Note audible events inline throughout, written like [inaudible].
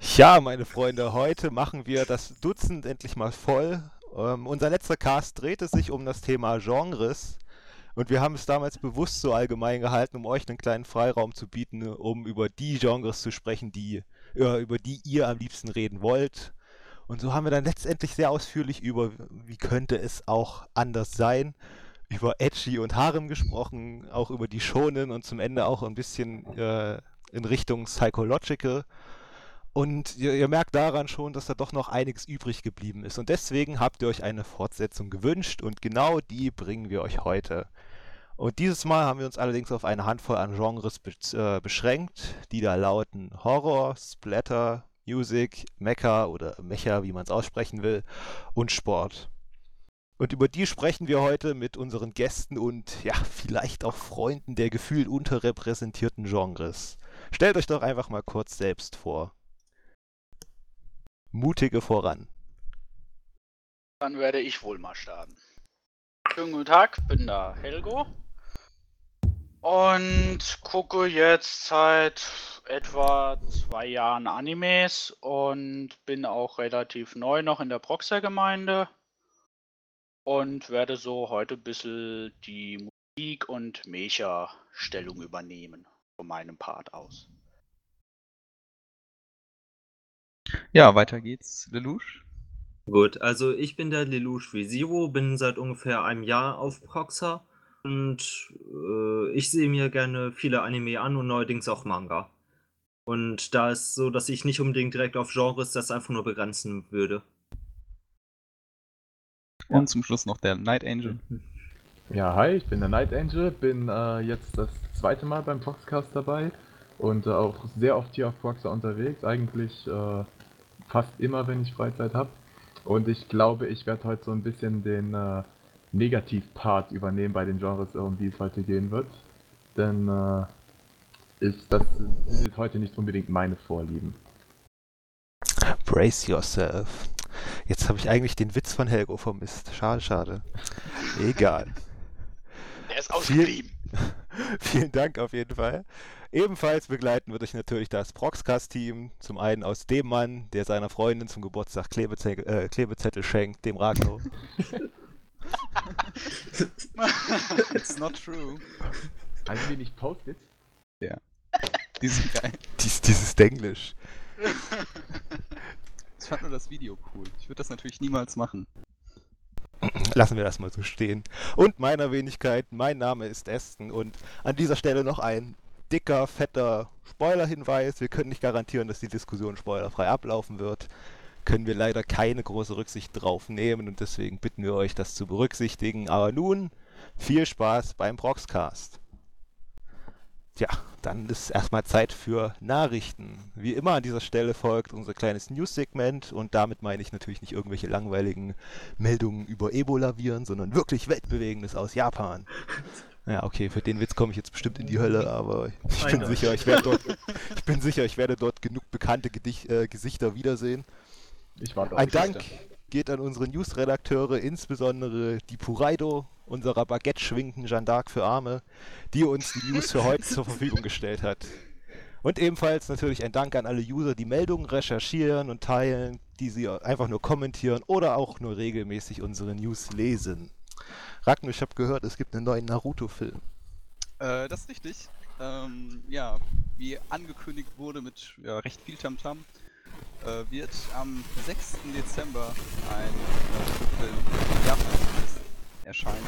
Ja, meine Freunde, heute machen wir das Dutzend endlich mal voll. Ähm, unser letzter Cast drehte sich um das Thema Genres und wir haben es damals bewusst so allgemein gehalten, um euch einen kleinen Freiraum zu bieten, um über die Genres zu sprechen, die, äh, über die ihr am liebsten reden wollt. Und so haben wir dann letztendlich sehr ausführlich über, wie könnte es auch anders sein, über Edgy und Harem gesprochen, auch über die Shonen und zum Ende auch ein bisschen äh, in Richtung Psychological. Und ihr, ihr, merkt daran schon, dass da doch noch einiges übrig geblieben ist. Und deswegen habt ihr euch eine Fortsetzung gewünscht und genau die bringen wir euch heute. Und dieses Mal haben wir uns allerdings auf eine Handvoll an Genres be äh, beschränkt, die da lauten Horror, Splatter, Music, Mecha oder Mecha, wie man es aussprechen will, und Sport. Und über die sprechen wir heute mit unseren Gästen und ja, vielleicht auch Freunden der gefühlt unterrepräsentierten Genres. Stellt euch doch einfach mal kurz selbst vor. Mutige voran. Dann werde ich wohl mal starten. Schönen guten Tag, bin da Helgo und gucke jetzt seit etwa zwei Jahren Animes und bin auch relativ neu noch in der Proxer-Gemeinde und werde so heute ein bisschen die Musik- und Mecha-Stellung übernehmen von meinem Part aus. Ja, weiter geht's. Lelouch? Gut, also ich bin der Lelouch Visiro, bin seit ungefähr einem Jahr auf Proxer und äh, ich sehe mir gerne viele Anime an und neuerdings auch Manga. Und da ist so, dass ich nicht unbedingt direkt auf Genres das einfach nur begrenzen würde. Und zum Schluss noch der Night Angel. [laughs] Ja, hi, ich bin der Night Angel, bin äh, jetzt das zweite Mal beim Foxcast dabei und äh, auch sehr oft hier auf Proxer unterwegs, eigentlich äh, fast immer, wenn ich Freizeit habe. Und ich glaube, ich werde heute so ein bisschen den äh, Negativ-Part übernehmen bei den Genres, um die es heute gehen wird. Denn äh, ist das sind heute nicht unbedingt meine Vorlieben. Brace yourself. Jetzt habe ich eigentlich den Witz von Helgo vermisst. Schade, schade. Egal. Der ist ausgeblieben. Vielen, [laughs] vielen Dank auf jeden Fall. Ebenfalls begleiten wird euch natürlich das Proxcast-Team. Zum einen aus dem Mann, der seiner Freundin zum Geburtstag Klebezettel, äh, Klebezettel schenkt, dem Ragnar. [laughs] It's not true. Haben wir nicht Post-it? Ja. Die sind geil. Dies, dieses Denglisch. [laughs] Ich fand nur das Video cool. Ich würde das natürlich niemals machen. Lassen wir das mal so stehen. Und meiner Wenigkeit, mein Name ist Esten und an dieser Stelle noch ein dicker, fetter Spoiler-Hinweis. Wir können nicht garantieren, dass die Diskussion spoilerfrei ablaufen wird. Können wir leider keine große Rücksicht drauf nehmen und deswegen bitten wir euch, das zu berücksichtigen. Aber nun viel Spaß beim Proxcast. Tja, dann ist erstmal Zeit für Nachrichten. Wie immer an dieser Stelle folgt unser kleines News-Segment und damit meine ich natürlich nicht irgendwelche langweiligen Meldungen über Ebola-Viren, sondern wirklich Weltbewegendes aus Japan. [laughs] Ja, okay, für den Witz komme ich jetzt bestimmt in die Hölle, aber ich bin sicher, ich werde dort, [laughs] ich bin sicher, ich werde dort genug bekannte Gedich äh, Gesichter wiedersehen. Ich warte Ein Dank geht an unsere Newsredakteure, insbesondere die Puraido, unserer Baguette schwingenden Jeanne d'Arc für Arme, die uns die News für heute zur Verfügung gestellt hat. Und ebenfalls natürlich ein Dank an alle User, die Meldungen recherchieren und teilen, die sie einfach nur kommentieren oder auch nur regelmäßig unsere News lesen. Ragnar, ich habe gehört, es gibt einen neuen Naruto-Film. Äh, das ist richtig. Ähm, ja, wie angekündigt wurde mit ja, recht viel Tamtam, äh, wird am 6. Dezember ein äh, Film in Japan erscheinen,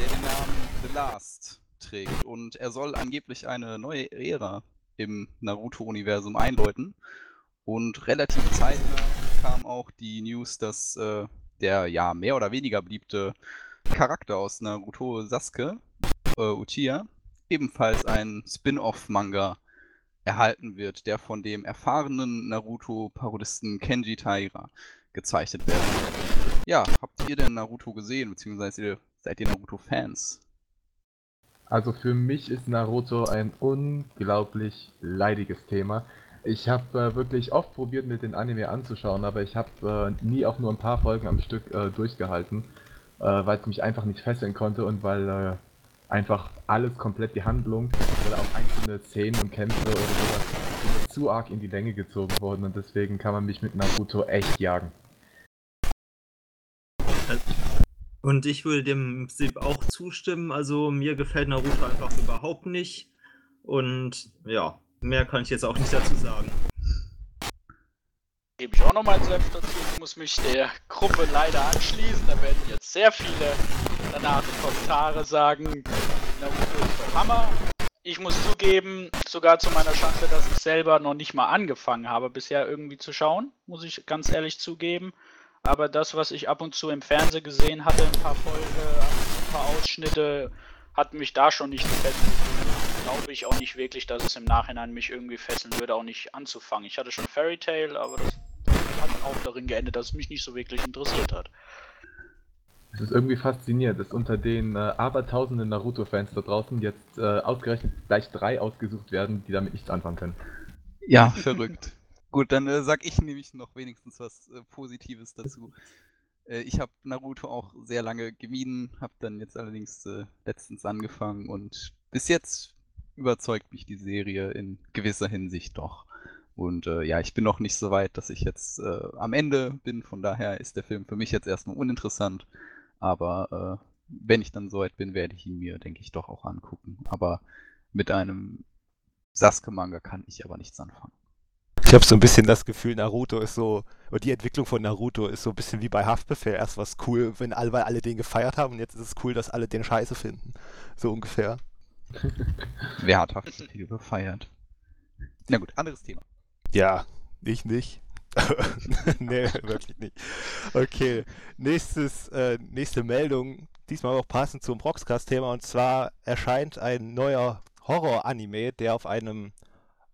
der den Namen The Last trägt. Und er soll angeblich eine neue Ära im Naruto-Universum einläuten. Und relativ zeitnah kam auch die News, dass äh, der ja mehr oder weniger beliebte Charakter aus Naruto Sasuke, äh, Uchiha, ebenfalls ein Spin-off-Manga erhalten wird, der von dem erfahrenen Naruto-Parodisten Kenji Taira gezeichnet werden wird. Ja, habt ihr denn Naruto gesehen, beziehungsweise seid ihr Naruto-Fans? Also für mich ist Naruto ein unglaublich leidiges Thema. Ich habe äh, wirklich oft probiert, mir den Anime anzuschauen, aber ich habe äh, nie auch nur ein paar Folgen am Stück äh, durchgehalten, äh, weil es mich einfach nicht fesseln konnte und weil äh, einfach alles komplett die Handlung oder auch einzelne Szenen und Kämpfe oder sowas zu arg in die Länge gezogen worden und deswegen kann man mich mit Naruto echt jagen. Und ich würde dem Prinzip auch zustimmen. Also mir gefällt Naruto einfach überhaupt nicht. Und ja, mehr kann ich jetzt auch nicht dazu sagen. Gebe ich auch noch meinen Senf dazu. Ich muss mich der Gruppe leider anschließen. Da werden jetzt sehr viele danach Kommentare sagen, Naruto ist der Hammer. Ich muss zugeben, sogar zu meiner Schande, dass ich selber noch nicht mal angefangen habe, bisher irgendwie zu schauen, muss ich ganz ehrlich zugeben. Aber das, was ich ab und zu im Fernsehen gesehen hatte, ein paar Folgen, ein paar Ausschnitte, hat mich da schon nicht gefesselt. Glaube ich auch nicht wirklich, dass es im Nachhinein mich irgendwie fesseln würde, auch nicht anzufangen. Ich hatte schon Fairy Tail, aber das hat auch darin geendet, dass es mich nicht so wirklich interessiert hat. Es ist irgendwie faszinierend, dass unter den äh, abertausenden Naruto-Fans da draußen jetzt äh, ausgerechnet gleich drei ausgesucht werden, die damit nichts anfangen können. Ja, verrückt. Gut, dann äh, sag ich nämlich noch wenigstens was äh, Positives dazu. Äh, ich habe Naruto auch sehr lange gemieden, habe dann jetzt allerdings äh, letztens angefangen und bis jetzt überzeugt mich die Serie in gewisser Hinsicht doch. Und äh, ja, ich bin noch nicht so weit, dass ich jetzt äh, am Ende bin. Von daher ist der Film für mich jetzt erstmal uninteressant. Aber wenn ich dann so weit bin, werde ich ihn mir, denke ich, doch auch angucken. Aber mit einem Sasuke-Manga kann ich aber nichts anfangen. Ich habe so ein bisschen das Gefühl, Naruto ist so, oder die Entwicklung von Naruto ist so ein bisschen wie bei Haftbefehl. Erst was cool, wenn alle, weil alle den gefeiert haben und jetzt ist es cool, dass alle den scheiße finden. So ungefähr. [laughs] Wer hat Haftbefehl gefeiert? Na gut, anderes Thema. Ja, ich nicht. [laughs] nee, wirklich nicht. Okay, nächstes, äh, nächste Meldung, diesmal auch passend zum Proxcast-Thema, und zwar erscheint ein neuer Horror-Anime, der auf einem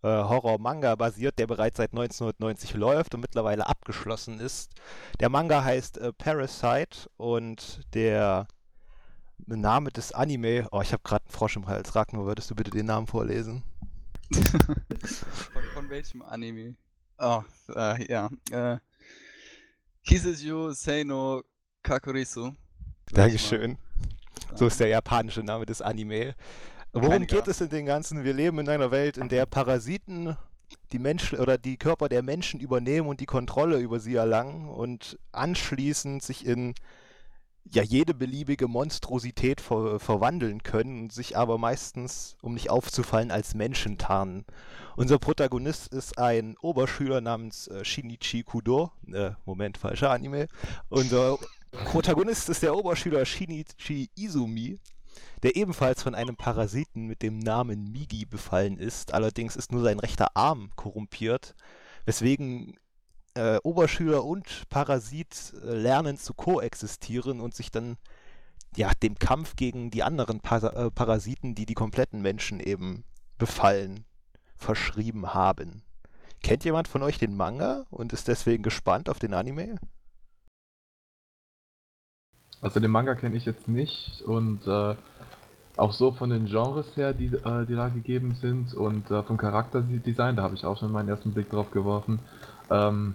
äh, Horror-Manga basiert, der bereits seit 1990 läuft und mittlerweile abgeschlossen ist. Der Manga heißt äh, Parasite und der Name des Anime, oh, ich habe gerade einen Frosch im Hals, Ragnar, würdest du bitte den Namen vorlesen? von, von welchem Anime? Oh, äh, ja. Äh, Kiseju Seino Kakurisu. Dankeschön. So ist der japanische Name des Anime. Worum geht es in den ganzen? Wir leben in einer Welt, in der Parasiten die Menschen oder die Körper der Menschen übernehmen und die Kontrolle über sie erlangen und anschließend sich in ja jede beliebige Monstrosität ver verwandeln können und sich aber meistens, um nicht aufzufallen, als Menschen tarnen. Unser Protagonist ist ein Oberschüler namens äh, Shinichi Kudo. Äh, Moment, falscher Anime. Unser Protagonist ist der Oberschüler Shinichi Izumi, der ebenfalls von einem Parasiten mit dem Namen Migi befallen ist. Allerdings ist nur sein rechter Arm korrumpiert, weswegen äh, Oberschüler und Parasit äh, lernen zu koexistieren und sich dann ja dem Kampf gegen die anderen Pas äh, Parasiten, die die kompletten Menschen eben befallen, verschrieben haben. Kennt jemand von euch den Manga und ist deswegen gespannt auf den Anime? Also den Manga kenne ich jetzt nicht und äh, auch so von den Genres her, die, äh, die da gegeben sind und äh, vom Charakterdesign, da habe ich auch schon meinen ersten Blick drauf geworfen, ähm,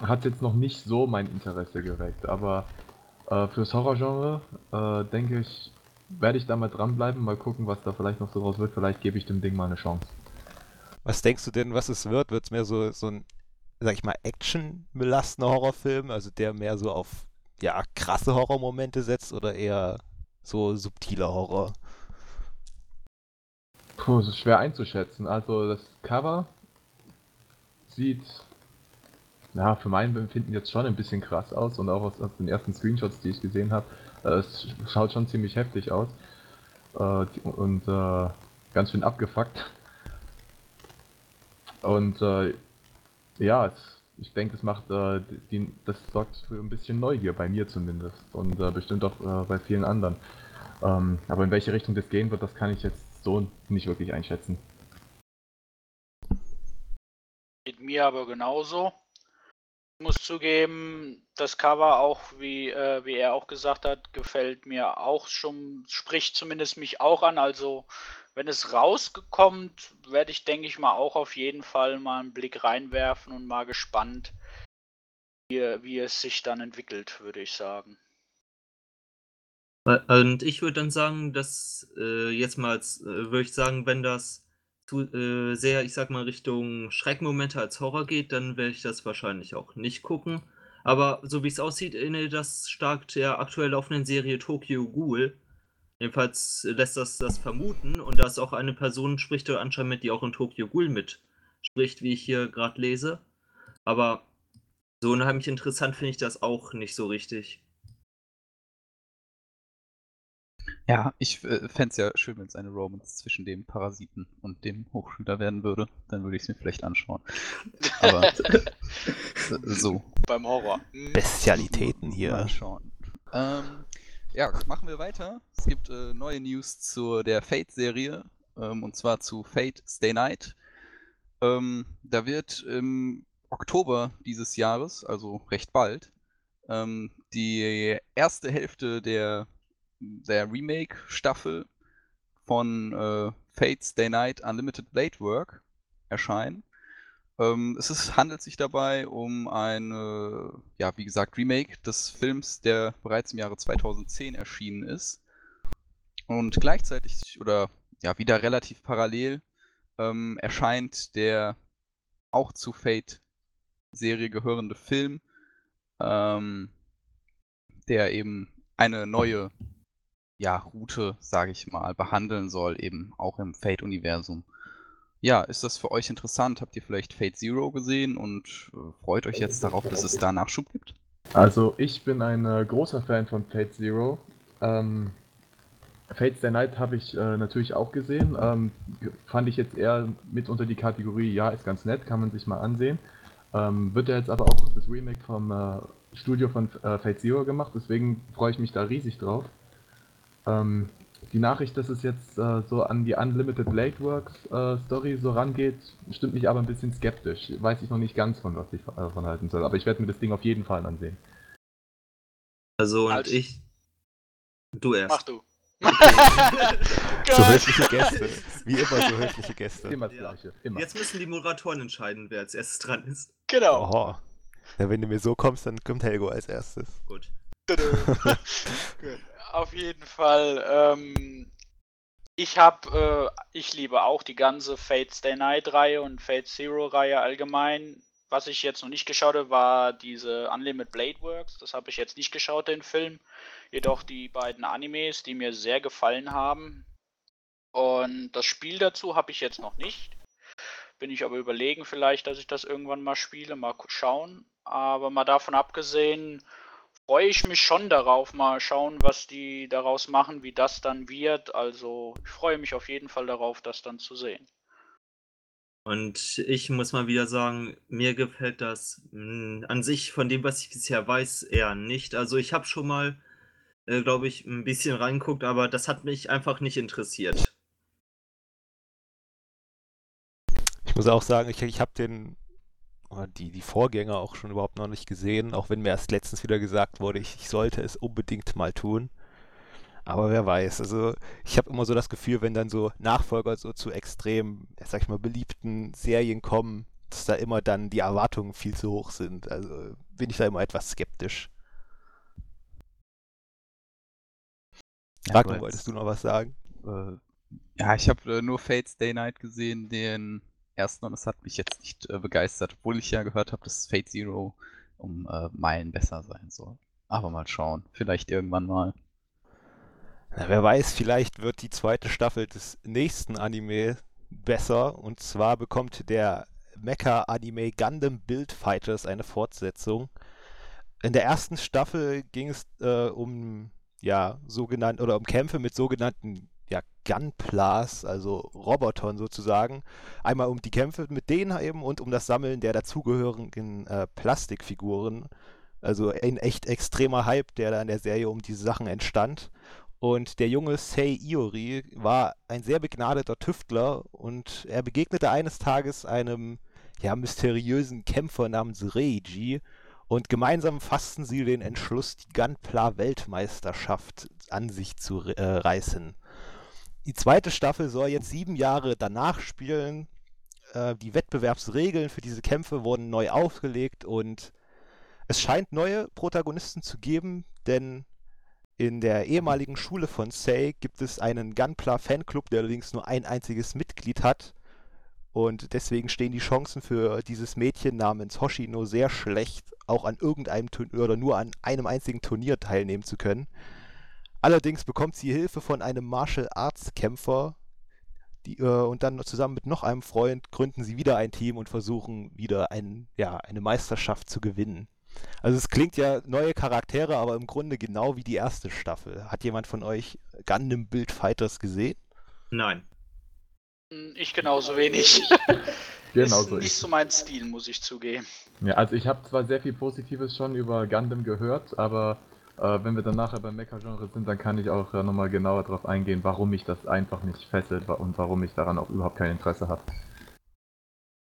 hat jetzt noch nicht so mein Interesse geweckt, aber äh, fürs Horrorgenre äh, denke ich, werde ich da mal dranbleiben, mal gucken, was da vielleicht noch so draus wird. Vielleicht gebe ich dem Ding mal eine Chance. Was denkst du denn, was es wird? Wird es mehr so, so ein, sag ich mal, actionbelastener Horrorfilm, also der mehr so auf ja, krasse Horrormomente setzt oder eher so subtiler Horror? Puh, es ist schwer einzuschätzen. Also das Cover sieht ja, für mein Befinden jetzt schon ein bisschen krass aus und auch aus, aus den ersten Screenshots, die ich gesehen habe, äh, es schaut schon ziemlich heftig aus äh, und äh, ganz schön abgefuckt. Und äh, ja, es, ich denke, es macht, äh, die, das sorgt für ein bisschen Neugier bei mir zumindest und äh, bestimmt auch bei vielen anderen. Ähm, aber in welche Richtung das gehen wird, das kann ich jetzt so nicht wirklich einschätzen. Geht mir aber genauso muss zugeben, das Cover auch, wie, äh, wie er auch gesagt hat, gefällt mir auch schon, spricht zumindest mich auch an. Also, wenn es rausgekommt, werde ich, denke ich mal, auch auf jeden Fall mal einen Blick reinwerfen und mal gespannt, wie, wie es sich dann entwickelt, würde ich sagen. Und ich würde dann sagen, dass äh, jetzt mal, äh, würde ich sagen, wenn das zu äh, sehr, ich sag mal, Richtung Schreckmomente als Horror geht, dann werde ich das wahrscheinlich auch nicht gucken. Aber so wie es aussieht, erinnert das stark der aktuell laufenden Serie Tokyo Ghoul. Jedenfalls lässt das das vermuten und da ist auch eine Person, spricht da anscheinend mit, die auch in Tokyo Ghoul mitspricht, wie ich hier gerade lese. Aber so unheimlich interessant finde ich das auch nicht so richtig. Ja, ich äh, fände es ja schön, wenn es eine Romance zwischen dem Parasiten und dem Hochschüler werden würde. Dann würde ich es mir vielleicht anschauen. Aber [laughs] so. Beim Horror. Hm. Bestialitäten hier. Mal schauen. Ähm, ja, machen wir weiter. Es gibt äh, neue News zu der Fate-Serie. Ähm, und zwar zu Fate Stay Night. Ähm, da wird im Oktober dieses Jahres, also recht bald, ähm, die erste Hälfte der der Remake-Staffel von äh, Fate Stay Night Unlimited Blade Work erscheinen. Ähm, es ist, handelt sich dabei um ein, ja, wie gesagt, Remake des Films, der bereits im Jahre 2010 erschienen ist. Und gleichzeitig, oder ja, wieder relativ parallel, ähm, erscheint der auch zu Fate-Serie gehörende Film, ähm, der eben eine neue ja, Route, sage ich mal, behandeln soll, eben auch im Fate-Universum. Ja, ist das für euch interessant? Habt ihr vielleicht Fate Zero gesehen und äh, freut euch jetzt darauf, dass es da Nachschub gibt? Also ich bin ein äh, großer Fan von Fate Zero. Ähm, Fates der Night habe ich äh, natürlich auch gesehen. Ähm, fand ich jetzt eher mit unter die Kategorie, ja, ist ganz nett, kann man sich mal ansehen. Ähm, wird ja jetzt aber auch das Remake vom äh, Studio von äh, Fate Zero gemacht, deswegen freue ich mich da riesig drauf. Ähm, die Nachricht, dass es jetzt äh, so an die Unlimited Blade Works äh, Story so rangeht, stimmt mich aber ein bisschen skeptisch. Weiß ich noch nicht ganz von, was ich davon halten soll, aber ich werde mir das Ding auf jeden Fall ansehen. Also und Als- ich. Du erst. Mach du. [laughs] So höfliche Gäste. Wie immer so höfliche Gäste. Immer das Ja. gleiche, immer. Jetzt müssen die Moderatoren entscheiden, wer als erstes dran ist. genau. Oho. Ja, wenn du mir so kommst, dann kommt Helgo als erstes. Gut. [laughs] Gut. Auf jeden Fall. Ähm, ich habe, äh, ich liebe auch die ganze Fate Stay Night Reihe und Fate Zero Reihe allgemein. Was ich jetzt noch nicht geschaut habe, war diese Unlimited Blade Works. Das habe ich jetzt nicht geschaut, den Film. Jedoch die beiden Animes, die mir sehr gefallen haben. Und das Spiel dazu habe ich jetzt noch nicht. Bin ich aber überlegen, vielleicht, dass ich das irgendwann mal spiele. Mal schauen. Aber mal davon abgesehen, freue ich mich schon darauf, mal schauen, was die daraus machen, wie das dann wird. Also ich freue mich auf jeden Fall darauf, das dann zu sehen. Und ich muss mal wieder sagen, mir gefällt das mh, an sich von dem, was ich bisher weiß, eher nicht. Also ich habe schon mal, äh, glaube ich, ein bisschen reinguckt, aber das hat mich einfach nicht interessiert. Ich muss auch sagen, ich, ich habe den oder die, die Vorgänger auch schon überhaupt noch nicht gesehen, auch wenn mir erst letztens wieder gesagt wurde, ich, ich sollte es unbedingt mal tun. Aber wer weiß, also ich habe immer so das Gefühl, wenn dann so Nachfolger so zu extrem, sag ich mal, beliebten Serien kommen, dass da immer dann die Erwartungen viel zu hoch sind. Also bin ich da immer etwas skeptisch. Ja, wolltest du noch was sagen? Äh, ja, ich habe äh, nur Fates Day Night gesehen, den ersten, und es hat mich jetzt nicht äh, begeistert, obwohl ich ja gehört habe, dass Fate Zero um äh, Meilen besser sein soll. Aber mal schauen, vielleicht irgendwann mal. Na, wer weiß, vielleicht wird die zweite Staffel des nächsten Anime besser. Und zwar bekommt der Mecha-Anime Gundam Build Fighters eine Fortsetzung. In der ersten Staffel ging es äh, um ja sogenannte oder um Kämpfe mit sogenannten Gunplas, also Robotern sozusagen. Einmal um die Kämpfe mit denen eben und um das Sammeln der dazugehörigen äh, Plastikfiguren. Also ein echt extremer Hype, der da in der Serie um diese Sachen entstand. Und der junge Sei Iori war ein sehr begnadeter Tüftler und er begegnete eines Tages einem ja, mysteriösen Kämpfer namens Reiji und gemeinsam fassten sie den Entschluss, die Gunpla-Weltmeisterschaft an sich zu äh, reißen. Die zweite Staffel soll jetzt sieben Jahre danach spielen. Äh, die Wettbewerbsregeln für diese Kämpfe wurden neu aufgelegt und es scheint neue Protagonisten zu geben, denn in der ehemaligen Schule von Sei gibt es einen Gunpla Fanclub, der allerdings nur ein einziges Mitglied hat. Und deswegen stehen die Chancen für dieses Mädchen namens Hoshino sehr schlecht, auch an irgendeinem Turnier oder nur an einem einzigen Turnier teilnehmen zu können. Allerdings bekommt sie Hilfe von einem Martial Arts Kämpfer die, äh, und dann zusammen mit noch einem Freund gründen sie wieder ein Team und versuchen wieder ein, ja, eine Meisterschaft zu gewinnen. Also es klingt ja neue Charaktere, aber im Grunde genau wie die erste Staffel. Hat jemand von euch Gundam Build Fighters gesehen? Nein. Hm, Ich genauso wenig. Genau [laughs] ist so nicht so mein Stil, muss ich zugeben. Ja, also ich habe zwar sehr viel Positives schon über Gundam gehört, aber äh, wenn wir dann nachher beim Mecha-Genre sind, dann kann ich auch äh, nochmal genauer darauf eingehen, warum mich das einfach nicht fesselt und warum ich daran auch überhaupt kein Interesse habe.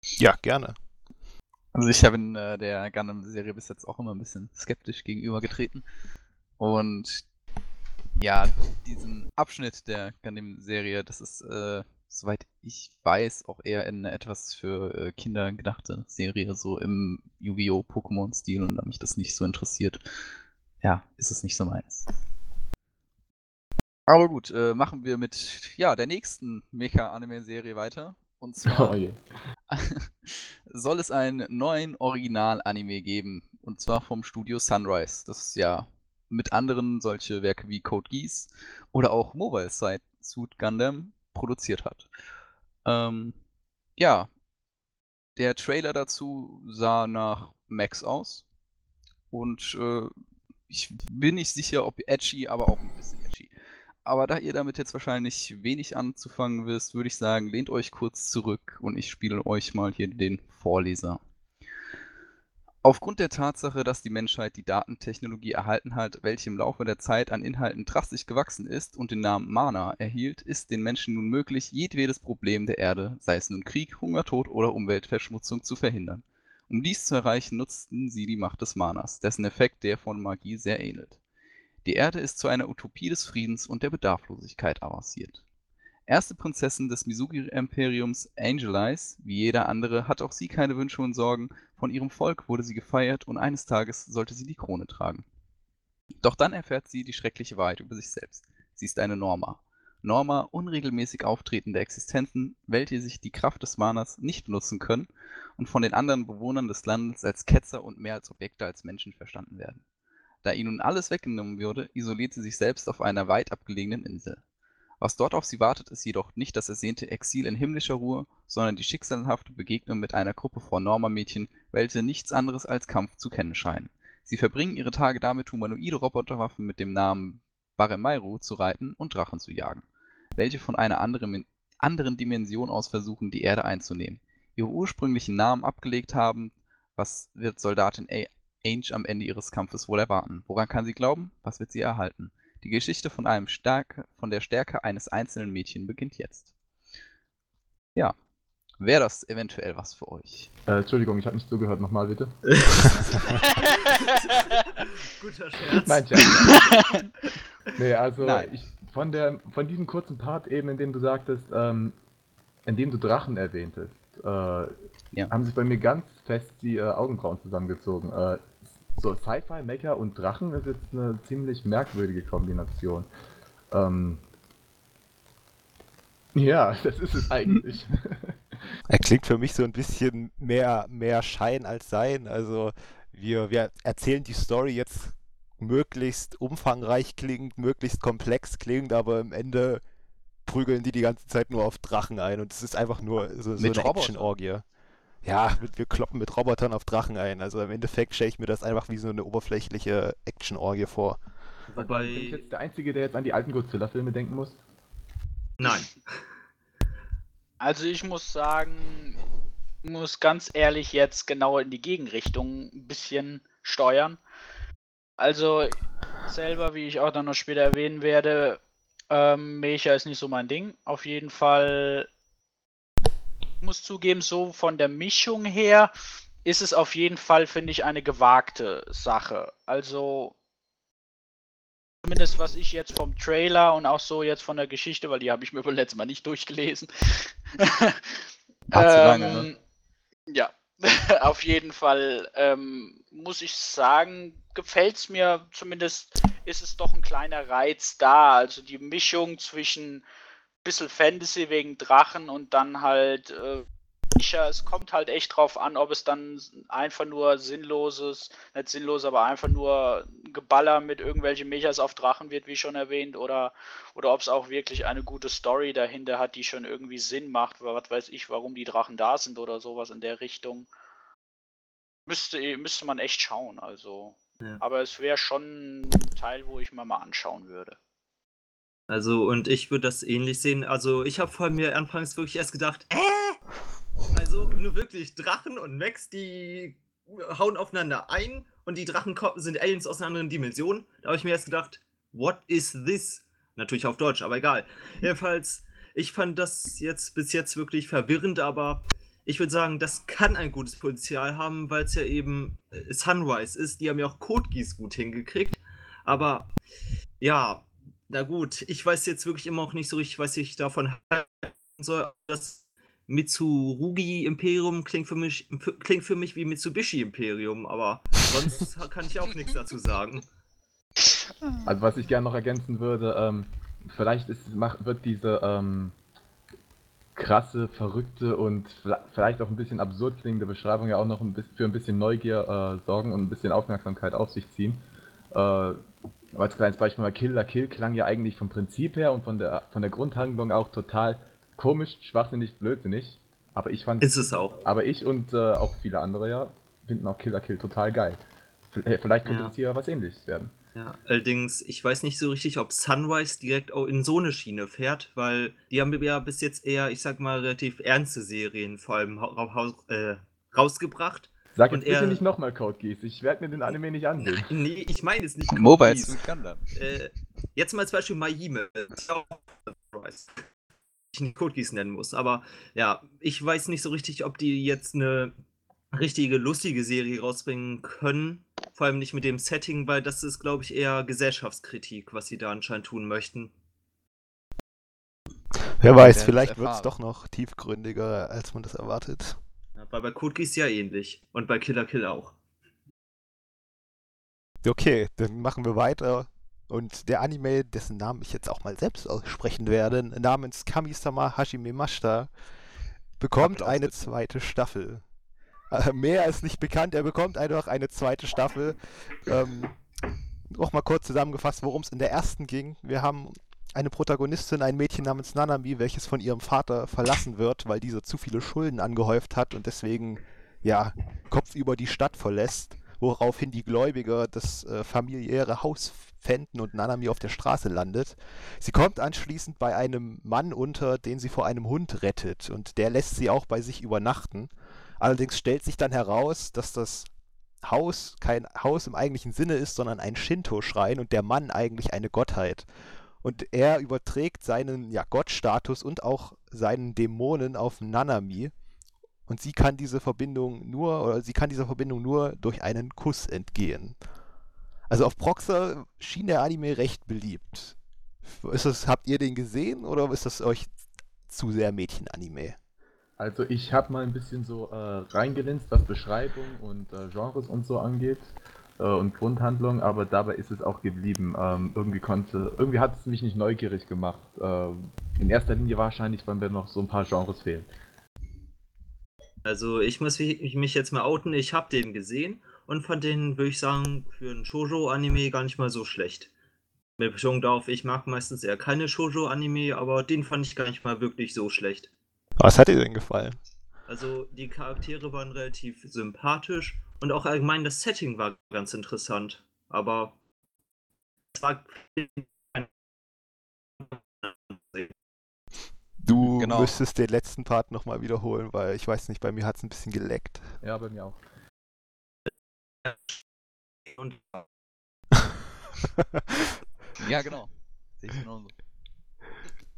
Ja, gerne. Also ich habe in äh, der Gundam-Serie bis jetzt auch immer ein bisschen skeptisch gegenübergetreten. Und ja, diesen Abschnitt der Gundam-Serie, das ist, äh, soweit ich weiß, auch eher in eine etwas für äh, Kinder gedachte Serie, so im Yu-Gi-Oh! Pokémon-Stil und da mich das nicht so interessiert, ja, ist es nicht so meins. Aber gut, äh, machen wir mit ja, der nächsten Mecha-Anime-Serie weiter. Und [laughs] zwar Oh [laughs] soll es einen neuen Original-Anime geben. Und zwar vom Studio Sunrise. Das ja mit anderen solche Werke wie Code Geass oder auch Mobile Side Suit Gundam produziert hat. Ähm, ja, der Trailer dazu sah nach Max aus. Und äh, ich bin nicht sicher, ob edgy, aber auch ein bisschen edgy. Aber da ihr damit jetzt wahrscheinlich wenig anzufangen wisst, würde ich sagen, lehnt euch kurz zurück und ich spiele euch mal hier den Vorleser. Aufgrund der Tatsache, dass die Menschheit die Datentechnologie erhalten hat, welche im Laufe der Zeit an Inhalten drastisch gewachsen ist und den Namen Mana erhielt, ist den Menschen nun möglich, jedwedes Problem der Erde, sei es nun Krieg, Hungertod oder Umweltverschmutzung, zu verhindern. Um dies zu erreichen, nutzten sie die Macht des Manas, dessen Effekt der von Magie sehr ähnelt. Die Erde ist zu einer Utopie des Friedens und der Bedarflosigkeit avanciert. Erste Prinzessin des Misugi-Imperiums Angel Eyes, wie jeder andere, hat auch sie keine Wünsche und Sorgen, von ihrem Volk wurde sie gefeiert und eines Tages sollte sie die Krone tragen. Doch dann erfährt sie die schreckliche Wahrheit über sich selbst. Sie ist eine Norma. Norma, unregelmäßig auftretende Existenzen, welche sich die Kraft des Manas nicht benutzen können und von den anderen Bewohnern des Landes als Ketzer und mehr als Objekte als Menschen verstanden werden. Da ihnen nun alles weggenommen wurde, isoliert sie sich selbst auf einer weit abgelegenen Insel. Was dort auf sie wartet, ist jedoch nicht das ersehnte Exil in himmlischer Ruhe, sondern die schicksalhafte Begegnung mit einer Gruppe von Norma-Mädchen, welche nichts anderes als Kampf zu kennen scheinen. Sie verbringen ihre Tage damit, humanoide Roboterwaffen mit dem Namen Baremairu zu reiten und Drachen zu jagen, welche von einer anderen, anderen Dimension aus versuchen, die Erde einzunehmen. Ihre ursprünglichen Namen abgelegt haben, was wird Soldatin A Ainge am Ende ihres Kampfes wohl erwarten? Woran kann sie glauben? Was wird sie erhalten? Die Geschichte von, einem Stärke, von der Stärke eines einzelnen Mädchen beginnt jetzt. Ja, wäre das eventuell was für euch? Äh, Entschuldigung, ich habe nicht zugehört. Nochmal bitte. [laughs] [laughs] Guter Scherz. Nein, Scherz. [laughs] nee, also Nein. Ich, von, der, von diesem kurzen Part eben, in dem du sagtest, ähm, in dem du Drachen erwähntest, äh, Ja. haben sich bei mir ganz fest die äh, Augenbrauen zusammengezogen. Äh, so Sci-Fi, Mecha und Drachen ist jetzt eine ziemlich merkwürdige Kombination. Ähm, ja, [laughs] das ist es eigentlich. [laughs] Er klingt für mich so ein bisschen mehr, mehr Schein als Sein. Also wir, wir erzählen die Story jetzt möglichst umfangreich klingend, möglichst komplex klingend, aber am Ende prügeln die die ganze Zeit nur auf Drachen ein und es ist einfach nur so, so eine. Action-Orgie. Ja, mit, wir kloppen mit Robotern auf Drachen ein. Also im Endeffekt stelle ich mir das einfach wie so eine oberflächliche Action-Orgie vor. Wobei, Bin ich jetzt der Einzige, der jetzt an die alten Godzilla-Filme denken muss? nein. Also ich muss sagen, muss ganz ehrlich jetzt genau in die Gegenrichtung ein bisschen steuern. Also selber, wie ich auch dann noch später erwähnen werde, ähm, Mecha ist nicht so mein Ding. Auf jeden Fall muss zugeben, so von der Mischung her ist es auf jeden Fall, finde ich, eine gewagte Sache. Also zumindest was ich jetzt vom Trailer und auch so jetzt von der Geschichte, weil die habe ich mir wohl letztes Mal nicht durchgelesen. War zu lange, [laughs] ne? Ähm, Ja, [laughs] auf jeden Fall ähm, muss ich sagen, gefällt es mir zumindest, ist es doch ein kleiner Reiz da. Also die Mischung zwischen bisschen Fantasy wegen Drachen und dann halt äh. Es kommt halt echt drauf an, ob es dann einfach nur sinnloses, nicht sinnlos, aber einfach nur Geballer mit irgendwelchen Mechas auf Drachen wird, wie schon erwähnt, oder, oder ob es auch wirklich eine gute Story dahinter hat, die schon irgendwie Sinn macht, was weiß ich, warum die Drachen da sind oder sowas in der Richtung. Müsste, müsste man echt schauen, also. Ja. Aber es wäre schon ein Teil, wo ich mir mal anschauen würde. Also, und ich würde das ähnlich sehen. Also, ich habe vor mir anfangs wirklich erst gedacht, äh? Also, nur wirklich Drachen und Mechs, die hauen aufeinander ein und die Drachen sind Aliens aus einer anderen Dimension. Da habe ich mir erst gedacht, what is this? Natürlich auf Deutsch, aber egal. Jedenfalls, ich fand das jetzt bis jetzt wirklich verwirrend, aber ich würde sagen, das kann ein gutes Potenzial haben, weil es ja eben äh, Sunrise ist. Die haben ja auch Code Geass gut hingekriegt. Aber ja, na gut, ich weiß jetzt wirklich immer auch nicht so richtig, was ich davon halten soll. Das Mitsurugi-Imperium klingt für mich klingt für mich wie Mitsubishi-Imperium, aber sonst [laughs] kann ich auch nichts dazu sagen. Also was ich gerne noch ergänzen würde, ähm, vielleicht ist, mach, wird diese ähm, krasse, verrückte und vielleicht auch ein bisschen absurd klingende Beschreibung ja auch noch ein bisschen, für ein bisschen Neugier äh, sorgen und ein bisschen Aufmerksamkeit auf sich ziehen. Äh, als kleines Beispiel mal Kill la Kill klang ja eigentlich vom Prinzip her und von der, von der Grundhandlung auch total komisch, schwachsinnig, blödsinnig. Aber ich fand Ist es auch. aber ich und äh, auch viele andere ja finden auch Killer Kill total geil. Vielleicht könnte Ja. es hier was ähnliches werden. Ja, allerdings, ich weiß nicht so richtig, ob Sunrise direkt auch in so eine Schiene fährt, weil die haben ja bis jetzt eher, ich sag mal, relativ ernste Serien vor allem äh, rausgebracht. Sag Und jetzt bitte nicht nochmal Code Geass. Ich werde mir den Anime nicht ansehen. Nee, ich meine es nicht. Code Mobile. Äh, jetzt mal als Beispiel Sunrise. Ich nicht Code Geass nennen muss, aber ja, ich weiß nicht so richtig, ob die jetzt eine richtige lustige Serie rausbringen können. Vor allem nicht mit dem Setting, weil das ist, glaube ich, eher Gesellschaftskritik, was sie da anscheinend tun möchten. Wer weiß, vielleicht wird es doch noch tiefgründiger, als man das erwartet. War bei Code Geass ja ähnlich. Und bei Killer Kill auch. Okay, dann machen wir weiter. Und der Anime, dessen Namen ich jetzt auch mal selbst aussprechen werde, namens Kami-sama Hajime Mashita, bekommt eine zweite Staffel. Äh, mehr ist nicht bekannt, er bekommt einfach eine zweite Staffel. Ähm, noch mal kurz zusammengefasst, worum es in der ersten ging. Wir haben eine Protagonistin, ein Mädchen namens Nanami, welches von ihrem Vater verlassen wird, weil dieser zu viele Schulden angehäuft hat und deswegen ja Kopf über die Stadt verlässt, woraufhin die Gläubiger das äh, familiäre Haus fänden und Nanami auf der Straße landet. Sie kommt anschließend bei einem Mann unter, den sie vor einem Hund rettet und der lässt sie auch bei sich übernachten. Allerdings stellt sich dann heraus, dass das Haus kein Haus im eigentlichen Sinne ist, sondern ein Shinto-Schrein und der Mann eigentlich eine Gottheit. Und er überträgt seinen ja, Gottstatus und auch seinen Dämonen auf Nanami. Und sie kann diese Verbindung nur, oder sie kann dieser Verbindung nur durch einen Kuss entgehen. Also auf Proxer schien der Anime recht beliebt. Ist das, habt ihr den gesehen oder ist das euch zu sehr Mädchen-Anime? Also ich habe mal ein bisschen so äh, reingelinst, was Beschreibung und äh, Genres und so angeht äh, und Grundhandlung, aber dabei ist es auch geblieben. Ähm, irgendwie konnte, irgendwie hat es mich nicht neugierig gemacht. Äh, in erster Linie wahrscheinlich, weil mir noch so ein paar Genres fehlen. Also ich muss mich jetzt mal outen, ich habe den gesehen und fand den, würde ich sagen, für ein Shoujo-Anime gar nicht mal so schlecht. Mit Betonung darauf, ich mag meistens eher keine Shoujo-Anime, aber den fand ich gar nicht mal wirklich so schlecht. Was hat dir denn gefallen? Also die Charaktere waren relativ sympathisch und auch allgemein das Setting war ganz interessant. Aber es war Du Genau. müsstest den letzten Part nochmal wiederholen, weil ich weiß nicht, bei mir hat es ein bisschen geleckt. Ja, bei mir auch. [laughs] Ja, genau. Sehe ich genauso.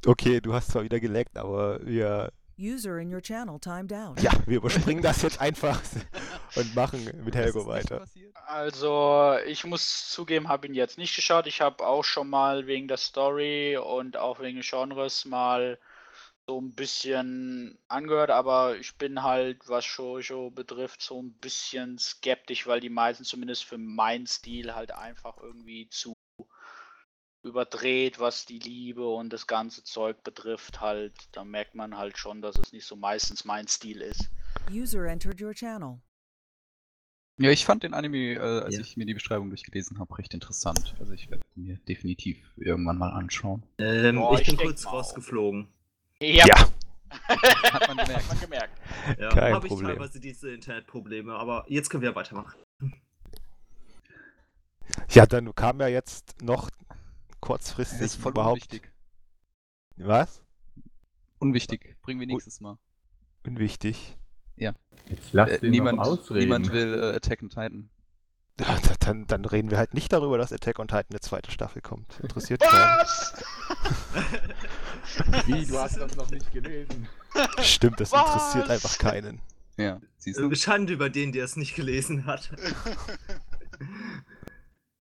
okay, du hast zwar wieder geleckt, aber wir, User in your channel timed out. ja, wir überspringen das jetzt einfach [laughs] und machen mit Helgo weiter. Also, ich muss zugeben, habe ihn jetzt nicht geschaut. Ich habe auch schon mal wegen der Story und auch wegen des Genres mal so ein bisschen angehört, aber ich bin halt, was Shoujo betrifft, so ein bisschen skeptisch, weil die meisten zumindest für meinen Stil halt einfach irgendwie zu überdreht, was die Liebe und das ganze Zeug betrifft, halt, da merkt man halt schon, dass es nicht so meistens mein Stil ist. User entered your channel. Ja, ich fand den Anime, äh, als Ja. ich mir die Beschreibung durchgelesen habe, recht interessant. Also ich werde mir definitiv irgendwann mal anschauen. Ähm, Boah, ich ich bin kurz rausgeflogen. Ja, [laughs] Hat man gemerkt. hat man gemerkt. Ja, Kein habe ich Problem. teilweise diese Internetprobleme, aber jetzt können wir weitermachen. Ja, dann kam ja jetzt noch Das kurzfristig ist voll überhaupt. unwichtig. Was? Unwichtig. Bringen wir nächstes Mal. Unwichtig. Jetzt lass Äh, den niemand, noch ausreden. niemand will äh, Attack on Titan. [laughs] Ja, da- dann, dann reden wir halt nicht darüber, dass Attack on Titan eine zweite Staffel kommt. Interessiert keinen. Was? [laughs] Wie, du hast das noch nicht gelesen? Stimmt, das interessiert Was? einfach keinen. Ja, siehst du? Schande über den, der es nicht gelesen hat. [laughs]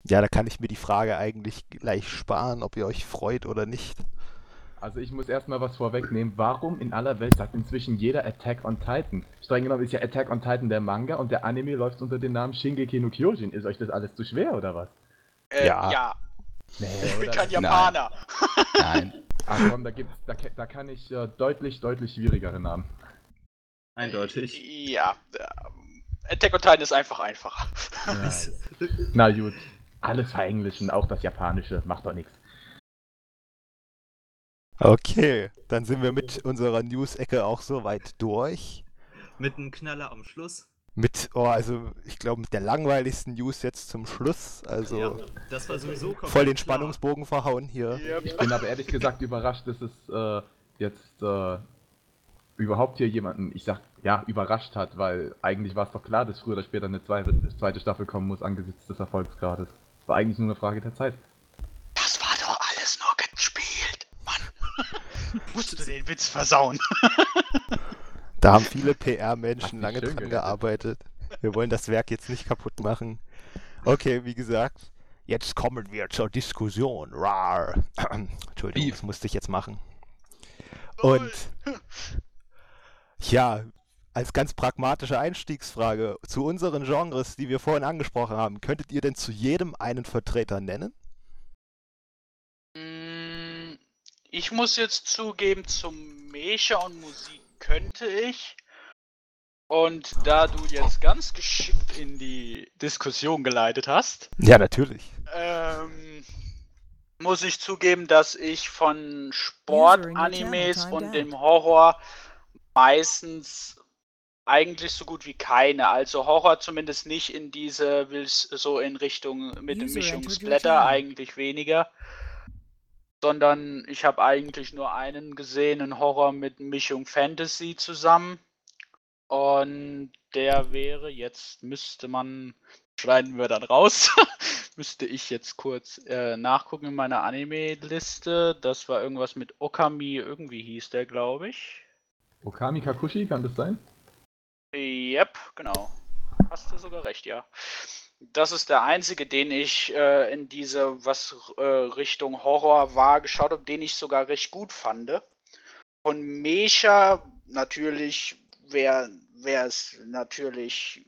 Ja, da kann ich mir die Frage eigentlich gleich sparen, ob ihr euch freut oder nicht. Also ich muss erstmal was vorwegnehmen. Warum in aller Welt sagt inzwischen jeder Attack on Titan? Streng genommen ist ja Attack on Titan der Manga und der Anime läuft unter dem Namen Shingeki no Kyojin. Ist euch das alles zu schwer oder was? Äh, Ja. ja. Nee, [laughs] ich bin kein Japaner. [laughs] Nein. Ach komm, da gibt's, da, da kann ich äh, deutlich, deutlich schwierigere Namen. Eindeutig. Ja, ähm, Attack on Titan ist einfach einfacher. Ja, [laughs] Na gut, alles verenglischen, auch das Japanische, macht doch nichts. Okay, dann sind wir mit unserer News-Ecke auch soweit durch. Mit einem Knaller am Schluss. Mit, oh, also ich glaube mit der langweiligsten News jetzt zum Schluss. Also ja, das war sowieso komplett voll den klar. Spannungsbogen verhauen hier. Ich bin aber ehrlich gesagt überrascht, dass es äh, jetzt äh, überhaupt hier jemanden, ich sag, ja, überrascht hat, weil eigentlich war es doch klar, dass früher oder später eine zweite, zweite Staffel kommen muss angesichts des Erfolgsgrades. War eigentlich nur eine Frage der Zeit. Das war doch alles nur gespielt. Mann. [laughs] Musst du den Witz versauen. [laughs] Da haben viele PR-Menschen lange dran gerettet. gearbeitet. Wir wollen das Werk jetzt nicht kaputt machen. Okay, wie gesagt, jetzt kommen wir zur Diskussion. Rar. [clears throat] Entschuldigung, das musste ich jetzt machen. Und ja, als ganz pragmatische Einstiegsfrage zu unseren Genres, die wir vorhin angesprochen haben, könntet ihr denn zu jedem einen Vertreter nennen? Mm, Ich muss jetzt zugeben, zum Mecha und Musik könnte ich. Und da du jetzt ganz geschickt in die Diskussion geleitet hast, Ja, natürlich. ähm, muss ich zugeben, dass ich von Sport-Animes channel und dem Horror meistens eigentlich so gut wie keine. Also Horror zumindest nicht in diese, will's so in Richtung mit User Mischung Splatter, channel. eigentlich weniger. Sondern ich habe eigentlich nur einen gesehen, einen Horror mit Mischung Fantasy zusammen. Und der wäre jetzt, müsste man, schneiden wir dann raus, [laughs] müsste ich jetzt kurz äh, nachgucken in meiner Anime-Liste. Das war irgendwas mit Okami, irgendwie hieß der, glaube ich. Okami Kakushi, kann das sein? Yep, genau. Hast du sogar recht, ja. Das ist der einzige, den ich äh, in diese, was äh, Richtung Horror war, geschaut habe, den ich sogar recht gut fand. Von Mecha natürlich, wer wer es natürlich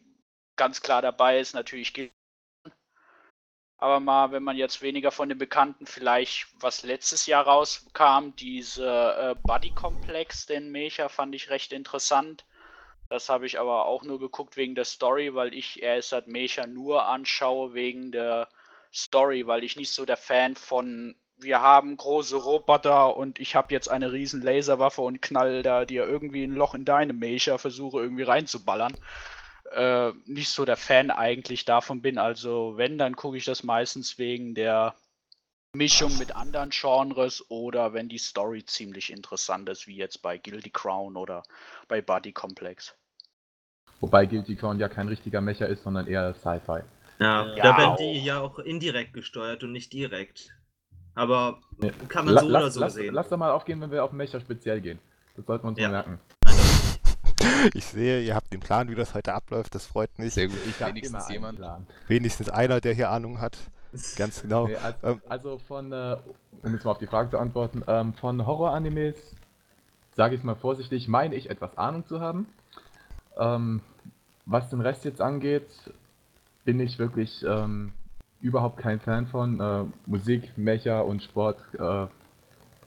ganz klar dabei ist, natürlich gilt. Aber mal, wenn man jetzt weniger von den Bekannten, vielleicht was letztes Jahr rauskam, diese äh, Buddy Komplex, den Mecha, fand ich recht interessant. Das habe ich aber auch nur geguckt wegen der Story, weil ich erst Mecha nur anschaue wegen der Story, weil ich nicht so der Fan von wir haben große Roboter und ich habe jetzt eine riesen Laserwaffe und knall da dir irgendwie ein Loch in deine Mecha, versuche irgendwie reinzuballern. Äh, nicht so der Fan eigentlich davon bin. Also wenn, dann gucke ich das meistens wegen der Mischung mit anderen Genres oder wenn die Story ziemlich interessant ist, wie jetzt bei Guilty Crown oder bei Buddy Complex. Wobei Guilty Crown ja kein richtiger Mecher ist, sondern eher Sci-Fi. Ja, Ja, da werden die ja auch indirekt gesteuert und nicht direkt. Aber Nee. kann man so lass, oder so lass, sehen. lass doch mal aufgehen, wenn wir auf Mecher speziell gehen. Das sollten wir uns Ja. merken. [laughs] Ich sehe, ihr habt den Plan, wie das heute abläuft. Das freut mich. Sehr gut. Ich habe Wenigstens immer einen jemand. Plan. Wenigstens einer, der hier Ahnung hat. Ganz genau. Nee, also, Ähm. also von, äh, um jetzt mal auf die Frage zu antworten, ähm, von Horror-Animes, sage ich mal vorsichtig, meine ich etwas Ahnung zu haben. Ähm, was den Rest jetzt angeht, bin ich wirklich, ähm, überhaupt kein Fan von. Äh, Musik, Mecha und Sport äh,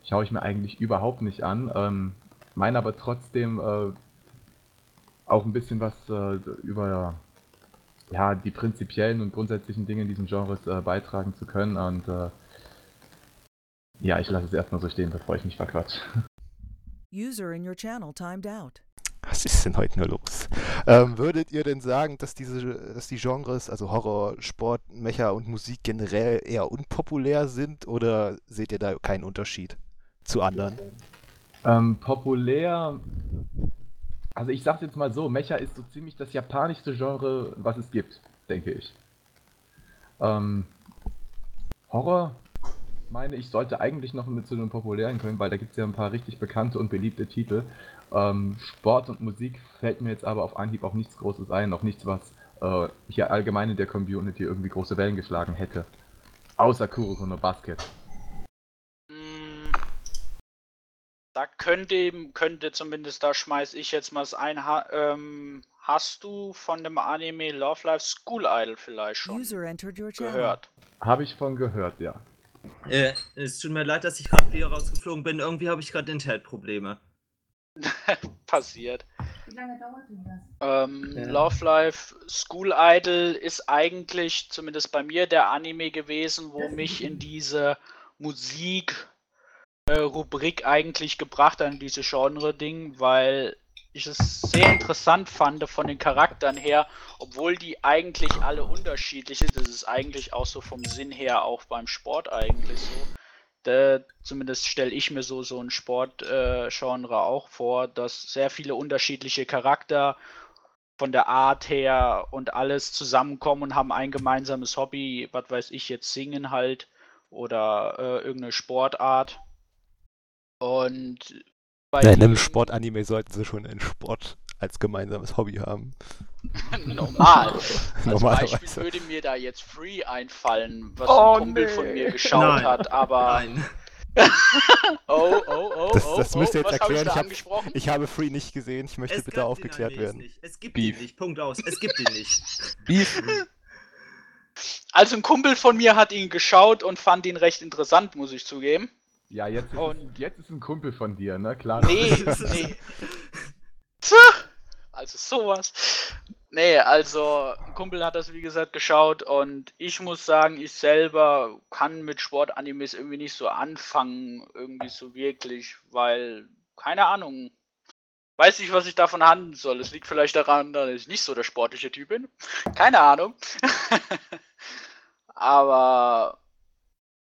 schaue ich mir eigentlich überhaupt nicht an. Ähm, meine aber trotzdem äh, auch ein bisschen was äh, über ja, die prinzipiellen und grundsätzlichen Dinge in diesem Genres äh, beitragen zu können. Und äh, ja, ich lasse es erstmal so stehen, bevor ich mich verquatsch. User in your channel timed out. Was ist denn heute nur los? Ähm, würdet ihr denn sagen, dass diese, dass die Genres, also Horror, Sport, Mecha und Musik generell eher unpopulär sind oder seht ihr da keinen Unterschied zu anderen? Ähm, populär. Also ich sag's jetzt mal so, Mecha ist so ziemlich das japanischste Genre, was es gibt, denke ich. Ähm, Horror, meine ich, sollte eigentlich noch mit zu den populären können, weil da gibt es ja ein paar richtig bekannte und beliebte Titel. Ähm, Sport und Musik fällt mir jetzt aber auf Anhieb auch nichts Großes ein, auch nichts, was äh, hier allgemein in der Community irgendwie große Wellen geschlagen hätte. Außer Kuroko no Basket. Mm, Da könnte, könnte zumindest, da schmeiß ich jetzt mal ein. Ha ähm, hast du von dem Anime Love Life School Idol vielleicht schon User entered your channel. gehört? Habe ich von gehört, ja. Äh, es tut mir leid, dass ich gerade wieder rausgeflogen bin. Irgendwie habe ich gerade Internetprobleme. [laughs] Passiert. Wie lange dauert denn das? Ähm, Ja. Love Life School Idol ist eigentlich, zumindest bei mir, der Anime gewesen, wo mich in diese Musik-Rubrik eigentlich gebracht hat, in diese Genre-Ding, weil ich es sehr interessant fand von den Charakteren her, obwohl die eigentlich alle unterschiedlich sind. Das ist eigentlich auch so vom Sinn her auch beim Sport eigentlich so. Da, zumindest stelle ich mir so so ein Sportgenre äh, auch vor, dass sehr viele unterschiedliche Charakter von der Art her und alles zusammenkommen und haben ein gemeinsames Hobby, was weiß ich jetzt, singen halt oder äh, irgendeine Sportart. Und bei in einem Sportanime sollten sie schon einen Sport als gemeinsames Hobby haben. [laughs] Normal. [laughs] Als Normalerweise. Beispiel würde mir da jetzt Free einfallen, was Oh, ein Kumpel nee. von mir geschaut Nein. hat, aber. Nein. [laughs] Oh, oh, oh, Das, oh, das oh, müsst ihr jetzt was hab erklären. Ich, Ich, hab, ich habe Free nicht gesehen. Ich möchte Es bitte aufgeklärt werden. Nicht. Es gibt Beef. ihn nicht. Punkt aus. Es gibt ihn nicht. Beef. Also ein Kumpel von mir hat ihn geschaut und fand ihn recht interessant, muss ich zugeben. Ja, jetzt ist, Und- jetzt ist ein Kumpel von dir, ne? Klar. Nee, [laughs] nee. Also sowas. Nee, also ein Kumpel hat das wie gesagt geschaut und ich muss sagen, ich selber kann mit Sportanimes irgendwie nicht so anfangen, irgendwie so wirklich, weil, keine Ahnung, weiß nicht, was ich davon handeln soll. Es liegt vielleicht daran, dass ich nicht so der sportliche Typ bin. Keine Ahnung. [laughs] Aber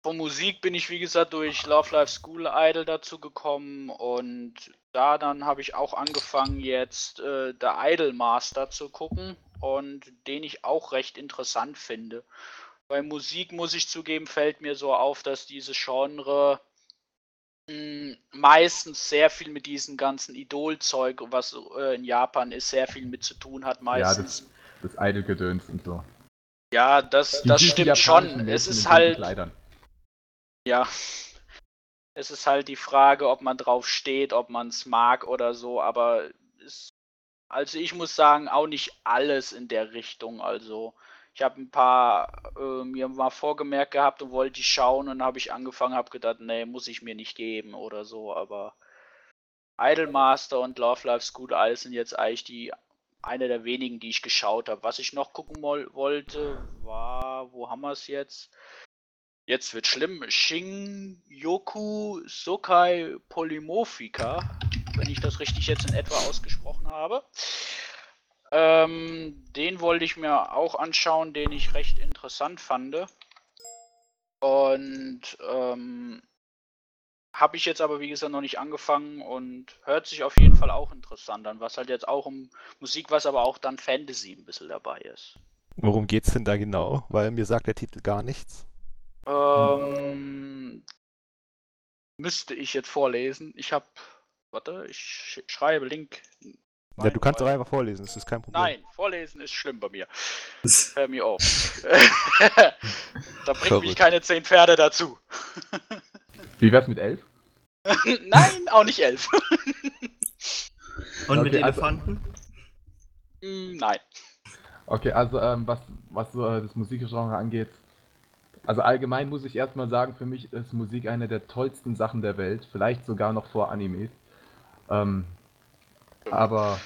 von Musik bin ich, wie gesagt, durch Love Life School Idol dazu gekommen und da dann habe ich auch angefangen, jetzt äh, der Idol Master zu gucken und den ich auch recht interessant finde. Bei Musik muss ich zugeben, fällt mir so auf, dass diese Genre mh, meistens sehr viel mit diesem ganzen Idol-Zeug, was äh, in Japan ist, sehr viel mit zu tun hat. Ja, Meistens. das, das Idle-Gedöns und so. Ja, das, Die das stimmt schon. Es ist halt. Kleidern. Ja. Es ist halt die Frage, ob man drauf steht, ob man es mag oder so, aber es, also ich muss sagen, auch nicht alles in der Richtung. Also ich habe ein paar äh, mir mal vorgemerkt gehabt und wollte die schauen und habe ich angefangen, habe gedacht, nee, muss ich mir nicht geben oder so, aber Idolmaster und Love Life School Idol sind jetzt eigentlich die eine der wenigen, die ich geschaut habe. Was ich noch gucken woll- wollte, war, wo haben wir es jetzt? Jetzt wird schlimm. Shinyoku Sokai Polymorphika, wenn ich das richtig jetzt in etwa ausgesprochen habe. Ähm, den wollte ich mir auch anschauen, den ich recht interessant fand. Und ähm, habe ich jetzt aber wie gesagt noch nicht angefangen und hört sich auf jeden Fall auch interessant an, was halt jetzt auch um Musik, was aber auch dann Fantasy ein bisschen dabei ist. Worum geht's denn da genau? Weil mir sagt der Titel gar nichts. Ähm, müsste ich jetzt vorlesen. Ich habe, warte, ich sch schreibe Link. Ja, du kannst doch einfach vorlesen, das ist kein Problem. Nein, vorlesen ist schlimm bei mir. Hör mir auf. [laughs] da bringt mich keine zehn Pferde dazu. [laughs] Wie wär's mit elf? [laughs] Nein, auch nicht elf. Und mit Okay, also- Elefanten? Mm, Nein. Okay, also ähm, was, was so äh, das Musikgenre angeht, Also allgemein muss ich erstmal sagen, für mich ist Musik eine der tollsten Sachen der Welt, vielleicht sogar noch vor Animes. Ähm, aber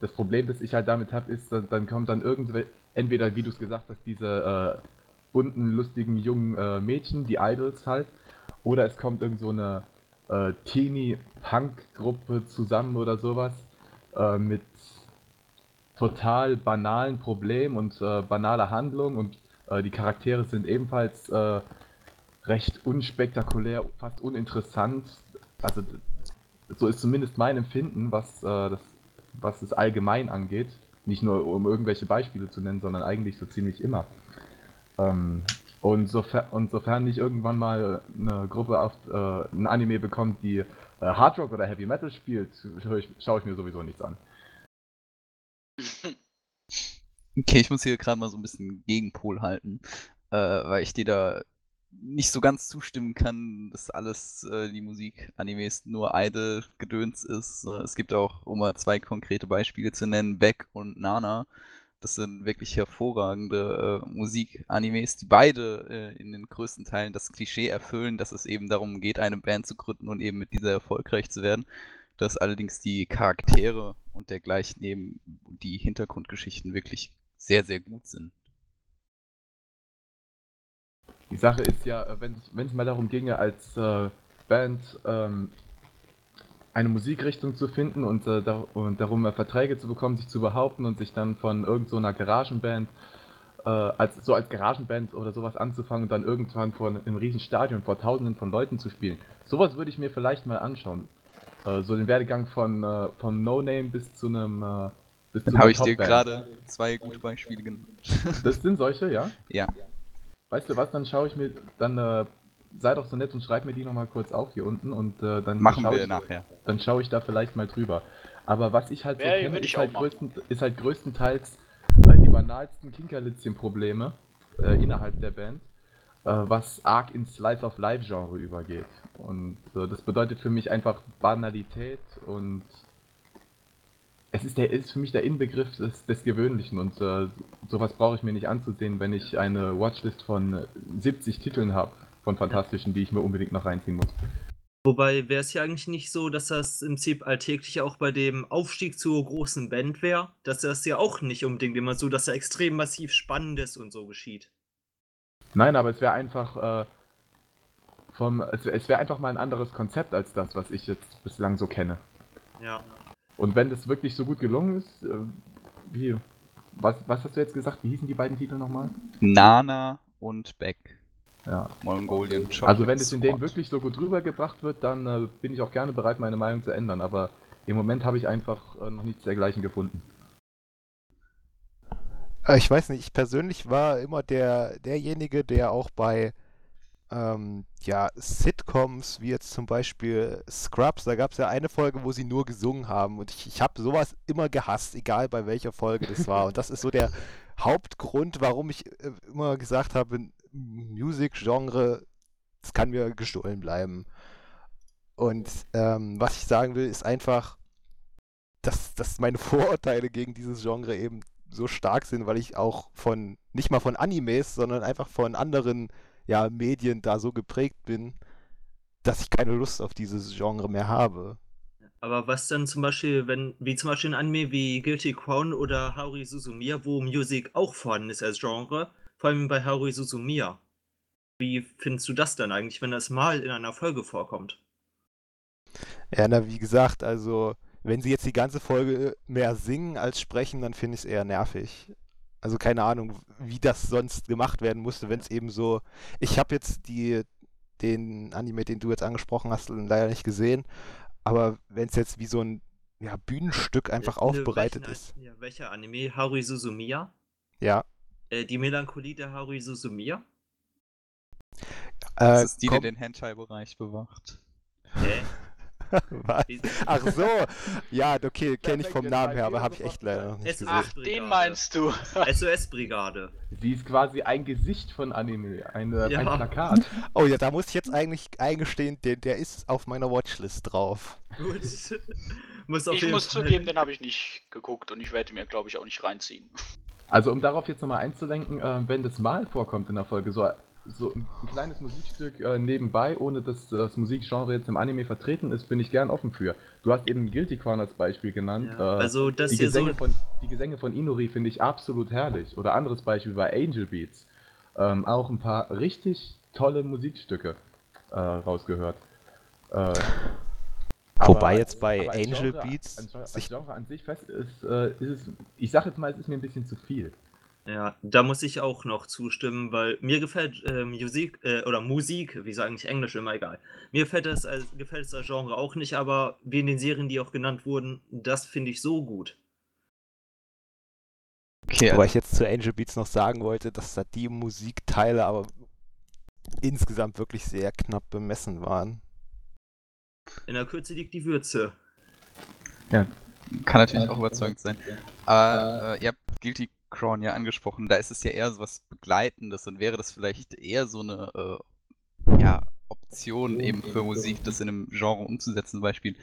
das Problem, das ich halt damit habe, ist, dass dann kommt dann irgendwelche, entweder wie du es gesagt hast, diese äh, bunten, lustigen jungen äh, Mädchen, die Idols halt, oder es kommt irgend so eine äh, Teenie-Punk-Gruppe zusammen oder sowas äh, mit total banalen Problemen und äh, banaler Handlung und äh, die Charaktere sind ebenfalls äh, recht unspektakulär, fast uninteressant. Also so ist zumindest mein Empfinden, was, äh, das, was es allgemein angeht. Nicht nur um irgendwelche Beispiele zu nennen, sondern eigentlich so ziemlich immer. Ähm, und, sofern, und sofern nicht irgendwann mal eine Gruppe auf äh, ein Anime bekommt, die äh, Hard Rock oder Heavy Metal spielt, schaue ich, schaue ich mir sowieso nichts an. [laughs] Okay, ich muss hier gerade mal so ein bisschen Gegenpol halten, äh, weil ich dir da nicht so ganz zustimmen kann, dass alles äh, die Musik Animes nur Idol-Gedöns ist. Äh, Es gibt auch, um mal zwei konkrete Beispiele zu nennen, Beck und Nana. Das sind wirklich hervorragende äh, Musik-Animes, die beide äh, in den größten Teilen das Klischee erfüllen, dass es eben darum geht, eine Band zu gründen und eben mit dieser erfolgreich zu werden. Dass allerdings die Charaktere und dergleichen eben die Hintergrundgeschichten wirklich sehr, sehr gut sind. Die Sache ist ja, äh, wenn es mal darum ginge, als äh, Band ähm, eine Musikrichtung zu finden und, äh, dar und darum äh, Verträge zu bekommen, sich zu behaupten und sich dann von irgendeiner so Garagenband, äh, als, so als Garagenband oder sowas anzufangen und dann irgendwann vor einem riesen Stadion vor tausenden von Leuten zu spielen. Sowas würde ich mir vielleicht mal anschauen. Äh, so den Werdegang von, von No Name bis zu einem Dann habe ich dir gerade zwei gute Beispiele genannt. [laughs] Das sind solche, ja? Ja. Weißt du was, dann schaue ich mir, dann äh, sei doch so nett und schreib mir die nochmal kurz auf hier unten und äh, dann Machen schaue wir ich, nachher. dann schaue ich da vielleicht mal drüber. Aber was ich halt so Ja, kenne, ist halt, größten, ist halt größtenteils äh, die banalsten Kinkerlitzchen-Probleme äh, innerhalb der Band, äh, was arg ins Slice of Life-Genre übergeht. Und äh, das bedeutet für mich einfach Banalität und es ist, der, ist für mich der Inbegriff des, des Gewöhnlichen und äh, sowas brauche ich mir nicht anzusehen, wenn ich eine Watchlist von äh, 70 Titeln habe von Fantastischen, die ich mir unbedingt noch reinziehen muss. Wobei wäre es ja eigentlich nicht so, dass das im Prinzip alltäglich auch bei dem Aufstieg zur großen Band wäre, dass das ja auch nicht unbedingt immer so, dass er extrem massiv Spannendes und so geschieht. Nein, aber es wäre einfach äh, vom, es, es wäre einfach mal ein anderes Konzept als das, was ich jetzt bislang so kenne. Ja. Und wenn das wirklich so gut gelungen ist, äh, wie, was, was hast du jetzt gesagt? Wie hießen die beiden Titel nochmal? Nana und Beck. Ja. Mongolian Also wenn es in denen wirklich so gut rübergebracht wird, dann äh, bin ich auch gerne bereit, meine Meinung zu ändern. Aber im Moment habe ich einfach äh, noch nichts dergleichen gefunden. Äh, Ich weiß nicht, ich persönlich war immer der, derjenige, der auch bei ähm, ja, Sitcoms, wie jetzt zum Beispiel Scrubs, da gab es ja eine Folge, wo sie nur gesungen haben und ich, ich habe sowas immer gehasst, egal bei welcher Folge das war. Und das ist so der Hauptgrund, warum ich äh, immer gesagt habe, Music-Genre, das kann mir gestohlen bleiben. Und ähm, was ich sagen will, ist einfach, dass, dass meine [laughs] Vorurteile gegen dieses Genre eben so stark sind, weil ich auch von, nicht mal von Animes, sondern einfach von anderen ja, Medien da so geprägt bin, dass ich keine Lust auf dieses Genre mehr habe. Aber was dann zum Beispiel, wenn, wie zum Beispiel ein Anime wie Guilty Crown oder Haruhi Suzumiya, wo Musik auch vorhanden ist als Genre, vor allem bei Haruhi Suzumiya. Wie findest du das dann eigentlich, wenn das mal in einer Folge vorkommt? Ja, na, wie gesagt, also, wenn sie jetzt die ganze Folge mehr singen als sprechen, dann finde ich es eher nervig. Also keine Ahnung, wie das sonst gemacht werden musste, wenn es eben so. Ich habe jetzt die, den Anime, den du jetzt angesprochen hast, leider nicht gesehen, aber wenn es jetzt wie so ein ja, Bühnenstück einfach Äh, aufbereitet welchen, ist. Ja, welcher Anime? Haruhi Suzumiya? Ja. Äh, die Melancholie der Haruhi Suzumiya? Das Äh, ist die, die komm- den Hentai-Bereich bewacht. Hä? [laughs] [laughs] Ach so, ja, okay, kenne ich vom Namen her, aber habe ich echt leider noch nicht Es- gesehen. Ach, den meinst du. [laughs] SOS-Brigade. Sie ist quasi ein Gesicht von Anime, eine, Ja. ein Plakat. Oh ja, da muss ich jetzt eigentlich eingestehen, der, der ist auf meiner Watchlist drauf. Gut. [laughs] muss auf Ich muss Fall- zugeben, den habe ich nicht geguckt und ich werde mir, glaube ich, auch nicht reinziehen. Also um darauf jetzt nochmal einzulenken, äh, wenn das mal vorkommt in der Folge, so so ein kleines Musikstück äh, nebenbei, ohne dass das Musikgenre jetzt im Anime vertreten ist, bin ich gern offen für. Du hast eben Guilty Crown als Beispiel genannt. Ja, äh, also das die, hier so. Gesänge von, die Gesänge von Inuri finde ich absolut herrlich. Oder anderes Beispiel bei Angel Beats. Ähm, auch ein paar richtig tolle Musikstücke äh, rausgehört. Äh, Wobei aber- jetzt bei aber als Angel Genre- Beats Als Genre, als sich- Genre an sich fest ist, äh, ist es, ich sag jetzt mal, es ist mir ein bisschen zu viel. Ja, da muss ich auch noch zustimmen, weil mir gefällt äh, Musik äh, oder Musik, wie sagen ich Englisch immer egal. Mir gefällt das als gefällt das Genre auch nicht, aber wie in den Serien, die auch genannt wurden, das finde ich so gut. Okay, Wobei ich jetzt zu Angel Beats noch sagen wollte, dass da die Musikteile aber insgesamt wirklich sehr knapp bemessen waren. In der Kürze liegt die Würze. Kann natürlich auch überzeugend sein. Aber äh, ihr habt Guilty Crown ja angesprochen, da ist es ja eher so was Begleitendes und wäre das vielleicht eher so eine äh, ja, Option eben für Musik, das in einem Genre umzusetzen. Zum Beispiel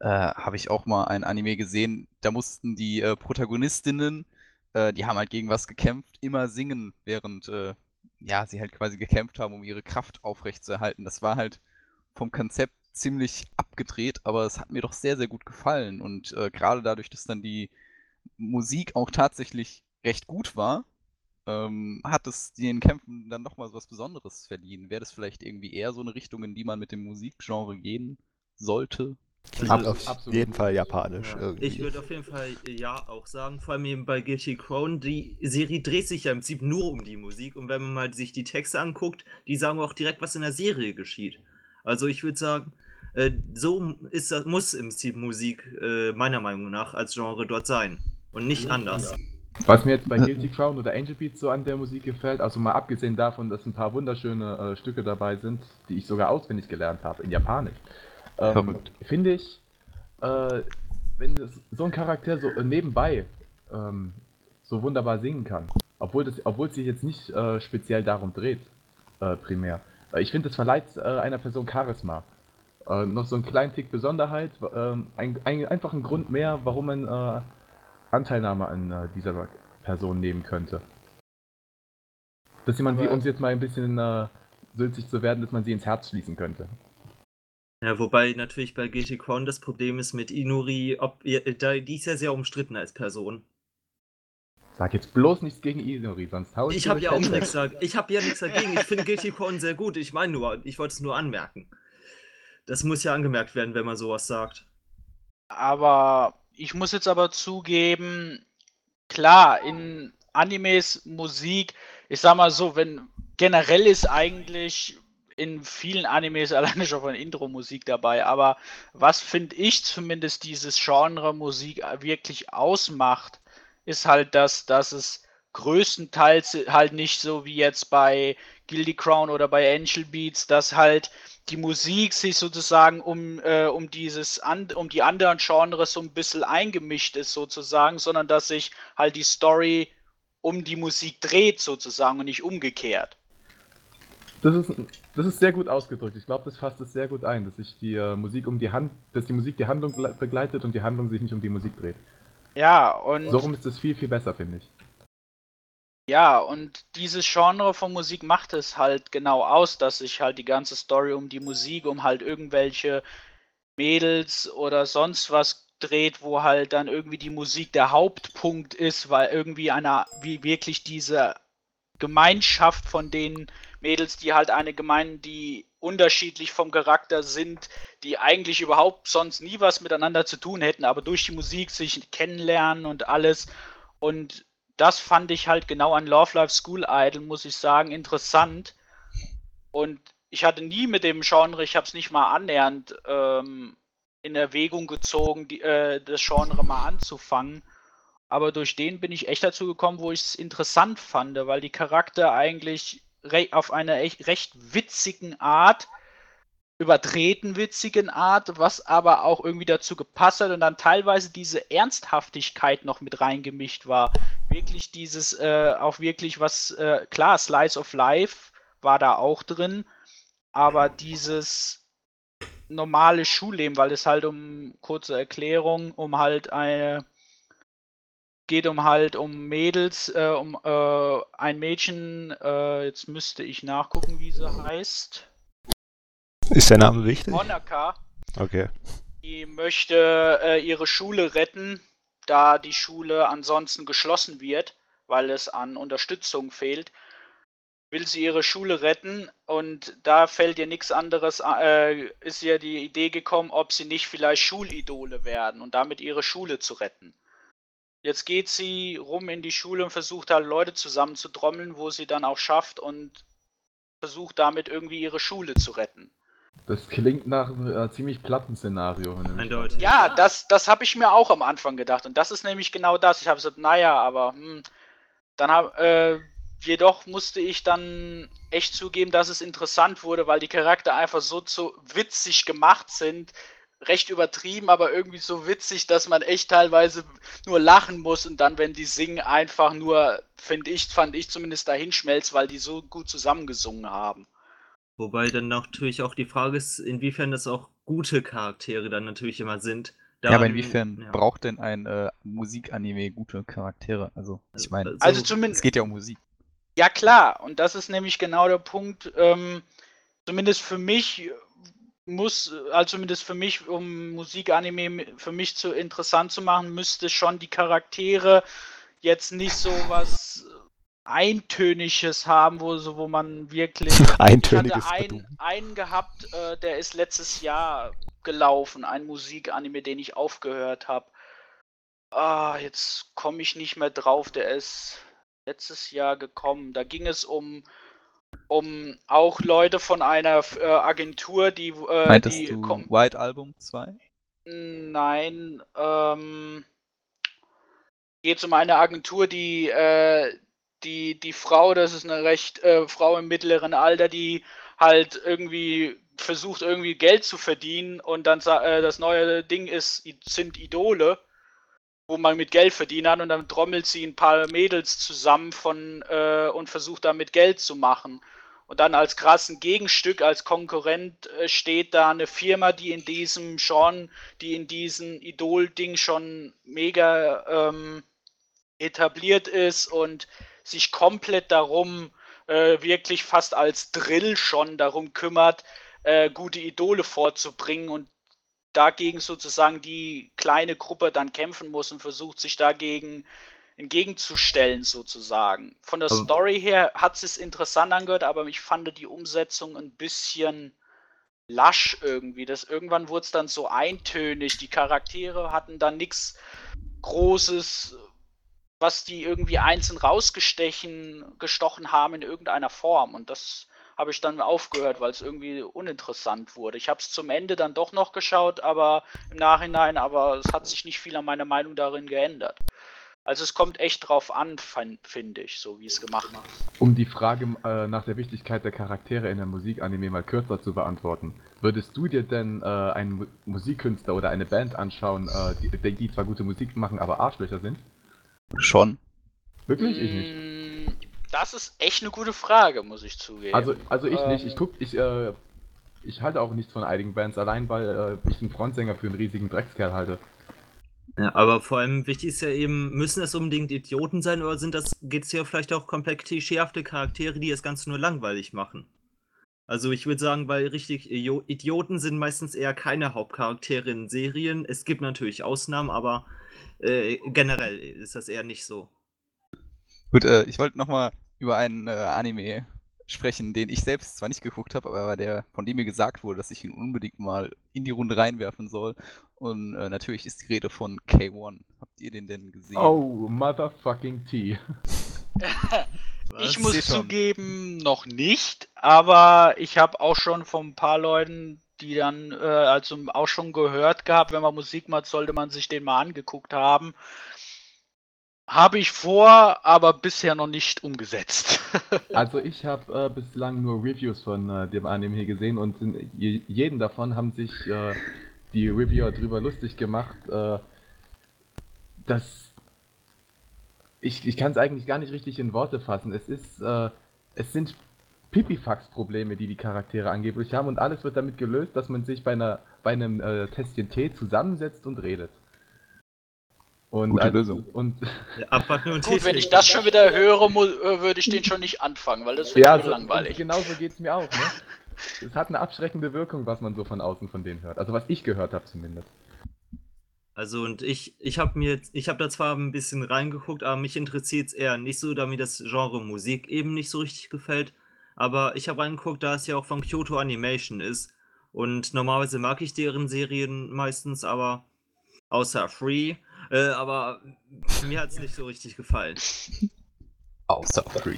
äh, habe ich auch mal ein Anime gesehen, da mussten die äh, Protagonistinnen, äh, die haben halt gegen was gekämpft, immer singen, während äh, ja, sie halt quasi gekämpft haben, um ihre Kraft aufrechtzuerhalten. Das war halt vom Konzept ziemlich abgedreht, aber es hat mir doch sehr, sehr gut gefallen. Und äh, gerade dadurch, dass dann die Musik auch tatsächlich recht gut war, ähm, hat es den Kämpfen dann nochmal so was Besonderes verliehen. Wäre das vielleicht irgendwie eher so eine Richtung, in die man mit dem Musikgenre gehen sollte? Klingt Also, auf absolut. jeden Fall japanisch Ja. irgendwie. Ich würde auf jeden Fall äh, ja auch sagen, vor allem eben bei Guilty Crown, die Serie dreht sich ja im Prinzip nur um die Musik und wenn man mal sich die Texte anguckt, die sagen auch direkt, was in der Serie geschieht. Also ich würde sagen, äh, so ist das, muss im Prinzip Musik äh, meiner Meinung nach als Genre dort sein und nicht anders. Was mir jetzt bei Guilty Crown oder Angel Beats so an der Musik gefällt, also mal abgesehen davon, dass ein paar wunderschöne äh, Stücke dabei sind, die ich sogar auswendig gelernt habe in Japanisch, ähm, finde ich, äh, wenn so ein Charakter so äh, nebenbei ähm, so wunderbar singen kann, obwohl das, obwohl es sich jetzt nicht äh, speziell darum dreht, äh, primär. Äh, Ich finde, das verleiht äh, einer Person Charisma. Äh, noch so einen kleinen Tick Besonderheit, ähm, ein, ein, einfach ein Grund mehr, warum man äh, Anteilnahme an äh, dieser Person nehmen könnte. Dass jemand wie Aber- uns jetzt mal ein bisschen äh, sülzig zu werden, dass man sie ins Herz schließen könnte. Ja, wobei natürlich bei Guilty Crown das Problem ist mit Inuri, ob ihr, da, die ist ja sehr umstritten als Person. Sag jetzt bloß nichts gegen Inori, sonst hau Ich dir habe ja auch nichts dagegen. Ich habe ja nichts dagegen. Ich finde Guilty Crown sehr gut. Ich meine nur, ich wollte es nur anmerken. Das muss ja angemerkt werden, wenn man sowas sagt. Aber ich muss jetzt aber zugeben, klar, in Animes Musik, ich sag mal so, wenn generell ist eigentlich in vielen Animes [laughs] alleine schon von Intro-Musik dabei, aber was finde ich zumindest dieses Genre Musik wirklich ausmacht, ist halt das, dass es größtenteils halt nicht so wie jetzt bei Guilty Crown oder bei Angel Beats, dass halt die Musik sich sozusagen um, äh, um dieses an, um die anderen Genres so ein bisschen eingemischt ist sozusagen, sondern dass sich halt die Story um die Musik dreht sozusagen und nicht umgekehrt. Das ist, das ist sehr gut ausgedrückt. Ich glaube, das fasst es sehr gut ein, dass sich die äh, Musik um die Hand, dass die Musik die Handlung gle- begleitet und die Handlung sich nicht um die Musik dreht. Ja, und So rum ist es viel, viel besser, finde ich. Ja, und dieses Genre von Musik macht es halt genau aus, dass sich halt die ganze Story um die Musik, um halt irgendwelche Mädels oder sonst was dreht, wo halt dann irgendwie die Musik der Hauptpunkt ist, weil irgendwie einer, wie wirklich diese Gemeinschaft von den Mädels, die halt eine gemein, die unterschiedlich vom Charakter sind, die eigentlich überhaupt sonst nie was miteinander zu tun hätten, aber durch die Musik sich kennenlernen und alles. Und das fand ich halt genau an Love Life School Idol, muss ich sagen, interessant. Und ich hatte nie mit dem Genre, ich habe es nicht mal annähernd ähm, in Erwägung gezogen, die, äh, das Genre mal anzufangen. Aber durch den bin ich echt dazu gekommen, wo ich es interessant fand, weil die Charakter eigentlich auf eine echt recht witzigen Art, übertreten witzigen Art, was aber auch irgendwie dazu gepasst hat und dann teilweise diese Ernsthaftigkeit noch mit reingemischt war. Wirklich dieses, äh, auch wirklich was, äh, klar, Slice of Life war da auch drin, aber dieses normale Schulleben, weil es halt um, kurze Erklärung, um halt eine geht um halt um Mädels, äh, um äh, ein Mädchen, äh, jetzt müsste ich nachgucken, wie sie heißt. Ist der Name wichtig? Honoka. Okay. Die möchte äh, ihre Schule retten, da die Schule ansonsten geschlossen wird, weil es an Unterstützung fehlt. Will sie ihre Schule retten und da fällt ihr nichts anderes, äh, ist ihr die Idee gekommen, ob sie nicht vielleicht Schulidole werden und damit ihre Schule zu retten. Jetzt geht sie rum in die Schule und versucht halt Leute zusammenzutrommeln, wo sie dann auch schafft und versucht damit irgendwie ihre Schule zu retten. Das klingt nach einem äh, ziemlich platten Szenario. Eindeutig. Ja, das, das habe ich mir auch am Anfang gedacht. Und das ist nämlich genau das. Ich habe gesagt, naja, aber hm, dann hab, äh, jedoch musste ich dann echt zugeben, dass es interessant wurde, weil die Charakter einfach so zu witzig gemacht sind. Recht übertrieben, aber irgendwie so witzig, dass man echt teilweise nur lachen muss und dann, wenn die singen, einfach nur, finde ich, fand ich zumindest dahin schmelzt, weil die so gut zusammengesungen haben. Wobei dann natürlich auch die Frage ist, inwiefern das auch gute Charaktere dann natürlich immer sind. Ja, aber Daran- inwiefern ja. braucht denn ein äh, Musikanime gute Charaktere? Also, ich meine, Also es zumindest, geht ja um Musik. Ja, klar, und das ist nämlich genau der Punkt, ähm, zumindest für mich äh, muss, äh, also zumindest für mich, um Musikanime für mich zu interessant zu machen, müsste schon die Charaktere jetzt nicht so was Eintöniges haben, wo, so, wo man wirklich. [laughs] Eintöniges ich hatte ein, Badum. einen gehabt, äh, der ist letztes Jahr gelaufen, ein Musikanime, den ich aufgehört habe. Ah, jetzt komme ich nicht mehr drauf, der ist letztes Jahr gekommen. Da ging es um, um auch Leute von einer äh, Agentur, die, äh, Meintest die du kom- White Album 2? Nein, ähm, geht um eine Agentur, die, äh, die, die Frau, das ist eine recht äh, Frau im mittleren Alter, die halt irgendwie versucht, irgendwie Geld zu verdienen und dann äh, das neue Ding ist, sind Idole, wo man mit Geld verdienen kann und dann trommelt sie ein paar Mädels zusammen von äh, und versucht damit Geld zu machen. Und dann als krassen Gegenstück, als Konkurrent äh, steht da eine Firma, die in diesem Genre, die in diesem Idol-Ding schon mega ähm, etabliert ist und sich komplett darum, äh, wirklich fast als Drill schon darum kümmert, äh, gute Idole vorzubringen und dagegen sozusagen die kleine Gruppe dann kämpfen muss und versucht sich dagegen entgegenzustellen sozusagen. Von der Aber- Story her hat es interessant angehört, aber ich fand die Umsetzung ein bisschen lasch irgendwie. Das irgendwann wurde es dann so eintönig. Die Charaktere hatten dann nichts Großes, was die irgendwie einzeln rausgestechen, gestochen haben in irgendeiner Form. Und das habe ich dann aufgehört, weil es irgendwie uninteressant wurde. Ich habe es zum Ende dann doch noch geschaut, aber im Nachhinein, aber es hat sich nicht viel an meiner Meinung darin geändert. Also es kommt echt drauf an, fin- finde ich, so wie es gemacht ist. Um die Frage äh, nach der Wichtigkeit der Charaktere in der Musikanime mal kürzer zu beantworten, würdest du dir denn äh, einen Mu Musikkünstler oder eine Band anschauen, äh, die, die zwar gute Musik machen, aber Arschlöcher sind? Schon. Wirklich? Ich nicht. Mm, Das ist echt eine gute Frage, muss ich zugeben. Also, also ich nicht. Ich Ähm, guck, ich, äh, ich halte auch nichts von einigen Bands, allein weil äh, ich den Frontsänger für einen riesigen Dreckskerl halte. Ja, aber vor allem wichtig ist ja eben, müssen es unbedingt Idioten sein oder sind das, geht es hier vielleicht auch komplett klischeehafte Charaktere, die das Ganze nur langweilig machen? Also ich würde sagen, weil richtig Io- Idioten sind meistens eher keine Hauptcharaktere in Serien. Es gibt natürlich Ausnahmen, aber äh, generell ist das eher nicht so. Gut, äh, ich wollte nochmal über einen äh, Anime sprechen, den ich selbst zwar nicht geguckt habe, aber der, von dem mir gesagt wurde, dass ich ihn unbedingt mal in die Runde reinwerfen soll. Und äh, natürlich ist die Rede von K1. Habt ihr den denn gesehen? Oh, motherfucking T. Ich muss zugeben, noch nicht, aber ich habe auch schon von ein paar Leuten, die dann, äh, also auch schon gehört gehabt, wenn man Musik macht, sollte man sich den mal angeguckt haben. Habe ich vor, aber bisher noch nicht umgesetzt. [laughs] Also ich habe äh, bislang nur Reviews von äh, dem Anime hier gesehen und in je, jeden davon haben sich äh, die Reviewer drüber lustig gemacht, äh, dass ich, ich kann es eigentlich gar nicht richtig in Worte fassen. Es ist, äh, es sind Pipifax-Probleme, die die Charaktere angeblich haben und alles wird damit gelöst, dass man sich bei einer, bei einem äh, Tässchen Tee zusammensetzt und redet. Und, Gute als- Lösung. Und und Gut, wenn ich das schon wieder höre, äh, würde ich den schon nicht anfangen, weil das wird ja, mir so, langweilig. genau so geht es mir auch. Ne? Es hat eine abschreckende Wirkung, was man so von außen von denen hört. Also was ich gehört habe zumindest. Also und ich, ich habe mir, jetzt- ich habe da zwar ein bisschen reingeguckt, aber mich interessiert es eher nicht so, da mir das Genre Musik eben nicht so richtig gefällt. Aber ich habe reingeguckt, da es ja auch von Kyoto Animation ist. Und normalerweise mag ich deren Serien meistens, aber außer Free. Äh, aber mir hat es nicht so richtig gefallen. [laughs] Außer Free.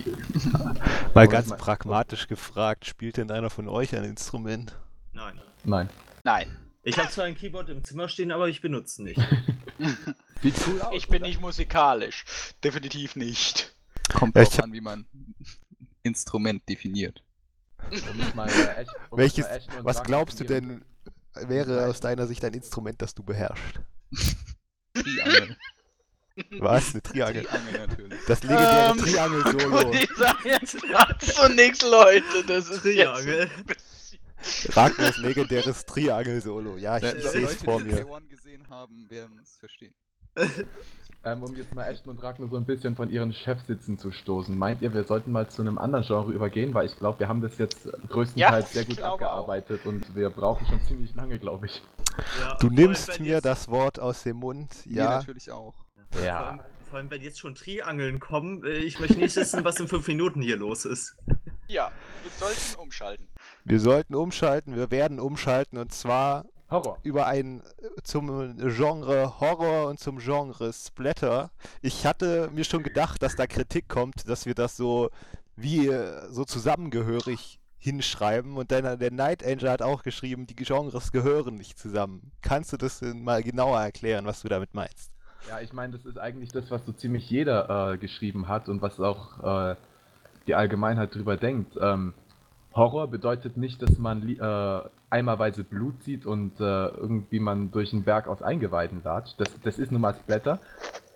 [laughs] Mal ganz pragmatisch gefragt, spielt denn einer von euch ein Instrument? Nein. Nein. Nein, Ich habe zwar ein Keyboard im Zimmer stehen, aber ich benutze es nicht. [laughs] Sieht cool aus. ich bin oder? nicht musikalisch. Definitiv nicht. Kommt Ja, drauf hab- an, wie man Instrument definiert. Äh, Welches, was glaubst du denn, wäre aus deiner Sicht ein Instrument, das du beherrschst? Triangel. [laughs] Was? Eine Triangel? Triangel natürlich. Das legendäre Ähm, Triangel-Solo. [laughs] Ich sag jetzt dazu nichts, Leute. Das ist Triangel. Ragnars legendäres Triangel-Solo. Ja, ich Ja, sehe es Leute, vor die mir. Taiwan gesehen haben, werden es verstehen. [laughs] Ähm, um jetzt mal Ashton und Ragnar so ein bisschen von ihren Chefsitzen zu stoßen. Meint ihr, wir sollten mal zu einem anderen Genre übergehen? Weil ich glaube, wir haben das jetzt größtenteils Ja, sehr gut glaube auch. abgearbeitet und wir brauchen schon ziemlich lange, glaube ich. Ja, Du vor nimmst mir jetzt- das Wort aus dem Mund. Wir Ja, natürlich auch. Vor allem, vor allem, wenn jetzt schon Triangeln kommen, äh, ich möchte nicht wissen, was in fünf Minuten hier los ist. Ja, wir sollten umschalten. wir sollten umschalten. Wir werden umschalten und zwar Horror. über ein äh, zum Genre Horror und zum Genre Splatter. Ich hatte mir schon gedacht, dass da Kritik kommt, dass wir das so wie äh, so zusammengehörig hinschreiben und dann der Night Angel hat auch geschrieben, die Genres gehören nicht zusammen. Kannst du das denn mal genauer erklären, was du damit meinst? Ja, ich meine, das ist eigentlich das, was so ziemlich jeder äh, geschrieben hat und was auch äh, die Allgemeinheit drüber denkt. Ähm, Horror bedeutet nicht, dass man äh, eimerweise Blut sieht und äh, irgendwie man durch einen Berg aus Eingeweiden latscht. Das, das ist nun mal Splatter.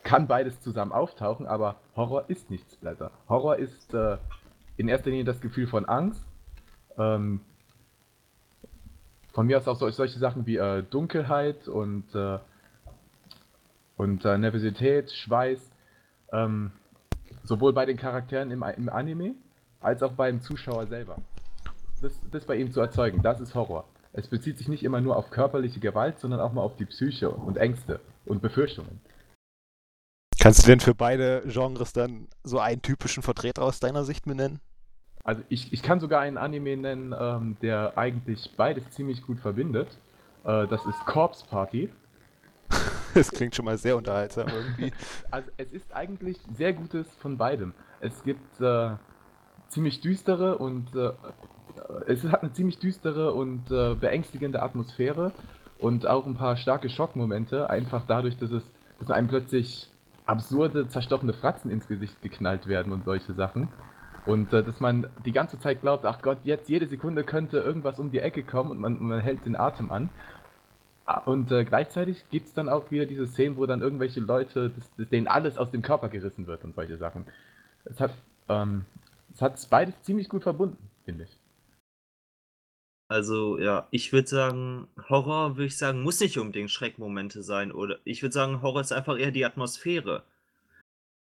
Kann beides zusammen auftauchen, aber Horror ist nicht Splatter. Horror ist äh, in erster Linie das Gefühl von Angst. Ähm, von mir aus auch sol- solche Sachen wie äh, Dunkelheit und äh, und äh, Nervosität, Schweiß, ähm, sowohl bei den Charakteren im, im Anime als auch beim Zuschauer selber. Das, das bei ihm zu erzeugen, das ist Horror. Es bezieht sich nicht immer nur auf körperliche Gewalt, sondern auch mal auf die Psyche und Ängste und Befürchtungen. Kannst du denn für beide Genres dann so einen typischen Vertreter aus deiner Sicht benennen? Also ich, ich kann sogar einen Anime nennen, ähm, der eigentlich beides ziemlich gut verbindet. Äh, das ist Corpse Party. [laughs] Das klingt schon mal sehr unterhaltsam irgendwie. [laughs] Also es ist eigentlich sehr Gutes von beidem. Es gibt äh, ziemlich düstere und äh, es hat eine ziemlich düstere und äh, beängstigende Atmosphäre und auch ein paar starke Schockmomente, einfach dadurch, dass es dass einem plötzlich absurde, zerstochene Fratzen ins Gesicht geknallt werden und solche Sachen. Und äh, dass man die ganze Zeit glaubt, ach Gott, jetzt jede Sekunde könnte irgendwas um die Ecke kommen und man, man hält den Atem an. Und äh, gleichzeitig gibt es dann auch wieder diese Szenen, wo dann irgendwelche Leute, das, das, denen alles aus dem Körper gerissen wird und solche Sachen. Es hat, ähm, es hat beides ziemlich gut verbunden, finde ich. Also ja, ich würde sagen, Horror, würde ich sagen, muss nicht unbedingt Schreckmomente sein. Oder ich würde sagen, Horror ist einfach eher die Atmosphäre.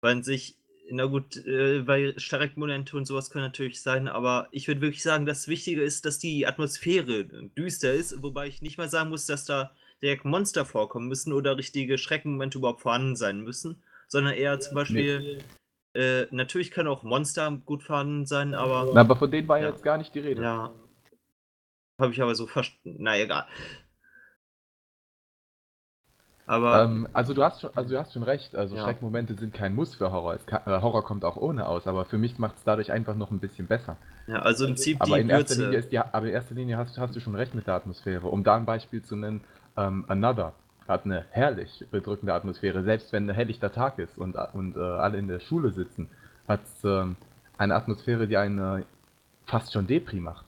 Weil sich, na gut, äh, weil Schreckmomente und sowas können natürlich sein, aber ich würde wirklich sagen, das Wichtige ist, dass die Atmosphäre düster ist, wobei ich nicht mal sagen muss, dass da direkt Monster vorkommen müssen oder richtige Schreckmomente überhaupt vorhanden sein müssen, sondern eher zum Beispiel, äh, natürlich können auch Monster gut vorhanden sein, aber. Na, aber von denen war Ja. jetzt gar nicht die Rede. Ja. Habe ich aber so verstanden. Na egal. Aber Ähm, also du hast schon, also du hast schon recht. Also Ja. Schreckmomente sind kein Muss für Horror. Kann, äh, Horror kommt auch ohne aus, aber für mich macht es dadurch einfach noch ein bisschen besser. ja, also im Prinzip Aber die in erster Würze. Linie ist die, aber in erster Linie hast, hast du schon recht mit der Atmosphäre. Um da ein Beispiel zu nennen, ähm, Another hat eine herrlich bedrückende Atmosphäre. Selbst wenn ein helllichter Tag ist und, und äh, alle in der Schule sitzen, hat es ähm, eine Atmosphäre, die einen äh, fast schon Depri macht.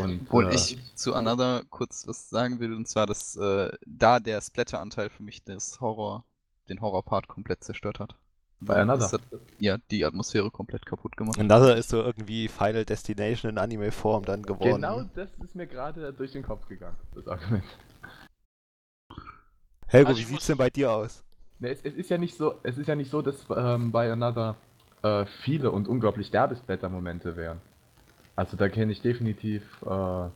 Und, Obwohl äh, ich zu Another kurz was sagen will, und zwar, dass äh, da der Splatter-Anteil für mich das Horror, den Horror-Part komplett zerstört hat. Bei Weil Another? das hat, ja, die Atmosphäre komplett kaputt gemacht. Another ist so irgendwie Final Destination in Anime-Form dann geworden. Genau das ist mir gerade durch den Kopf gegangen, das Argument. Helgo, Also wie sieht's denn bei dir aus? Ne, es, es ist ja nicht so, es ist ja nicht so, dass ähm, bei Another äh, viele und unglaublich Derbesblätter-Momente wären. Also da kenne ich definitiv äh,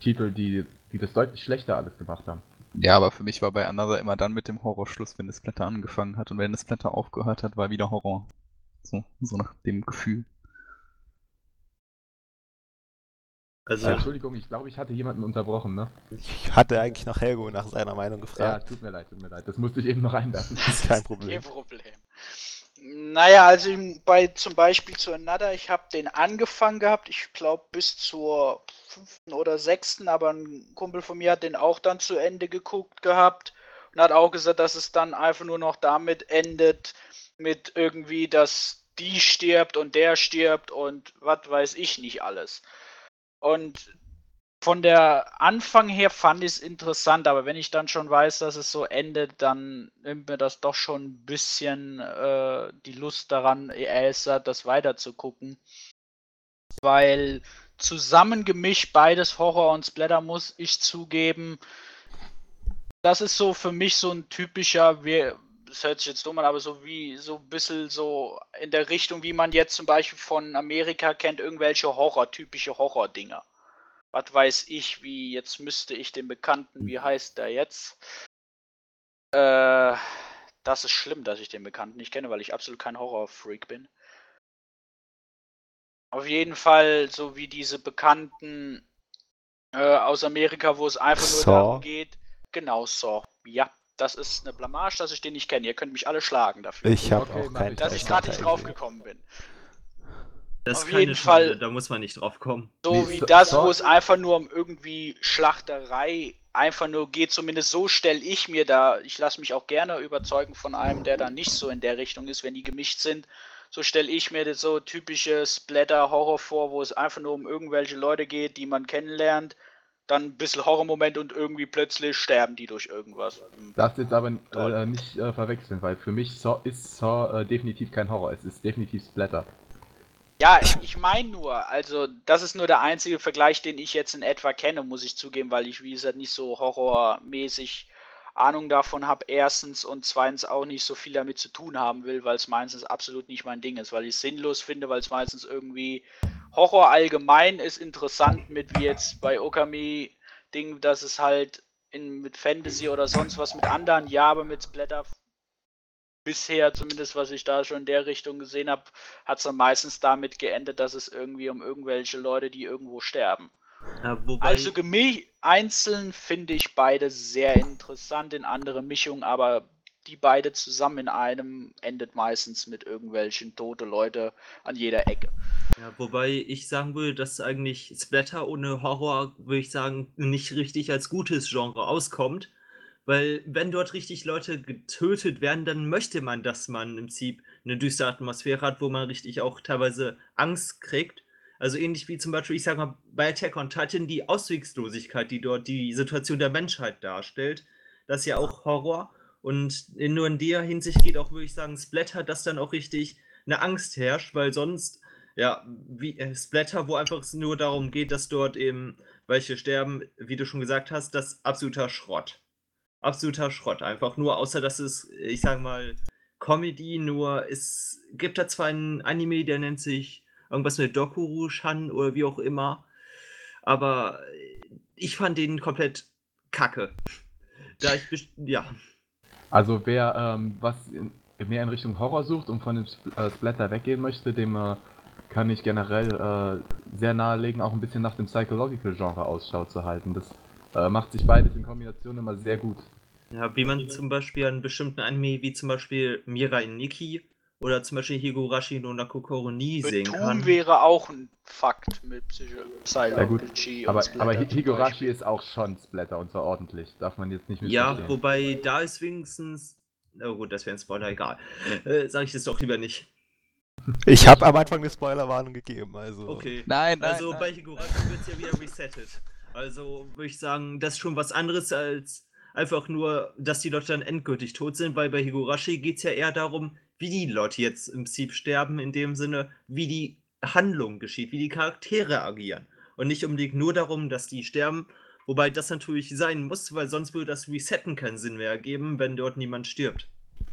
Titel, die, die das deutlich schlechter alles gemacht haben. Ja, aber für mich war bei Another immer dann mit dem Horror Schluss, wenn das Blätter angefangen hat und wenn das Blätter aufgehört hat, war wieder Horror. So, so nach dem Gefühl. Also, Entschuldigung, ich glaube, ich hatte jemanden unterbrochen, ne? Ich hatte eigentlich nach Helgo nach seiner Meinung Ja, gefragt. tut mir leid, tut mir leid. Das musste ich eben noch einwerfen. Das [laughs] ist kein Kein Problem. Naja, also bei zum Beispiel zu Another, ich habe den angefangen gehabt, ich glaube bis zur fünften oder sechsten, aber ein Kumpel von mir hat den auch dann zu Ende geguckt gehabt und hat auch gesagt, dass es dann einfach nur noch damit endet, mit irgendwie, dass die stirbt und der stirbt und was weiß ich nicht alles. Und von der Anfang her fand ich es interessant, aber wenn ich dann schon weiß, dass es so endet, dann nimmt mir das doch schon ein bisschen äh, die Lust daran, ESA das weiter zu gucken. Weil zusammengemischt beides Horror und Splatter muss ich zugeben, das ist so für mich so ein typischer, wir, das hört sich jetzt dumm an, aber so wie so ein bisschen so in der Richtung, wie man jetzt zum Beispiel von Amerika kennt, irgendwelche Horror, typische Horror-Dinger was weiß ich, wie jetzt müsste ich den Bekannten, wie heißt der jetzt? Äh, das ist schlimm, dass ich den Bekannten nicht kenne, weil ich absolut kein Horror-Freak bin. Auf jeden Fall so wie diese Bekannten äh, aus Amerika, wo es einfach nur Saw. darum geht. Genau, Saw. Ja, das ist eine Blamage, dass ich den nicht kenne. Ihr könnt mich alle schlagen dafür. Ich habe Okay, auch keinen dass das ich gerade nicht drauf gekommen bin. Das ist auf keine jeden Schande, Fall- da muss man nicht drauf kommen. So Nee, wie so- das, so- wo es einfach nur um irgendwie Schlachterei einfach nur geht, zumindest so stelle ich mir da, ich lasse mich auch gerne überzeugen von einem, der da nicht so in der Richtung ist, wenn die gemischt sind. So stelle ich mir das so typische Splatter-Horror vor, wo es einfach nur um irgendwelche Leute geht, die man kennenlernt, dann ein bisschen Horrormoment und irgendwie plötzlich sterben die durch irgendwas. Darfst jetzt aber äh, nicht äh, verwechseln, weil für mich Saw, ist Saw äh, definitiv kein Horror. Es ist definitiv Splatter. Ja, ich, meine nur, also das ist nur der einzige Vergleich, den ich jetzt in etwa kenne, muss ich zugeben, weil ich, wie gesagt, nicht so horrormäßig Ahnung davon habe, erstens und zweitens auch nicht so viel damit zu tun haben will, weil es meistens absolut nicht mein Ding ist, weil ich es sinnlos finde, weil es meistens irgendwie Horror allgemein ist interessant mit wie jetzt bei Okami Ding, dass es halt in, mit Fantasy oder sonst was mit anderen, ja, aber mit Splatter bisher, zumindest was ich da schon in der Richtung gesehen habe, hat es dann meistens damit geendet, dass es irgendwie um irgendwelche Leute, die irgendwo sterben. Ja, wobei, Also gemi einzeln finde ich beide sehr interessant in andere Mischungen, aber die beide zusammen in einem endet meistens mit irgendwelchen tote Leute an jeder Ecke. ja, wobei ich sagen würde, dass eigentlich Splatter ohne Horror, würde ich sagen, nicht richtig als gutes Genre auskommt. Weil wenn dort richtig Leute getötet werden, dann möchte man, dass man im Prinzip eine düstere Atmosphäre hat, wo man richtig auch teilweise Angst kriegt. Also ähnlich wie zum Beispiel, ich sag mal, bei Attack on Titan die Auswegslosigkeit, die dort die Situation der Menschheit darstellt. Das ist ja auch Horror. Und nur in der Hinsicht geht auch, würde ich sagen, Splatter, dass dann auch richtig eine Angst herrscht, weil sonst, ja, wie äh, Splatter, wo einfach es nur darum geht, dass dort eben welche sterben, wie du schon gesagt hast, das absoluter Schrott. Absoluter Schrott. Einfach nur, außer dass es, ich sag mal, Comedy, nur es gibt da zwar einen Anime, der nennt sich irgendwas mit Dokuru-Shan oder wie auch immer, aber ich fand den komplett kacke. Da ich, ja. Also wer ähm, was in, mehr in Richtung Horror sucht und von dem äh, Splatter weggehen möchte, dem äh, kann ich generell äh, sehr nahelegen, auch ein bisschen nach dem Psychological-Genre Ausschau zu halten. Das äh, macht sich beides in Kombination immer sehr gut. Ja, wie man zum Beispiel an bestimmten Anime wie zum Beispiel Mirai Nikki oder zum Beispiel Higurashi no Nakokoro ni sehen Betum kann. wäre auch ein Fakt mit Psycho Ja aber, und aber Higurashi ist auch schon Splatter und zwar ordentlich. Darf man jetzt nicht Ja, missverstehen. wobei da ist wenigstens. Oh gut, das wäre ein Spoiler, egal. Äh, sag ich das doch lieber nicht. Ich habe am Anfang eine Spoilerwarnung gegeben, also. Okay. Nein, nein. Also nein. bei Higurashi wird es ja wieder resettet. Also würde ich sagen, das ist schon was anderes als einfach nur, dass die Leute dann endgültig tot sind, weil bei Higurashi geht es ja eher darum, wie die Leute jetzt im Prinzip sterben, in dem Sinne, wie die Handlung geschieht, wie die Charaktere agieren. Und nicht unbedingt nur darum, dass die sterben, wobei das natürlich sein muss, weil sonst würde das Resetten keinen Sinn mehr ergeben, wenn dort niemand stirbt.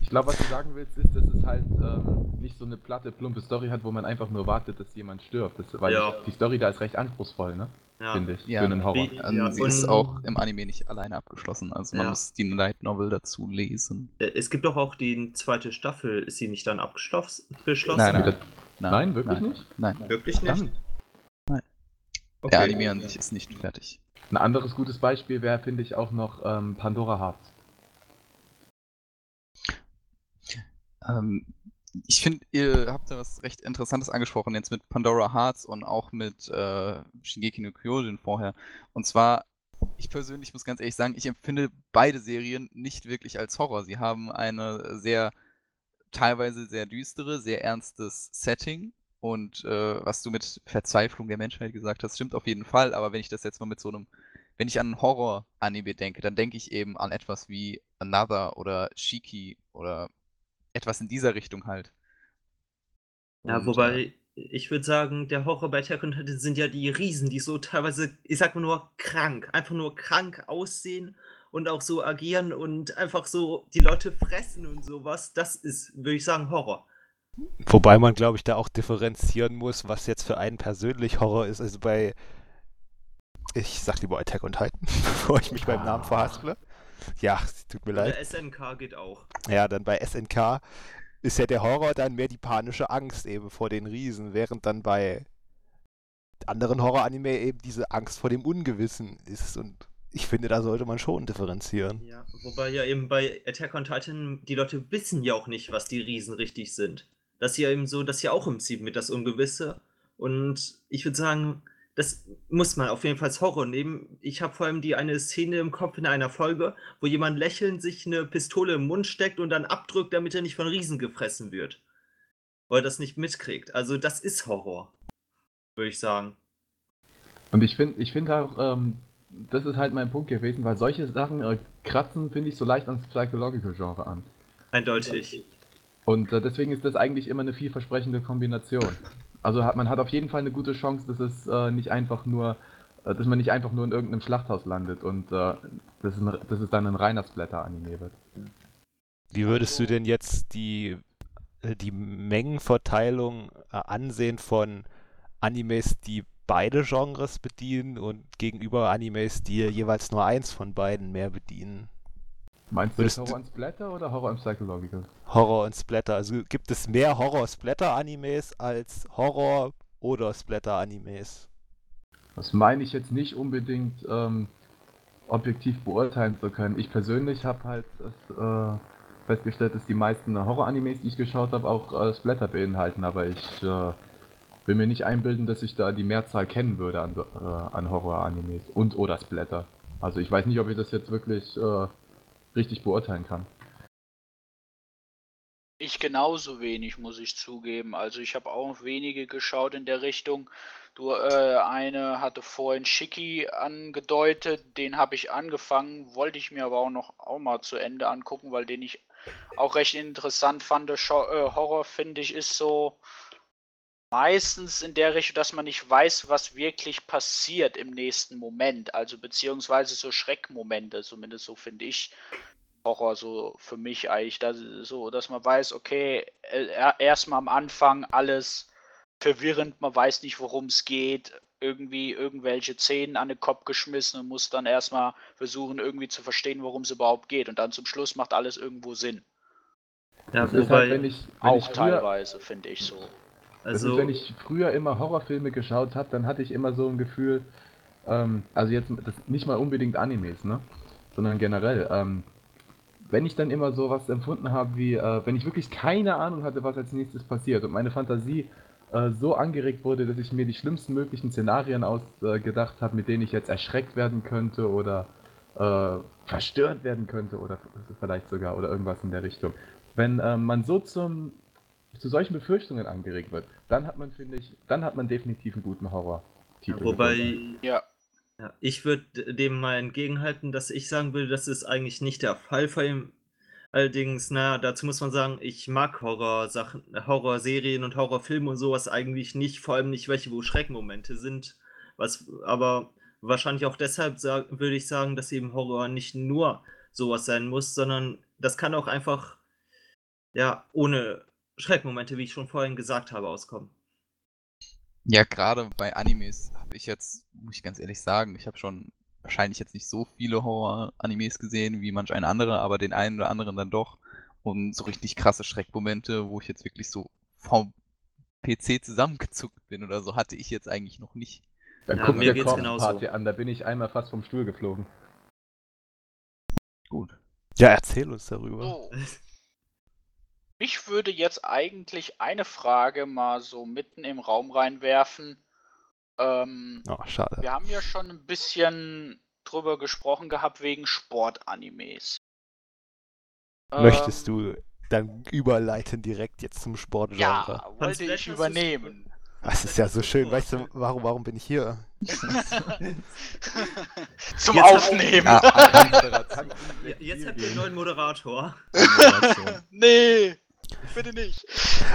glaube, was du sagen willst, ist, dass es halt ähm, nicht so eine platte, plumpe Story hat, wo man einfach nur wartet, dass jemand stirbt. Das, weil Ja. die Story da ist recht anspruchsvoll, ne? Ja. Finde ich. Ja. Für einen Horror. Wie- Ähm, Ja, sie ist auch im Anime nicht alleine abgeschlossen. Also man Ja. muss die Light Novel dazu lesen. Äh, Es gibt doch auch die zweite Staffel. Ist sie nicht dann abgeschlossen? geschlossen? Nein, nein. Wieder- Nein, wirklich nein, nicht? Nein. Wirklich nicht? Verdammt. Okay. Der Anime an sich ist nicht fertig. Ein anderes gutes Beispiel wäre, finde ich, auch noch ähm, Pandora Hearts. Ähm, ich finde, ihr habt da was recht Interessantes angesprochen, jetzt mit Pandora Hearts und auch mit äh, Shingeki no Kyojin vorher. Und zwar, ich persönlich muss ganz ehrlich sagen, ich empfinde beide Serien nicht wirklich als Horror. Sie haben eine sehr, teilweise sehr düstere, sehr ernstes Setting. Und äh, was du mit Verzweiflung der Menschheit gesagt hast, stimmt auf jeden Fall. Aber wenn ich das jetzt mal mit so einem, wenn ich an einen Horror-Anime denke, dann denke ich eben an etwas wie Another oder Shiki oder etwas in dieser Richtung halt. Ja, Und, äh, wobei, ich würde sagen, der Horror bei Attack on Titan sind ja die Riesen, die so teilweise, ich sag mal nur krank, einfach nur krank aussehen und auch so agieren und einfach so die Leute fressen und sowas. Das ist, würde ich sagen, Horror. Wobei man, glaube ich, da auch differenzieren muss, was jetzt für einen persönlich Horror ist. Also bei, ich sag lieber Attack on Titan, [laughs] bevor ich mich beim Namen verhasple. [laughs] Ja, tut mir leid. Der SNK geht auch. Ja, dann bei SNK ist ja der Horror dann mehr die panische Angst eben vor den Riesen, während dann bei anderen Horror-Anime eben diese Angst vor dem Ungewissen ist. Und ich finde, da sollte man schon differenzieren. Ja, wobei ja eben bei Attack on Titan die Leute wissen ja auch nicht, was die Riesen richtig sind. Das ist ja eben so, das ist ja auch im Prinzip mit das Ungewisse. Und ich würde sagen, das muss man auf jeden Fall als Horror nehmen. Ich habe vor allem die eine Szene im Kopf in einer Folge, wo jemand lächelnd sich eine Pistole im Mund steckt und dann abdrückt, damit er nicht von Riesen gefressen wird. Weil er das nicht mitkriegt. Also das ist Horror, würde ich sagen. Und ich finde ich find auch, ähm, das ist halt mein Punkt gewesen, weil solche Sachen äh, kratzen, finde ich, so leicht ans Psychological Genre an. Eindeutig. Und äh, deswegen ist das eigentlich immer eine vielversprechende Kombination. Also hat man hat auf jeden Fall eine gute Chance, dass es äh, nicht einfach nur, äh, dass man nicht einfach nur in irgendeinem Schlachthaus landet und äh, dass, es ein, dass es dann ein reiner Splatter-Anime wird. Wie würdest du denn jetzt die, äh, die Mengenverteilung äh, ansehen von Animes, die beide Genres bedienen und gegenüber Animes, die jeweils nur eins von beiden mehr bedienen? Meinst du Horror und Splatter oder Horror und Psychological? Horror und Splatter. Also gibt es mehr Horror-Splatter-Animes als Horror- oder Splatter-Animes? Das meine ich jetzt nicht unbedingt ähm, objektiv beurteilen zu können. Ich persönlich habe halt das, äh, festgestellt, dass die meisten Horror-Animes, die ich geschaut habe, auch äh, Splatter beinhalten, aber ich äh, will mir nicht einbilden, dass ich da die Mehrzahl kennen würde an, äh, an Horror-Animes und oder Splatter. Also ich weiß nicht, ob ich das jetzt wirklich äh, richtig beurteilen kann. Ich genauso wenig, muss ich zugeben. Also ich habe auch wenige geschaut in der Richtung. Du, äh, eine hatte vorhin Shiki angedeutet, den habe ich angefangen, wollte ich mir aber auch noch auch mal zu Ende angucken, weil den ich auch recht interessant fand. Äh, Horror, finde ich, ist so meistens in der Richtung, dass man nicht weiß, was wirklich passiert im nächsten Moment. Also beziehungsweise so Schreckmomente, zumindest so finde ich. Horror so für mich eigentlich, dass, so, dass man weiß, okay, äh, erstmal am Anfang alles verwirrend, man weiß nicht, worum es geht, irgendwie irgendwelche Szenen an den Kopf geschmissen und muss dann erstmal versuchen, irgendwie zu verstehen, worum es überhaupt geht. Und dann zum Schluss macht alles irgendwo Sinn. Ja, Das ist wobei, halt, wenn ich, wenn Auch ich früher, teilweise, finde ich so. Also, ist, wenn ich früher immer Horrorfilme geschaut habe, dann hatte ich immer so ein Gefühl, ähm, also jetzt nicht mal unbedingt Animes, ne? Sondern generell, ähm, wenn ich dann immer so was empfunden habe, wie, äh, wenn ich wirklich keine Ahnung hatte, was als nächstes passiert und meine Fantasie äh, so angeregt wurde, dass ich mir die schlimmsten möglichen Szenarien ausgedacht habe, mit denen ich jetzt erschreckt werden könnte oder äh, verstört werden könnte oder vielleicht sogar oder irgendwas in der Richtung. Wenn äh, man so zum zu solchen Befürchtungen angeregt wird, dann hat man, finde ich, dann hat man definitiv einen guten Horror-Titel. wobei gefunden. Ja, Ja, ich würde dem mal entgegenhalten, dass ich sagen würde, das ist eigentlich nicht der Fall vor ihm. Allerdings, naja, dazu muss man sagen, ich mag Horrorsachen, Horrorserien und Horrorfilme und sowas eigentlich nicht, vor allem nicht welche, wo Schreckmomente sind. Was, aber wahrscheinlich auch deshalb sag, würde ich sagen, dass eben Horror nicht nur sowas sein muss, sondern das kann auch einfach ja, ohne Schreckmomente, wie ich schon vorhin gesagt habe, auskommen. Ja, gerade bei Animes habe ich jetzt, muss ich ganz ehrlich sagen, ich habe schon wahrscheinlich jetzt nicht so viele Horror-Animes gesehen wie manch ein anderer, aber den einen oder anderen dann doch. Und so richtig krasse Schreckmomente, wo ich jetzt wirklich so vom PC zusammengezuckt bin oder so, hatte ich jetzt eigentlich noch nicht. Dann Ja, guck mir mir geht's genauso. Party an, da bin ich einmal fast vom Stuhl geflogen. Gut. Ja, erzähl uns darüber. So. [laughs] Ich würde jetzt eigentlich eine Frage mal so mitten im Raum reinwerfen. Ähm, Oh, schade. wir haben ja schon ein bisschen drüber gesprochen gehabt wegen Sportanimes. Möchtest Ähm, du dann überleiten direkt jetzt zum Sportgenre? Ja, wollte ich ist übernehmen. Das ist ja so schön. Weißt du, warum, warum bin ich hier? [laughs] Zum Jetzt hab- Aufnehmen. Anmoderation. [laughs] Ja, Jetzt habt ihr einen neuen Moderator. [laughs] Nee, [laughs] bitte nicht.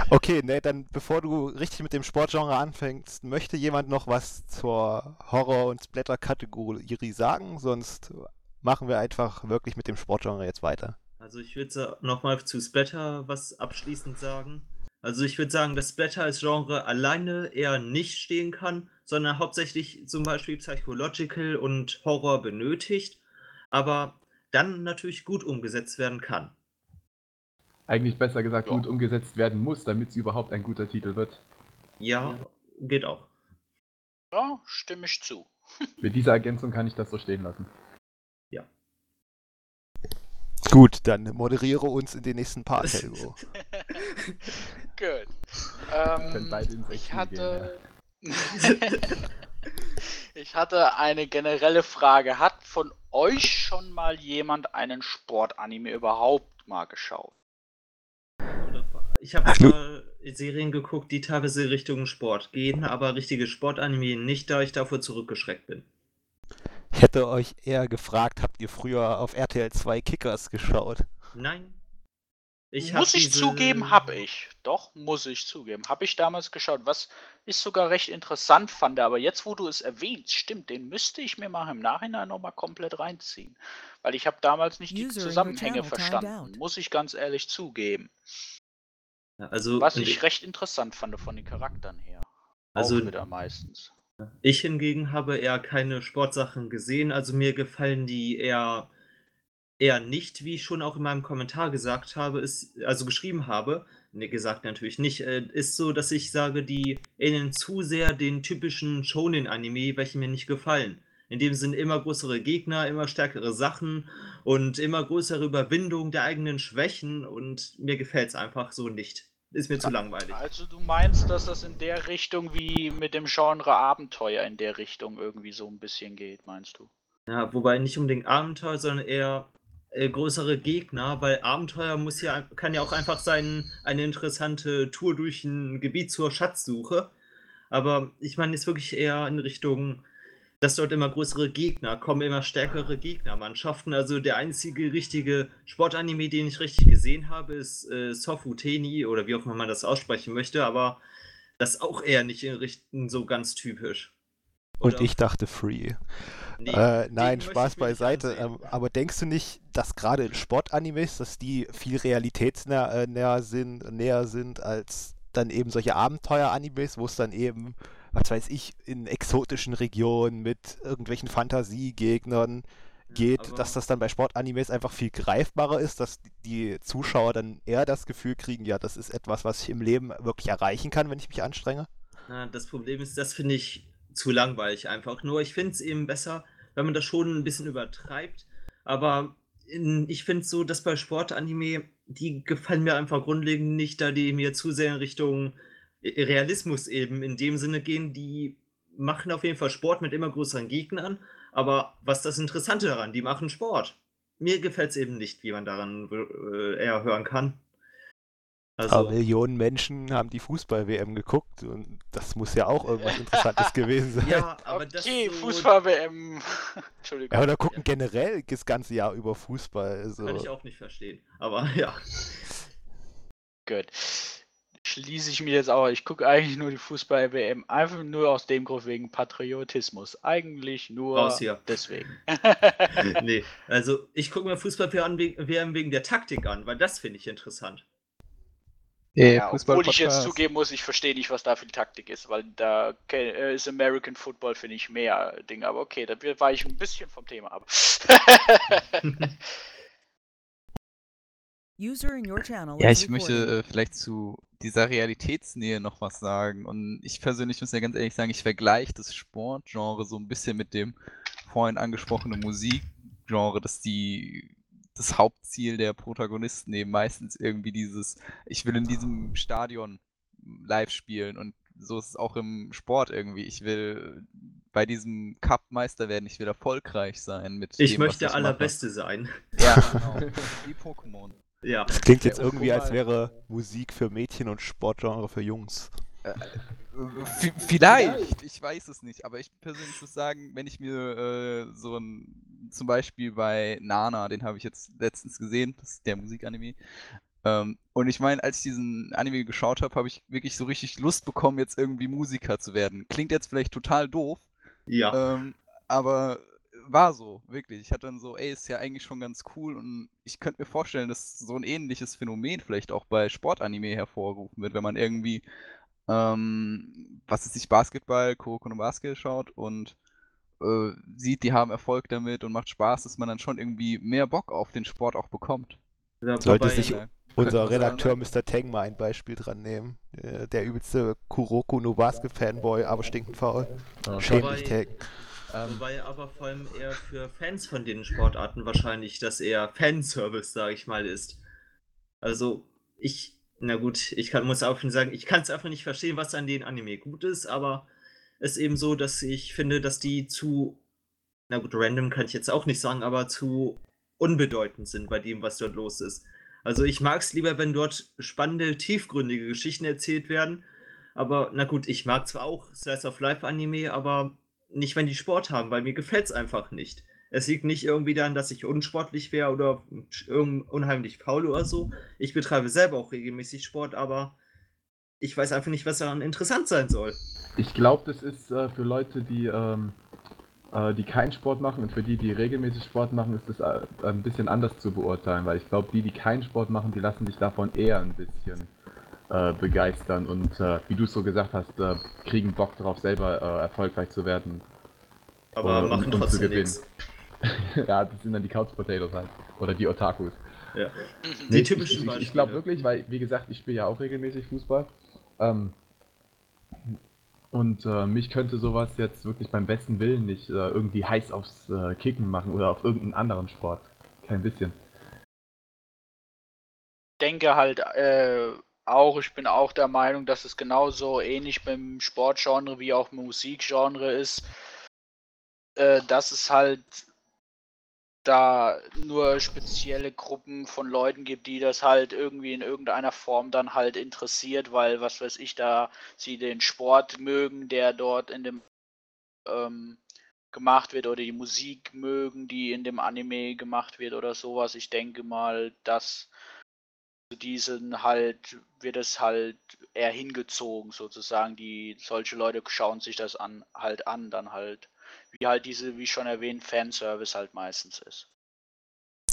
Okay, ne, dann bevor du richtig mit dem Sportgenre anfängst, möchte jemand noch was zur Horror- und Splatter-Kategorie sagen? Sonst machen wir einfach wirklich mit dem Sportgenre jetzt weiter. Also ich würde nochmal zu Splatter was abschließend sagen. Also ich würde sagen, dass Splatter als Genre alleine eher nicht stehen kann, sondern hauptsächlich zum Beispiel Psychological und Horror benötigt, aber dann natürlich gut umgesetzt werden kann. Eigentlich besser gesagt Ja. gut umgesetzt werden muss, damit es überhaupt ein guter Titel wird. Ja, geht auch. Ja, stimme ich zu. [laughs] Mit dieser Ergänzung kann ich das so stehen lassen. Gut, dann moderiere uns in den nächsten Part, Helgo. [laughs] Gut. Ähm, ich hatte. [laughs] ich hatte eine generelle Frage. Hat von euch schon mal jemand einen Sportanime überhaupt mal geschaut? Ich habe Serien geguckt, die teilweise Richtung Sport gehen, aber richtige Sportanime nicht, da ich davor zurückgeschreckt bin. Ich hätte euch eher gefragt, habt ihr früher auf RTL 2 Kickers geschaut? Nein. Ich muss ich diese- zugeben, habe ich. Doch, muss ich zugeben. Habe ich damals geschaut, was ich sogar recht interessant fand. Aber jetzt, wo du es erwähnst, stimmt, den müsste ich mir mal im Nachhinein nochmal komplett reinziehen. Weil ich habe damals nicht die User your Zusammenhänge verstanden. Muss ich ganz ehrlich zugeben. Ja, Also, Was ich recht interessant fand von den Charakteren her. Also- Auch wieder meistens. Ich hingegen habe eher keine Sportsachen gesehen, also mir gefallen die eher, eher nicht, wie ich schon auch in meinem Kommentar gesagt habe, ist, also geschrieben habe, ne, gesagt natürlich nicht, äh, ist so, dass ich sage, die ähneln zu sehr den typischen Shonen-Anime, welche mir nicht gefallen. In dem sind immer größere Gegner, immer stärkere Sachen und immer größere Überwindung der eigenen Schwächen und mir gefällt es einfach so nicht. Ist mir zu langweilig. Also du meinst, dass das in der Richtung wie mit dem Genre Abenteuer in der Richtung irgendwie so ein bisschen geht, meinst du? Ja, wobei nicht unbedingt Abenteuer, sondern eher äh, größere Gegner, weil Abenteuer muss ja, kann ja auch einfach sein, eine interessante Tour durch ein Gebiet zur Schatzsuche. Aber ich meine jetzt wirklich eher in Richtung, dass dort immer größere Gegner kommen, immer stärkere Gegnermannschaften. Also der einzige richtige Sportanime, den ich richtig gesehen habe, ist äh, Sofu Teni oder wie auch immer man das aussprechen möchte, aber das auch eher nicht in Richtung so ganz typisch. Und Oder? ich dachte Free. Nee, äh, nein, Spaß beiseite. Ähm, aber denkst du nicht, dass gerade in Sportanimes, dass die viel realitätsnäher äh, sind, näher sind als dann eben solche Abenteuer-Animes, wo es dann eben, was weiß ich, in exotischen Regionen mit irgendwelchen Fantasiegegnern geht, aber- dass das dann bei Sportanimes einfach viel greifbarer ist, dass die Zuschauer dann eher das Gefühl kriegen, ja, das ist etwas, was ich im Leben wirklich erreichen kann, wenn ich mich anstrenge? Das Problem ist, das finde ich zu langweilig einfach. Nur ich finde es eben besser, wenn man das schon ein bisschen übertreibt. Aber in, ich finde es so, dass bei Sportanime, die gefallen mir einfach grundlegend nicht, da die mir zu sehr in Richtung Realismus eben in dem Sinne gehen. Die machen auf jeden Fall Sport mit immer größeren Gegnern. Aber was ist das Interessante daran? Die machen Sport. Mir gefällt es eben nicht, wie man daran äh, eher hören kann. Also, Aber Millionen Menschen haben die Fußball-WM geguckt und das muss ja auch irgendwas [laughs] Interessantes gewesen sein. ja, aber das okay, so, Fußball-WM. [laughs] Entschuldigung. Ja, oder gucken generell das ganze Jahr über Fußball. Also. Kann ich auch nicht verstehen. Aber [laughs] ja. Gut. Schließe ich mir jetzt auch. Ich gucke eigentlich nur die Fußball-WM. Einfach nur aus dem Grund wegen Patriotismus. Eigentlich nur Raus hier. [laughs] deswegen. nee, also ich gucke mir Fußball-WM wegen der Taktik an, weil das finde ich interessant. Ja, obwohl ich jetzt zugeben muss, ich verstehe nicht, was da für die Taktik ist, weil da äh, ist American Football, finde ich, mehr Ding. Aber okay, da war ich ein bisschen vom Thema ab. [laughs] User in your channel Ja, ich möchte äh, vielleicht zu dieser Realitätsnähe noch was sagen. Und ich persönlich muss ja ganz ehrlich sagen, ich vergleiche das Sportgenre so ein bisschen mit dem vorhin angesprochenen Musikgenre, dass die das Hauptziel der Protagonisten eben meistens irgendwie dieses, ich will in diesem Stadion live spielen und so ist es auch im Sport irgendwie. Ich will bei diesem Cup Meister werden, ich will erfolgreich sein mit Ich dem, möchte. Allerbeste sein. Ja, [laughs] genau. Wie Pokémon. Ja. Klingt jetzt irgendwie, als wäre Musik für Mädchen und Sportgenre für Jungs. V vielleicht, ich weiß es nicht, aber ich persönlich muss sagen, wenn ich mir äh, so ein, zum Beispiel bei Nana, den habe ich jetzt letztens gesehen, das ist der Musikanime, ähm, und ich meine, als ich diesen Anime geschaut habe, habe ich wirklich so richtig Lust bekommen, jetzt irgendwie Musiker zu werden. Klingt jetzt vielleicht total doof, Ja. ähm, aber war so, wirklich. Ich hatte dann so, ey, ist ja eigentlich schon ganz cool und ich könnte mir vorstellen, dass so ein ähnliches Phänomen vielleicht auch bei Sportanime hervorgerufen wird, wenn man irgendwie, ähm, was ist nicht, Basketball, Kuroko no Basket schaut und äh, sieht, die haben Erfolg damit und macht Spaß, dass man dann schon irgendwie mehr Bock auf den Sport auch bekommt. Ja, Sollte sich Äh, unser Redakteur sagen. Mr. Teng mal ein Beispiel dran nehmen. Äh, Der übelste Kuroko no Basket Fanboy, aber stinkend faul. Ja. Dich, Teng. Ähm, Wobei aber vor allem eher für Fans von den Sportarten wahrscheinlich das eher Fanservice, sage ich mal, ist. Also ich, na gut, ich kann, muss auch schon sagen, ich kann es einfach nicht verstehen, was an den Anime gut ist, aber es ist eben so, dass ich finde, dass die zu, na gut, random kann ich jetzt auch nicht sagen, aber zu unbedeutend sind bei dem, was dort los ist. Also ich mag es lieber, wenn dort spannende, tiefgründige Geschichten erzählt werden. Aber na gut, ich mag zwar auch Slice of Life Anime, aber nicht, wenn die Sport haben, weil mir gefällt es einfach nicht. Es liegt nicht irgendwie daran, dass ich unsportlich wäre oder unheimlich faul oder so. Ich betreibe selber auch regelmäßig Sport, aber ich weiß einfach nicht, was daran interessant sein soll. Ich glaube, das ist äh, für Leute, die, ähm, äh, die keinen Sport machen und für die, die regelmäßig Sport machen, ist das äh, ein bisschen anders zu beurteilen, weil ich glaube, die, die keinen Sport machen, die lassen sich davon eher ein bisschen äh, begeistern und äh, wie du es so gesagt hast, äh, kriegen Bock darauf, selber äh, erfolgreich zu werden. Aber Oder- machen und- und zu trotzdem gewinnen. nichts. [laughs] ja, das sind dann die Couch Potatoes halt. Oder die Otakus. Ja. Mhm. Die ich- typischen Ich, ich, ich glaube wirklich, weil, wie gesagt, ich spiele ja auch regelmäßig Fußball. Ähm, und äh, mich könnte sowas jetzt wirklich beim besten Willen nicht äh, irgendwie heiß aufs äh, Kicken machen oder auf irgendeinen anderen Sport. Kein bisschen. denke halt äh, auch, ich bin auch der Meinung, dass es genauso ähnlich beim Sportgenre wie auch im Musikgenre ist, äh, dass es halt da nur spezielle Gruppen von Leuten gibt, die das halt irgendwie in irgendeiner Form dann halt interessiert, weil was weiß ich, da sie den Sport mögen, der dort in dem ähm, gemacht wird oder die Musik mögen, die in dem Anime gemacht wird oder sowas. Ich denke mal, dass zu diesen halt wird es halt eher hingezogen sozusagen. Die solche Leute schauen sich das an halt an, dann halt wie halt diese, wie schon erwähnt, Fanservice halt meistens ist.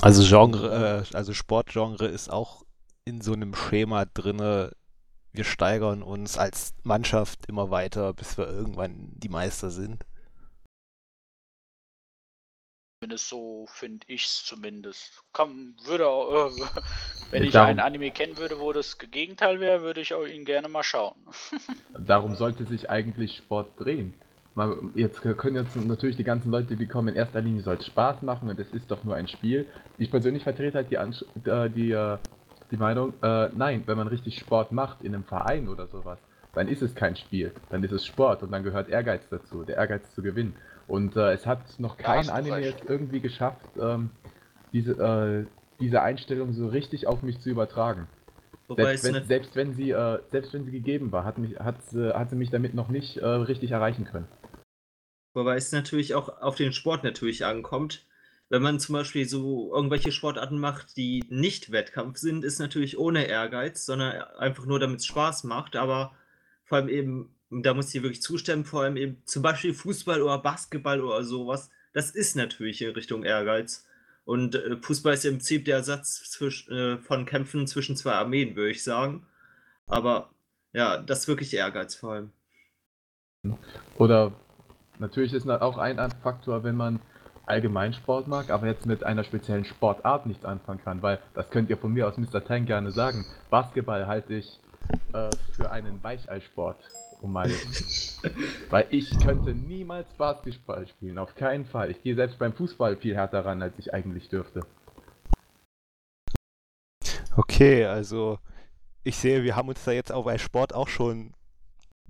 Also Genre, äh, also Sportgenre ist auch in so einem Schema drinne. Wir steigern uns als Mannschaft immer weiter, bis wir irgendwann die Meister sind. Zumindest so finde ich es zumindest. Kann, würde auch, äh, [laughs] wenn ich darum- einen Anime kennen würde, wo das Gegenteil wäre, würde ich auch ihn gerne mal schauen. [laughs] Darum sollte sich eigentlich Sport drehen. Man, jetzt können jetzt natürlich die ganzen Leute, die kommen, in erster Linie soll es Spaß machen und es ist doch nur ein Spiel. Ich persönlich vertrete halt die, Ansch äh, die, äh, die Meinung, äh, nein, wenn man richtig Sport macht in einem Verein oder sowas, dann ist es kein Spiel, dann ist es Sport und dann gehört Ehrgeiz dazu, der Ehrgeiz zu gewinnen. Und äh, es hat noch kein Anime recht. jetzt irgendwie geschafft, ähm, diese, äh, diese Einstellung so richtig auf mich zu übertragen. Wobei Selbst es wenn, selbst wenn sie, äh, selbst wenn sie gegeben war, hat, mich, hat, sie- hat sie mich damit noch nicht äh, richtig erreichen können. Wobei es natürlich auch auf den Sport natürlich ankommt. Wenn man zum Beispiel so irgendwelche Sportarten macht, die nicht Wettkampf sind, ist natürlich ohne Ehrgeiz, sondern einfach nur, damit es Spaß macht. Aber vor allem eben, da muss ich wirklich zustimmen, vor allem eben zum Beispiel Fußball oder Basketball oder sowas, das ist natürlich in Richtung Ehrgeiz. Und äh, Fußball ist im Prinzip der Ersatz zwisch, äh, von Kämpfen zwischen zwei Armeen, würde ich sagen. Aber ja, das ist wirklich Ehrgeiz vor allem. Oder natürlich ist auch ein Faktor, wenn man allgemein Sport mag, aber jetzt mit einer speziellen Sportart nichts anfangen kann, weil das könnt ihr von mir aus Mr. Tang gerne sagen. Basketball halte ich äh, für einen Weicheilsport, um mal Weil ich könnte niemals Basketball spielen, auf keinen Fall. Ich gehe selbst beim Fußball viel härter ran, als ich eigentlich dürfte. Okay, also ich sehe, wir haben uns da jetzt auch bei Sport auch schon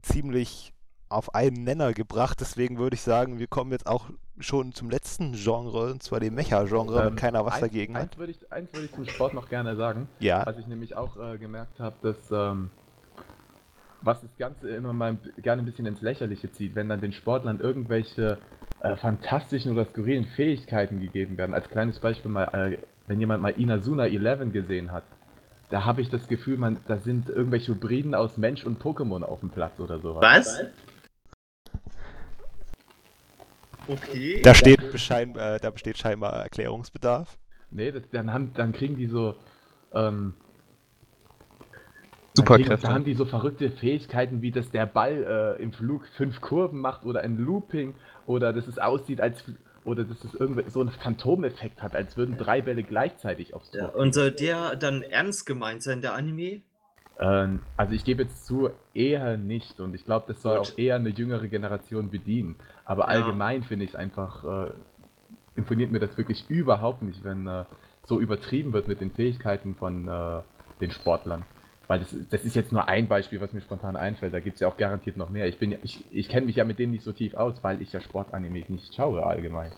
ziemlich auf einen Nenner gebracht. Deswegen würde ich sagen, wir kommen jetzt auch schon zum letzten Genre, und zwar dem Mecha-Genre, Ähm, wenn keiner was eins, dagegen eins hat. würde ich, eins würde ich zum Sport noch gerne sagen. Ja, Was ich nämlich auch äh, gemerkt habe, dass ähm, was das Ganze immer mal gerne ein bisschen ins Lächerliche zieht, wenn dann den Sportlern irgendwelche äh, fantastischen oder skurrilen Fähigkeiten gegeben werden. Als kleines Beispiel mal, äh, wenn jemand mal Inazuna 11 gesehen hat, da habe ich das Gefühl, man, da sind irgendwelche Hybriden aus Mensch und Pokémon auf dem Platz oder sowas. Was? Okay. da steht, beschein, äh, da besteht scheinbar Erklärungsbedarf. Nee, das, dann, haben, dann kriegen die so. Ähm, Superkräfte. Da, haben die so verrückte Fähigkeiten, wie dass der Ball äh, im Flug fünf Kurven macht oder ein Looping oder dass es aussieht, als. Oder dass es irgendwie so einen Phantomeffekt hat, als würden drei Bälle gleichzeitig aufs Tor. Ja, und soll der dann ernst gemeint sein, der Anime? Ähm, also ich gebe jetzt zu, eher nicht. Und ich glaube, das soll Gut. auch eher eine jüngere Generation bedienen. Aber Ja. allgemein finde ich einfach, äh, imponiert mir das wirklich überhaupt nicht, wenn äh, so übertrieben wird mit den Fähigkeiten von äh, den Sportlern. Weil das, das ist jetzt nur ein Beispiel, was mir spontan einfällt. Da gibt es ja auch garantiert noch mehr. Ich, bin ich, ich kenne mich ja mit denen nicht so tief aus, weil ich ja Sportanime nicht schaue allgemein.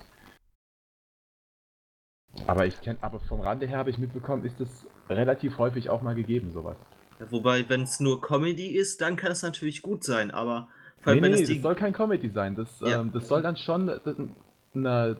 Aber ich kenne, aber vom Rande her habe ich mitbekommen, ist das relativ häufig auch mal gegeben, sowas. Ja, wobei, wenn es nur Comedy ist, dann kann es natürlich gut sein, aber vor allem, Nee, wenn nee, es das die. soll kein Comedy sein. Das, Ja. ähm, das soll dann schon das, na,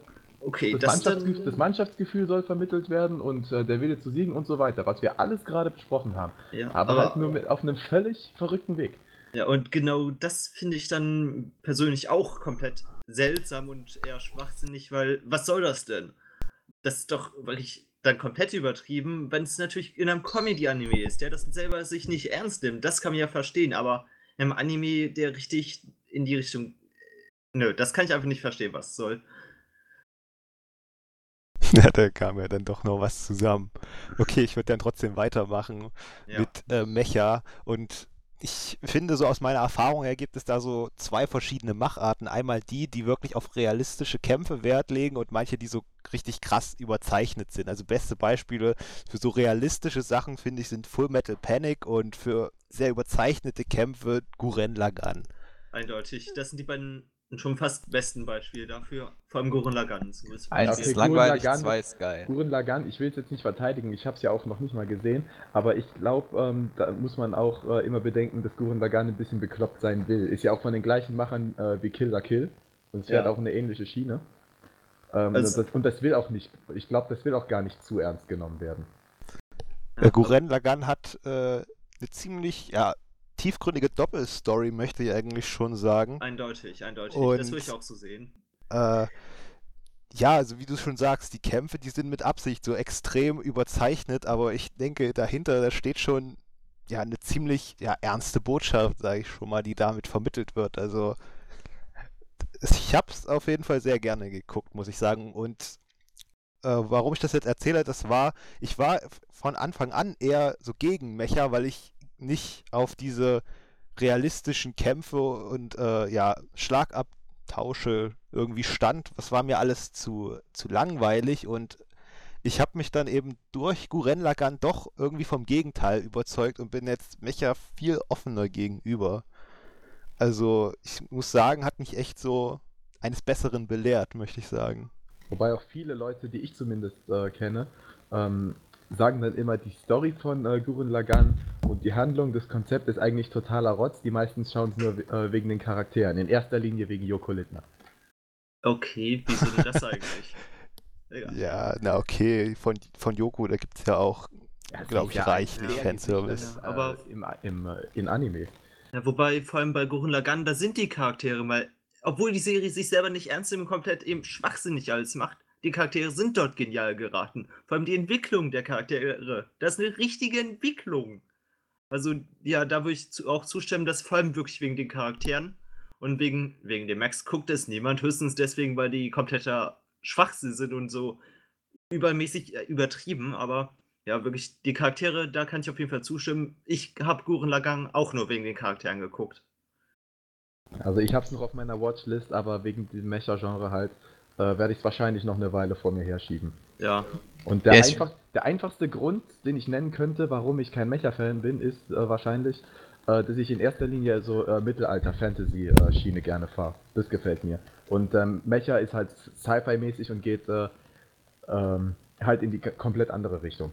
Okay, das, das, Mannschaftsgefühl, das Mannschaftsgefühl soll vermittelt werden und äh, der Wille zu siegen und so weiter, was wir alles gerade besprochen haben. ja, Aber, halt nur mit, auf einem völlig verrückten Weg. Ja, und genau das finde ich dann persönlich auch komplett seltsam und eher schwachsinnig, weil was soll das denn? Das ist doch wirklich dann komplett übertrieben, wenn es natürlich in einem Comedy-Anime ist, der das selber sich nicht ernst nimmt. Das kann man ja verstehen, aber in einem Anime, der richtig in die Richtung. Nö, das kann ich einfach nicht verstehen, was es soll. [laughs] Ja, da kam ja dann doch noch was zusammen. Okay, ich würde dann trotzdem weitermachen Ja. mit äh, Mecha und ich finde, so aus meiner Erfahrung her gibt es da so zwei verschiedene Macharten. Einmal die, die wirklich auf realistische Kämpfe Wert legen und manche, die so richtig krass überzeichnet sind. Also beste Beispiele für so realistische Sachen, finde ich, sind Full Metal Panic und für sehr überzeichnete Kämpfe Guren Lagann. Eindeutig. Das sind die beiden schon fast besten Beispiele dafür. Vor allem Gurren Lagann. So ist Eins Okay, ist Gurren langweilig, Lagann- zwei ist geil. Gurren Lagann, ich will es jetzt nicht verteidigen, ich habe es ja auch noch nicht mal gesehen, aber ich glaube, ähm, da muss man auch äh, immer bedenken, dass Gurren Lagann ein bisschen bekloppt sein will. Ist ja auch von den gleichen Machern äh, wie Kill la Kill und es fährt Ja. auch eine ähnliche Schiene. Ähm, Also- das, und das will auch nicht, ich glaube, das will auch gar nicht zu ernst genommen werden. Äh, Guren Lagann hat äh, eine ziemlich ja, tiefgründige Doppelstory, möchte ich eigentlich schon sagen. Eindeutig, eindeutig. Und- das würde ich auch so sehen. Äh, ja, also wie du schon sagst, die Kämpfe, die sind mit Absicht so extrem überzeichnet, aber ich denke, dahinter, da steht schon ja eine ziemlich ja, ernste Botschaft, sage ich schon mal, die damit vermittelt wird. Also ich habe es auf jeden Fall sehr gerne geguckt, muss ich sagen. Und äh, warum ich das jetzt erzähle, das war, ich war von Anfang an eher so gegen Mecha, weil ich nicht auf diese realistischen Kämpfe und äh, ja, Schlagabtausche irgendwie stand. Das war mir alles zu, zu langweilig und ich habe mich dann eben durch Guren Lagann doch irgendwie vom Gegenteil überzeugt und bin jetzt Mecha viel offener gegenüber. Also ich muss sagen, hat mich echt so eines Besseren belehrt, möchte ich sagen. Wobei auch viele Leute, die ich zumindest äh, kenne, ähm, sagen dann immer, die Story von äh, Gurren Lagann die Handlung, das Konzept ist eigentlich totaler Rotz. Die meisten schauen es nur äh, wegen den Charakteren. In erster Linie wegen Joko Littner. Okay, wieso denn das eigentlich? [laughs] Egal. Ja, na okay, von, von Yoko, da gibt es ja auch, Ja, glaube ich, ja reichlich sehr Fanservice. Aber- äh, im, im, äh, in Anime. Ja, wobei, vor allem bei Gurren Lagann, da sind die Charaktere mal, obwohl die Serie sich selber nicht ernst nimmt, komplett eben schwachsinnig alles macht, die Charaktere sind dort genial geraten. Vor allem die Entwicklung der Charaktere, das ist eine richtige Entwicklung. Also, ja, da würde ich zu, auch zustimmen, dass vor allem wirklich wegen den Charakteren und wegen, wegen dem Max guckt es niemand, höchstens deswegen, weil die kompletter Schwachsinn sind und so übermäßig äh, übertrieben, aber ja, wirklich, die Charaktere, da kann ich auf jeden Fall zustimmen. Ich habe Guren Lagang auch nur wegen den Charakteren geguckt. Also ich hab's noch auf meiner Watchlist, aber wegen dem Mecha-Genre halt äh, werde ich es wahrscheinlich noch eine Weile vor mir herschieben. Ja. Und der, ich- einfach, der einfachste Grund, den ich nennen könnte, warum ich kein Mecha-Fan bin, ist äh, wahrscheinlich, äh, dass ich in erster Linie so äh, Mittelalter-Fantasy-Schiene gerne fahre. Das gefällt mir. Und ähm, Mecha ist halt Sci-Fi-mäßig und geht äh, ähm, halt in die komplett andere Richtung.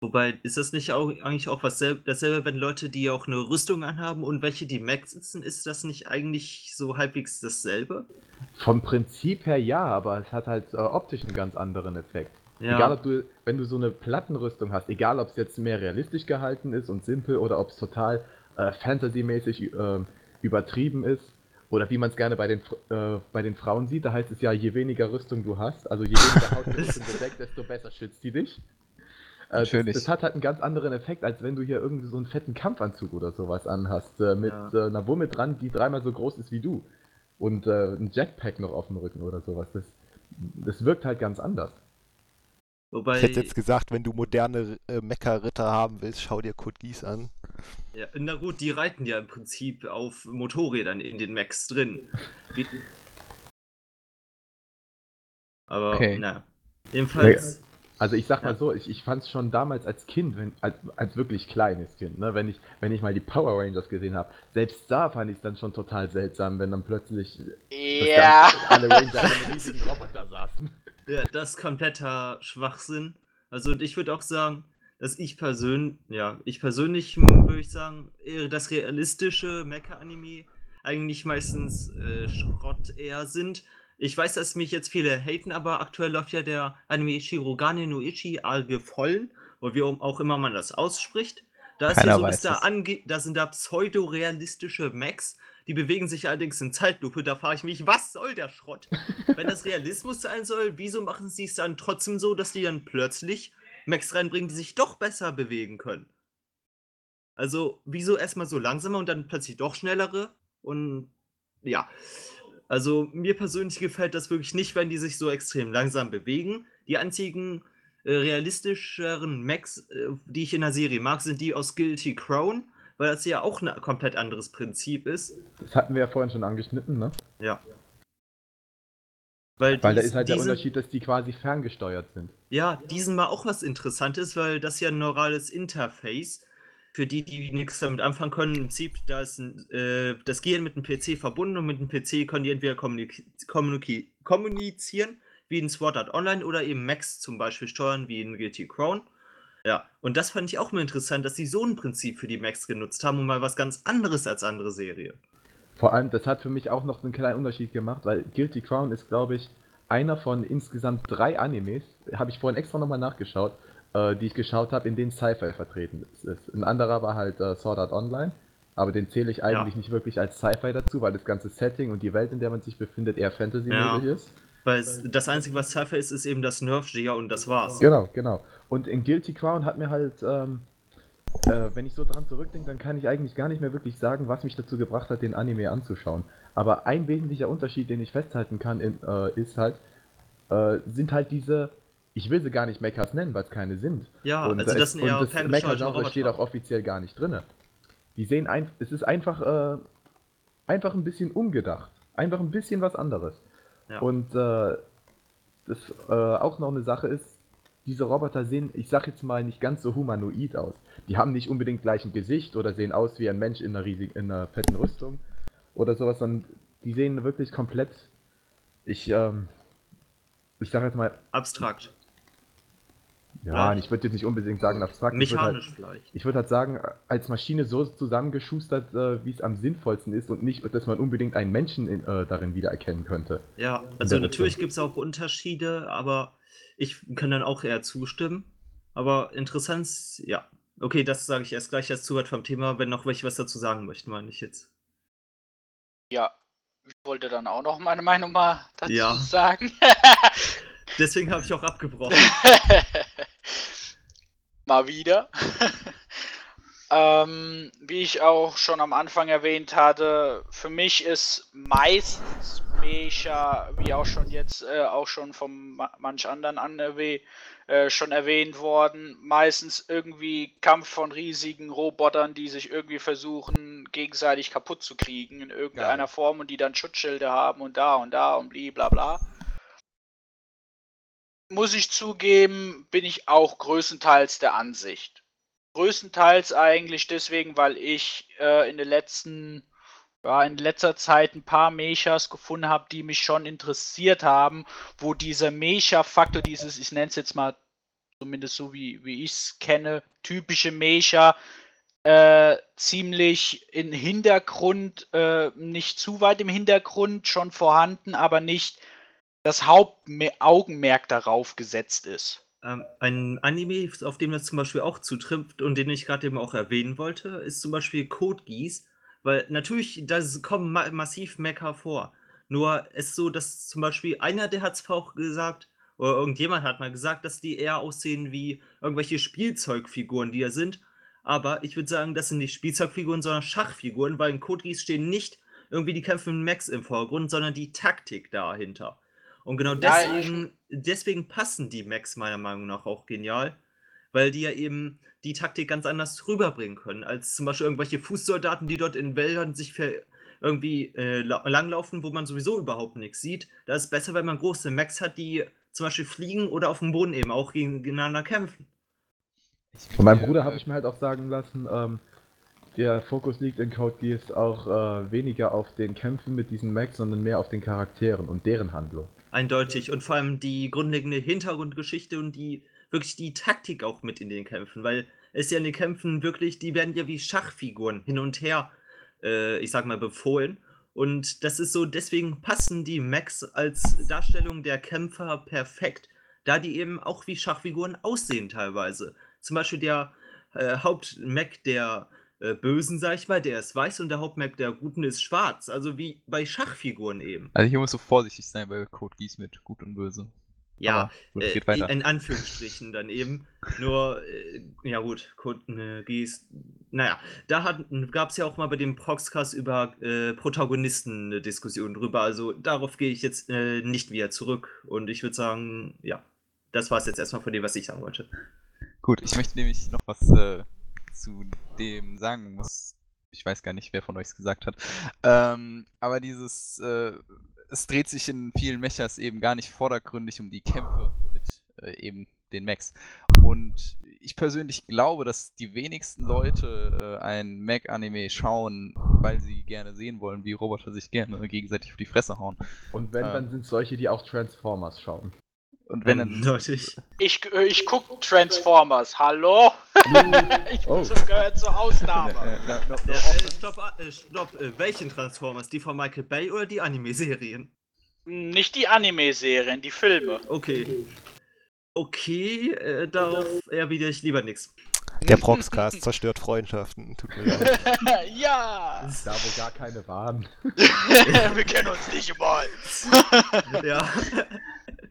Wobei, ist das nicht auch, eigentlich auch was selb- dasselbe, wenn Leute, die auch eine Rüstung anhaben und welche, die Max sitzen, ist das nicht eigentlich so halbwegs dasselbe? Vom Prinzip her ja, aber es hat halt äh, optisch einen ganz anderen Effekt. Ja. Egal ob du, wenn du so eine Plattenrüstung hast, egal ob es jetzt mehr realistisch gehalten ist und simpel oder ob es total äh, fantasymäßig äh, übertrieben ist oder wie man es gerne bei den, äh, bei den Frauen sieht, da heißt es ja, je weniger Rüstung du hast, also je weniger Haut die Rüstung bedeckt, desto besser schützt die dich. Äh, das, Natürlich. das hat halt einen ganz anderen Effekt, als wenn du hier irgendwie so einen fetten Kampfanzug oder sowas anhast, äh, mit Ja. äh, einer Wumme dran, die dreimal so groß ist wie du. Und äh, ein Jetpack noch auf dem Rücken oder sowas. Das, das wirkt halt ganz anders. Wobei, Ich hätte jetzt gesagt, wenn du moderne äh, Mecha-Ritter haben willst, schau dir Code Geass an. ja, na gut, die reiten ja im Prinzip auf Motorrädern in den Max drin. Aber, Okay. na. Jedenfalls, Also ich sag mal Ja. so, ich, ich fand es schon damals als Kind, wenn, als, als wirklich kleines Kind, ne, wenn ich, wenn ich mal die Power Rangers gesehen habe, selbst da fand ich es dann schon total seltsam, wenn dann plötzlich das Ja. ganze, alle Ranger in einem riesigen Roboter saßen. Ja, das ist kompletter Schwachsinn. Also und ich würde auch sagen, dass ich persönlich, ja, ich persönlich würde ich sagen, eher das realistische Mecha-Anime eigentlich meistens äh, Schrott eher sind. Ich weiß, dass mich jetzt viele haten, aber aktuell läuft ja der Anime Shirogane no Ichi Algevollen, oder wie auch immer man das ausspricht. Da ist ja so, da, da sind da pseudo-realistische Mechs, die bewegen sich allerdings in Zeitlupe. Da frage ich mich, was soll der Schrott? Wenn das [laughs] Realismus sein soll, wieso machen sie es dann trotzdem so, dass die dann plötzlich Mechs reinbringen, die sich doch besser bewegen können? Also, wieso erstmal so langsamer und dann plötzlich doch schnellere? Und ja, also mir persönlich gefällt das wirklich nicht, wenn die sich so extrem langsam bewegen. Die einzigen äh, realistischeren Mechs, äh, die ich in der Serie mag, sind die aus Guilty Crown, weil das ja auch ein komplett anderes Prinzip ist. Das hatten wir ja vorhin schon angeschnitten, ne? Ja. Weil, Weil da dies- ist halt der die sind- Unterschied, dass die quasi ferngesteuert sind. Ja, diesen mal auch was Interessantes, weil das ja ein neurales Interface. Für die, die nichts damit anfangen können, im Prinzip, da ist ein, äh, das Gehirn mit dem PC verbunden und mit dem PC können die entweder kommunik kommunizieren, wie in Sword Art Online, oder eben Max zum Beispiel steuern, wie in Guilty Crown. Ja, und das fand ich auch mal interessant, dass sie so ein Prinzip für die Max genutzt haben und mal was ganz anderes als andere Serie. Vor allem, das hat für mich auch noch einen kleinen Unterschied gemacht, weil Guilty Crown ist, glaube ich, einer von insgesamt drei Animes, habe ich vorhin extra nochmal nachgeschaut, äh, die ich geschaut habe, in denen Sci-Fi vertreten ist. Ein anderer war halt äh, Sword Art Online, aber den zähle ich eigentlich nicht wirklich als Sci-Fi dazu, weil das ganze Setting und die Welt, in der man sich befindet, eher Fantasy-mäßig Ja. ist. Weil das Einzige, was Sci-Fi ist, ist eben das Nerf-Gear und das war's. Genau, genau. Und in Guilty Crown hat mir halt, ähm, äh, wenn ich so dran zurückdenke, dann kann ich eigentlich gar nicht mehr wirklich sagen, was mich dazu gebracht hat, den Anime anzuschauen. Aber ein wesentlicher Unterschied, den ich festhalten kann, in, äh, ist halt, äh, sind halt diese, ich will sie gar nicht Mechas nennen, weil es keine sind. Ja, und, also das sind und eher das Mecha-Genre steht auch offiziell gar nicht drin. Die sehen ein, es ist einfach, äh, einfach ein bisschen umgedacht. Einfach ein bisschen was anderes. Ja. Und äh, das äh, auch noch eine Sache ist, diese Roboter sehen, ich sag jetzt mal, nicht ganz so humanoid aus. Die haben nicht unbedingt gleich ein Gesicht oder sehen aus wie ein Mensch in einer riesigen, in einer fetten Rüstung oder sowas, sondern die sehen wirklich komplett, ich, ähm, ich sag jetzt mal, Abstrakt. ja, ich würde jetzt nicht unbedingt sagen abstrakt, ich halt, Mechanisch vielleicht. ich würde halt sagen, als Maschine so zusammengeschustert, äh, wie es am sinnvollsten ist und nicht, dass man unbedingt einen Menschen in, äh, darin wiedererkennen könnte. Ja, also natürlich gibt es auch Unterschiede, aber ich kann dann auch eher zustimmen. Aber interessant, ja. Okay, das sage ich erst gleich als zu weit vom Thema, wenn noch welche was dazu sagen möchten, meine ich jetzt. Ja, ich wollte dann auch noch meine Meinung mal dazu Ja. sagen. [laughs] Deswegen habe ich auch abgebrochen. [laughs] mal wieder. [laughs] Ähm, wie ich auch schon am Anfang erwähnt hatte, für mich ist meistens Mecha, wie auch schon jetzt äh, auch schon von ma manch anderen ANW äh, schon erwähnt worden, meistens irgendwie Kampf von riesigen Robotern, die sich irgendwie versuchen, gegenseitig kaputt zu kriegen in irgendeiner Geil. Form und die dann Schutzschilde haben und da und da und bli bla bla. Muss ich zugeben, bin ich auch größtenteils der Ansicht. Größtenteils eigentlich deswegen, weil ich äh, in den letzten, ja, in letzter Zeit ein paar Mechas gefunden habe, die mich schon interessiert haben, wo dieser Mecha-Faktor, dieses, ich nenne es jetzt mal, zumindest so wie, wie ich es kenne, typische Mecha, äh, ziemlich im Hintergrund, äh, nicht zu weit im Hintergrund schon vorhanden, aber nicht das Hauptaugenmerk darauf gesetzt ist. Ähm, ein Anime, auf dem das zum Beispiel auch zutrifft und den ich gerade eben auch erwähnen wollte, ist zum Beispiel Code Geass, weil natürlich, da kommen ma massiv Mecha vor. Nur ist so, dass zum Beispiel einer, der hat es auch gesagt, oder irgendjemand hat mal gesagt, dass die eher aussehen wie irgendwelche Spielzeugfiguren, die da sind. Aber ich würde sagen, das sind nicht Spielzeugfiguren, sondern Schachfiguren, weil in Geass stehen nicht irgendwie die kämpfenden Mechs im Vordergrund, sondern die Taktik dahinter. Und genau Ja, deswegen, deswegen passen die Macs meiner Meinung nach auch genial, weil die ja eben die Taktik ganz anders rüberbringen können, als zum Beispiel irgendwelche Fußsoldaten, die dort in Wäldern sich ver irgendwie äh, la- langlaufen, wo man sowieso überhaupt nichts sieht. Da ist es besser, wenn man große Macs hat, die zum Beispiel fliegen oder auf dem Boden eben auch gegeneinander kämpfen. Von meinem Bruder habe ich mir halt auch sagen lassen, ähm, der Fokus liegt in Code Geass auch äh, weniger auf den Kämpfen mit diesen Mechs, sondern mehr auf den Charakteren und deren Handlung. Eindeutig. Und vor allem die grundlegende Hintergrundgeschichte und die wirklich die Taktik auch mit in den Kämpfen, weil es ja in den Kämpfen wirklich, die werden ja wie Schachfiguren hin und her, äh, ich sag mal, befohlen. Und das ist so, deswegen passen die Mechs als Darstellung der Kämpfer perfekt, da die eben auch wie Schachfiguren aussehen teilweise. Zum Beispiel der äh, Hauptmech der äh, Bösen, sag ich mal, der ist weiß und der Hauptmech der Guten ist schwarz. Also wie bei Schachfiguren eben. Also hier musst du vorsichtig sein bei Code Geass mit Gut und Böse. Ja, gut, äh, in Anführungsstrichen dann eben. Nur, äh, ja gut, Kunden äh, Gies. Naja, da gab es ja auch mal bei dem Proxcast über äh, Protagonisten eine Diskussion drüber. Also darauf gehe ich jetzt äh, nicht wieder zurück. Und ich würde sagen, ja, das war es jetzt erstmal von dem, was ich sagen wollte. Gut, ich möchte nämlich noch was äh, zu dem sagen muss. Ich weiß gar nicht, wer von euch es gesagt hat. Ähm, aber dieses, es dreht sich in vielen Mechas eben gar nicht vordergründig um die Kämpfe mit äh, eben den Mechs. Und ich persönlich glaube, dass die wenigsten Leute äh, ein Mech-Anime schauen, weil sie gerne sehen wollen, wie Roboter sich gerne gegenseitig auf die Fresse hauen. Und wenn, Ah. dann sind es solche, die auch Transformers schauen. Und wenn dann. [laughs] Ich, äh, ich gucke Transformers, hallo? [laughs] ich Oh. das gehört zur Ausnahme. Na, na, Ja, äh, stopp, äh, stopp, äh, welchen Transformers? Die von Michael Bay oder die Anime-Serien? Nicht die Anime-Serien, die Filme. Okay. Okay, äh, darauf erwidere ich lieber nichts. Der Proxcast zerstört Freundschaften. Tut mir leid. [laughs] ja! Da, wo gar keine waren. [laughs] Wir kennen uns nicht mal. Ja.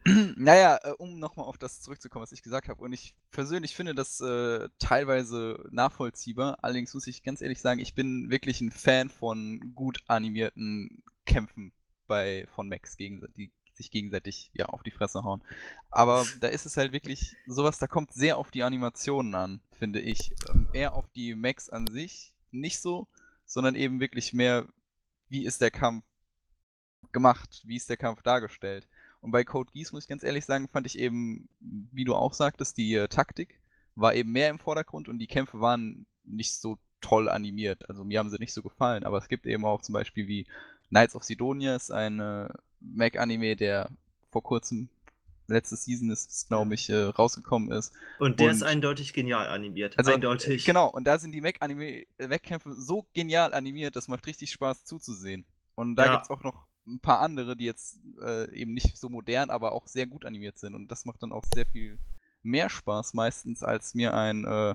[clears throat] naja, äh, um nochmal auf das zurückzukommen, was ich gesagt habe. Und ich persönlich finde das äh, teilweise nachvollziehbar. Allerdings muss ich ganz ehrlich sagen, ich bin wirklich ein Fan von gut animierten Kämpfen bei, von Max, gegen, die sich gegenseitig ja, auf die Fresse hauen. Aber da ist es halt wirklich sowas, da kommt sehr auf die Animationen an, finde ich. Ähm, eher auf die Max an sich nicht so, sondern eben wirklich mehr, wie ist der Kampf gemacht, wie ist der Kampf dargestellt. Und bei Code Geass muss ich ganz ehrlich sagen, fand ich eben, wie du auch sagtest, die äh, Taktik war eben mehr im Vordergrund und die Kämpfe waren nicht so toll animiert. Also mir haben sie nicht so gefallen, aber es gibt eben auch zum Beispiel wie Knights of Sidonia ist ein äh, Mac-Anime, der vor kurzem, letzte Season ist, glaube ich, äh, rausgekommen ist. Und der ist Und- eindeutig genial animiert. Also, eindeutig. Genau, und da sind die Mac-Anime, Mac-Kämpfe so genial animiert, das macht richtig Spaß zuzusehen. Und da Ja. gibt's auch noch ein paar andere, die jetzt äh, eben nicht so modern, aber auch sehr gut animiert sind. Und das macht dann auch sehr viel mehr Spaß meistens, als mir ein äh,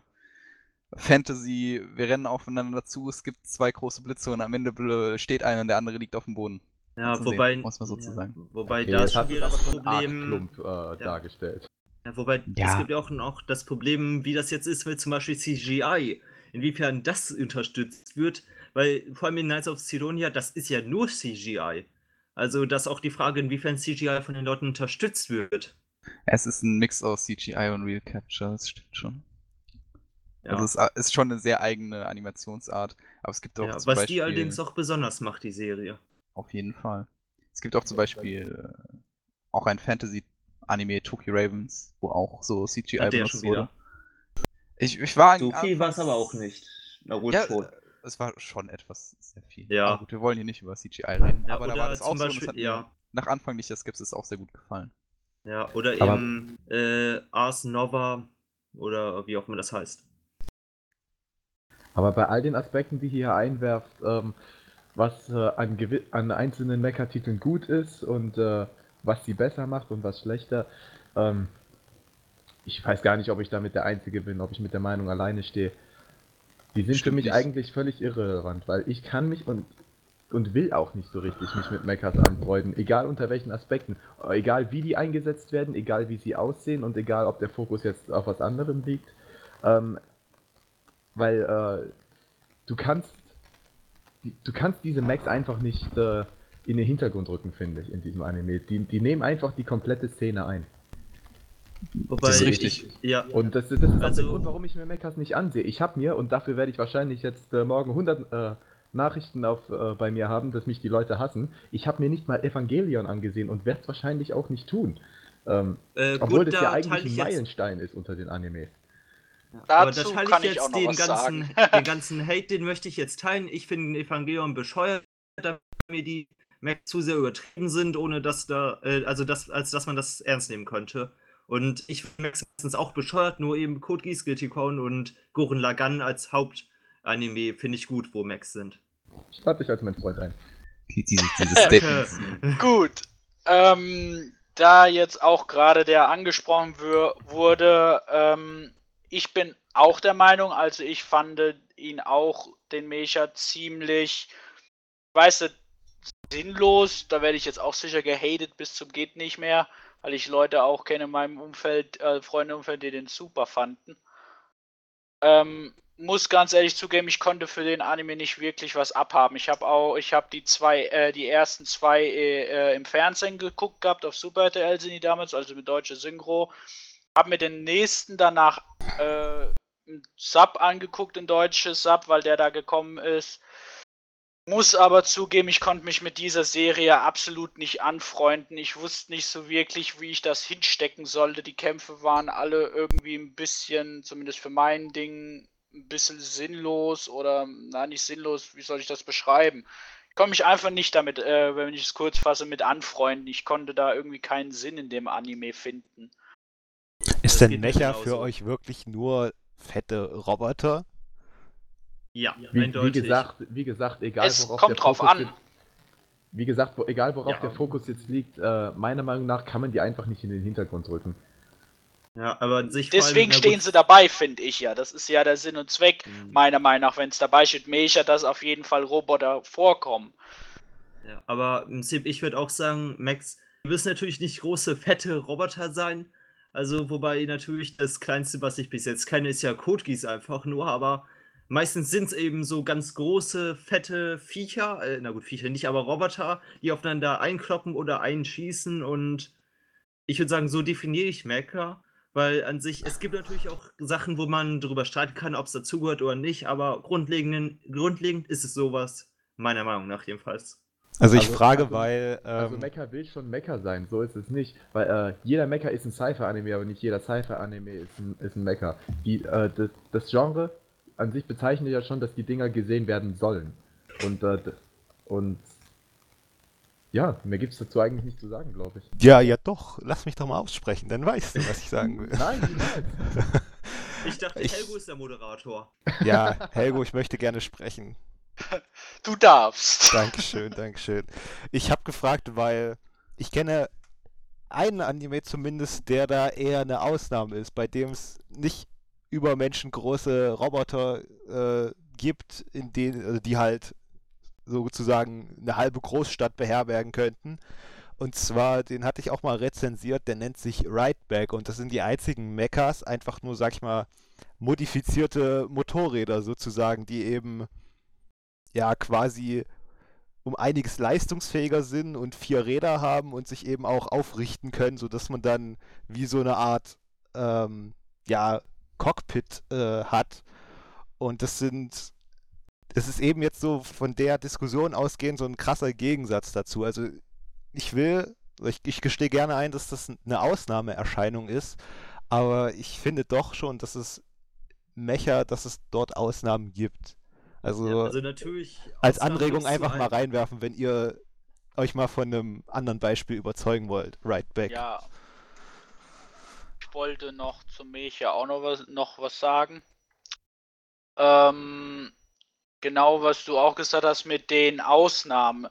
Fantasy, wir rennen aufeinander zu, es gibt zwei große Blitze und am Ende steht einer und der andere liegt auf dem Boden. ja, zu sehen, wobei, muss man sozusagen. wobei Okay, da ist schon wieder das Problem. plump äh, dargestellt. Ja, wobei, Ja. es gibt ja auch noch das Problem, wie das jetzt ist mit zum Beispiel CGI inwiefern das unterstützt wird, weil vor allem in Knights of Sidonia, das ist ja nur CGI. Also das ist auch die Frage, inwiefern CGI von den Leuten unterstützt wird. Es ist ein Mix aus CGI und Real Capture, das stimmt schon. Ja. Also es ist- ist schon eine sehr eigene Animationsart, aber es gibt auch ja, zum was Beispiel, die allerdings auch besonders macht, die Serie. auf jeden Fall. Es gibt auch zum Beispiel äh, auch ein Fantasy-Anime, Toki Ravens, wo auch so CGI Hat benutzt wurde. Ich, ich war So viel war es aber auch nicht. Na gut, Ja, schon. Es war schon etwas sehr viel. Ja. Aber gut, wir wollen hier nicht über CGI reden. Ja, aber da war das auch zum so das Beispiel- hat ja. mir nach anfänglicher Skepsis auch sehr gut gefallen. Ja, oder Aber- eben äh, Ars Nova oder wie auch immer das heißt. Aber bei all den Aspekten, die ihr hier einwerft, ähm, was äh, an, an einzelnen Mecha-Titeln gut ist und äh, was sie besser macht und was schlechter, ähm, ich weiß gar nicht, ob ich damit der Einzige bin, ob ich mit der Meinung alleine stehe. Die sind für Stimmt mich nicht. eigentlich völlig irrelevant, weil ich kann mich und, und will auch nicht so richtig mich mit Mechas anfreunden, egal unter welchen Aspekten, egal wie die eingesetzt werden, egal wie sie aussehen und egal ob der Fokus jetzt auf was anderem liegt. Ähm, weil äh, du kannst du kannst diese Max einfach nicht äh, in den Hintergrund rücken, finde ich, in diesem Anime. Die, die nehmen einfach die komplette Szene ein. Wobei Das ist richtig. Ich, ja, Und das, das ist auch Also- der Grund, warum ich mir Mechas nicht ansehe. Ich habe mir, und dafür werde ich wahrscheinlich jetzt äh, morgen 100 äh, Nachrichten auf, äh, bei mir haben, dass mich die Leute hassen, ich habe mir nicht mal Evangelion angesehen und werde es wahrscheinlich auch nicht tun. Ähm, äh, obwohl gut, das da ja eigentlich ich ein jetzt Meilenstein ist unter den Animes. Aber da Dazu teile kann ich jetzt auch noch den was ganzen, sagen. [laughs] den [laughs] ganzen Hate, den möchte ich jetzt teilen. Ich finde Evangelion bescheuert, da mir die Mac zu sehr übertrieben sind, ohne dass da, äh, also das, als dass man das ernst nehmen könnte. Und ich finde Max meistens auch bescheuert, nur eben Code Geass, Guilty Crown und Gurren Lagann als Hauptanime finde ich gut, wo Max sind. Ich lade dich als mein Freund ein. Die- Diese, diese Danke. Statements. [laughs] Gut. Ähm, da jetzt auch gerade der angesprochen wurde, ähm, ich bin auch der Meinung, also ich fand ihn auch, den Mecha, ziemlich, weißt du, sinnlos. Da werde ich jetzt auch sicher gehatet bis zum geht nicht mehr, weil ich Leute auch kenne in meinem Umfeld, äh, Freunde im Umfeld, die den super fanden. Ähm, muss ganz ehrlich zugeben, ich konnte für den Anime nicht wirklich was abhaben. Ich habe auch, ich habe die zwei, äh, die ersten zwei äh, äh, im Fernsehen geguckt gehabt, auf Super RTL sind die damals, also mit deutsche Synchro. Hab mir den nächsten danach äh, Sub angeguckt, ein deutsches Sub, weil der da gekommen ist. Muss aber zugeben, ich konnte mich mit dieser Serie absolut nicht anfreunden. Ich wusste nicht so wirklich, wie ich das hinstecken sollte. Die Kämpfe waren alle irgendwie ein bisschen, zumindest für mein Ding, ein bisschen sinnlos oder, na, nicht sinnlos, wie soll ich das beschreiben? Ich konnte mich einfach nicht damit, äh, wenn ich es kurz fasse, mit anfreunden. Ich konnte da irgendwie keinen Sinn in dem Anime finden. Ist denn Mecha für euch wirklich nur fette Roboter? Ja, Wie, wie eindeutig. gesagt, wie gesagt, egal Es worauf kommt der drauf Fokus an. Jetzt, wie gesagt, wo, egal worauf Ja. der Fokus jetzt liegt, äh, meiner Meinung nach kann man die einfach nicht in den Hintergrund rücken. Ja, aber sich allem- Deswegen gut, stehen sie dabei, finde ich ja. Das ist ja der Sinn und Zweck, Mhm. meiner Meinung nach, wenn es dabei steht, Mecha, dass auf jeden Fall Roboter vorkommen. Ja, aber im Prinzip, ich würde auch sagen, Max, du wirst natürlich nicht große, fette Roboter sein. Also, wobei natürlich das Kleinste, was ich bis jetzt kenne, ist ja Kotgis einfach nur, aber meistens sind es eben so ganz große, fette Viecher, äh, na gut, Viecher nicht, aber Roboter, die aufeinander einkloppen oder einschießen und ich würde sagen, so definiere ich Mecha, weil an sich, es gibt natürlich auch Sachen, wo man darüber streiten kann, ob es dazugehört oder nicht, aber grundlegend, grundlegend ist es sowas, meiner Meinung nach jedenfalls. Also ich Also- frage, also- weil Also ähm, Mecha will schon Mecha sein, so ist es nicht. Weil äh, jeder Mecha ist ein Cypher-Anime, aber nicht jeder Cypher-Anime ist ein, ist ein Mecha. Die, äh, das, das Genre an sich bezeichnet ja schon, dass die Dinger gesehen werden sollen. Und, äh, und ja, mehr gibt es dazu eigentlich nicht zu sagen, glaube ich. ja, ja doch, lass mich doch mal aussprechen, dann weißt du, was ich sagen will. [laughs] Nein, niemals. Ich dachte, Ich- Helgo ist der Moderator. Ja, Helgo, ich möchte gerne sprechen. [laughs] Du darfst. Dankeschön, Dankeschön. Ich habe gefragt, weil ich kenne einen Anime zumindest, der da eher eine Ausnahme ist, bei dem es nicht übermenschengroße Roboter äh, gibt, in denen, also die halt sozusagen eine halbe Großstadt beherbergen könnten. Und zwar, den hatte ich auch mal rezensiert, der nennt sich Rideback und das sind die einzigen Mechas, einfach nur, sag ich mal, modifizierte Motorräder sozusagen, die eben ja quasi um einiges leistungsfähiger sind und vier Räder haben und sich eben auch aufrichten können, sodass man dann wie so eine Art ähm, ja, Cockpit äh, hat. Und das sind, das ist eben jetzt so von der Diskussion ausgehend so ein krasser Gegensatz dazu. Also ich will, ich, ich gestehe gerne ein, dass das eine Ausnahmeerscheinung ist, aber ich finde doch schon, dass es Mecha, dass es dort Ausnahmen gibt. Also, Ja, also natürlich. als Anregung einfach mal ein- reinwerfen, wenn ihr euch mal von einem anderen Beispiel überzeugen wollt. Right back. Ja. Wollte noch zum Mecha auch noch was, noch was sagen. Ähm, genau, was du auch gesagt hast mit den Ausnahmen.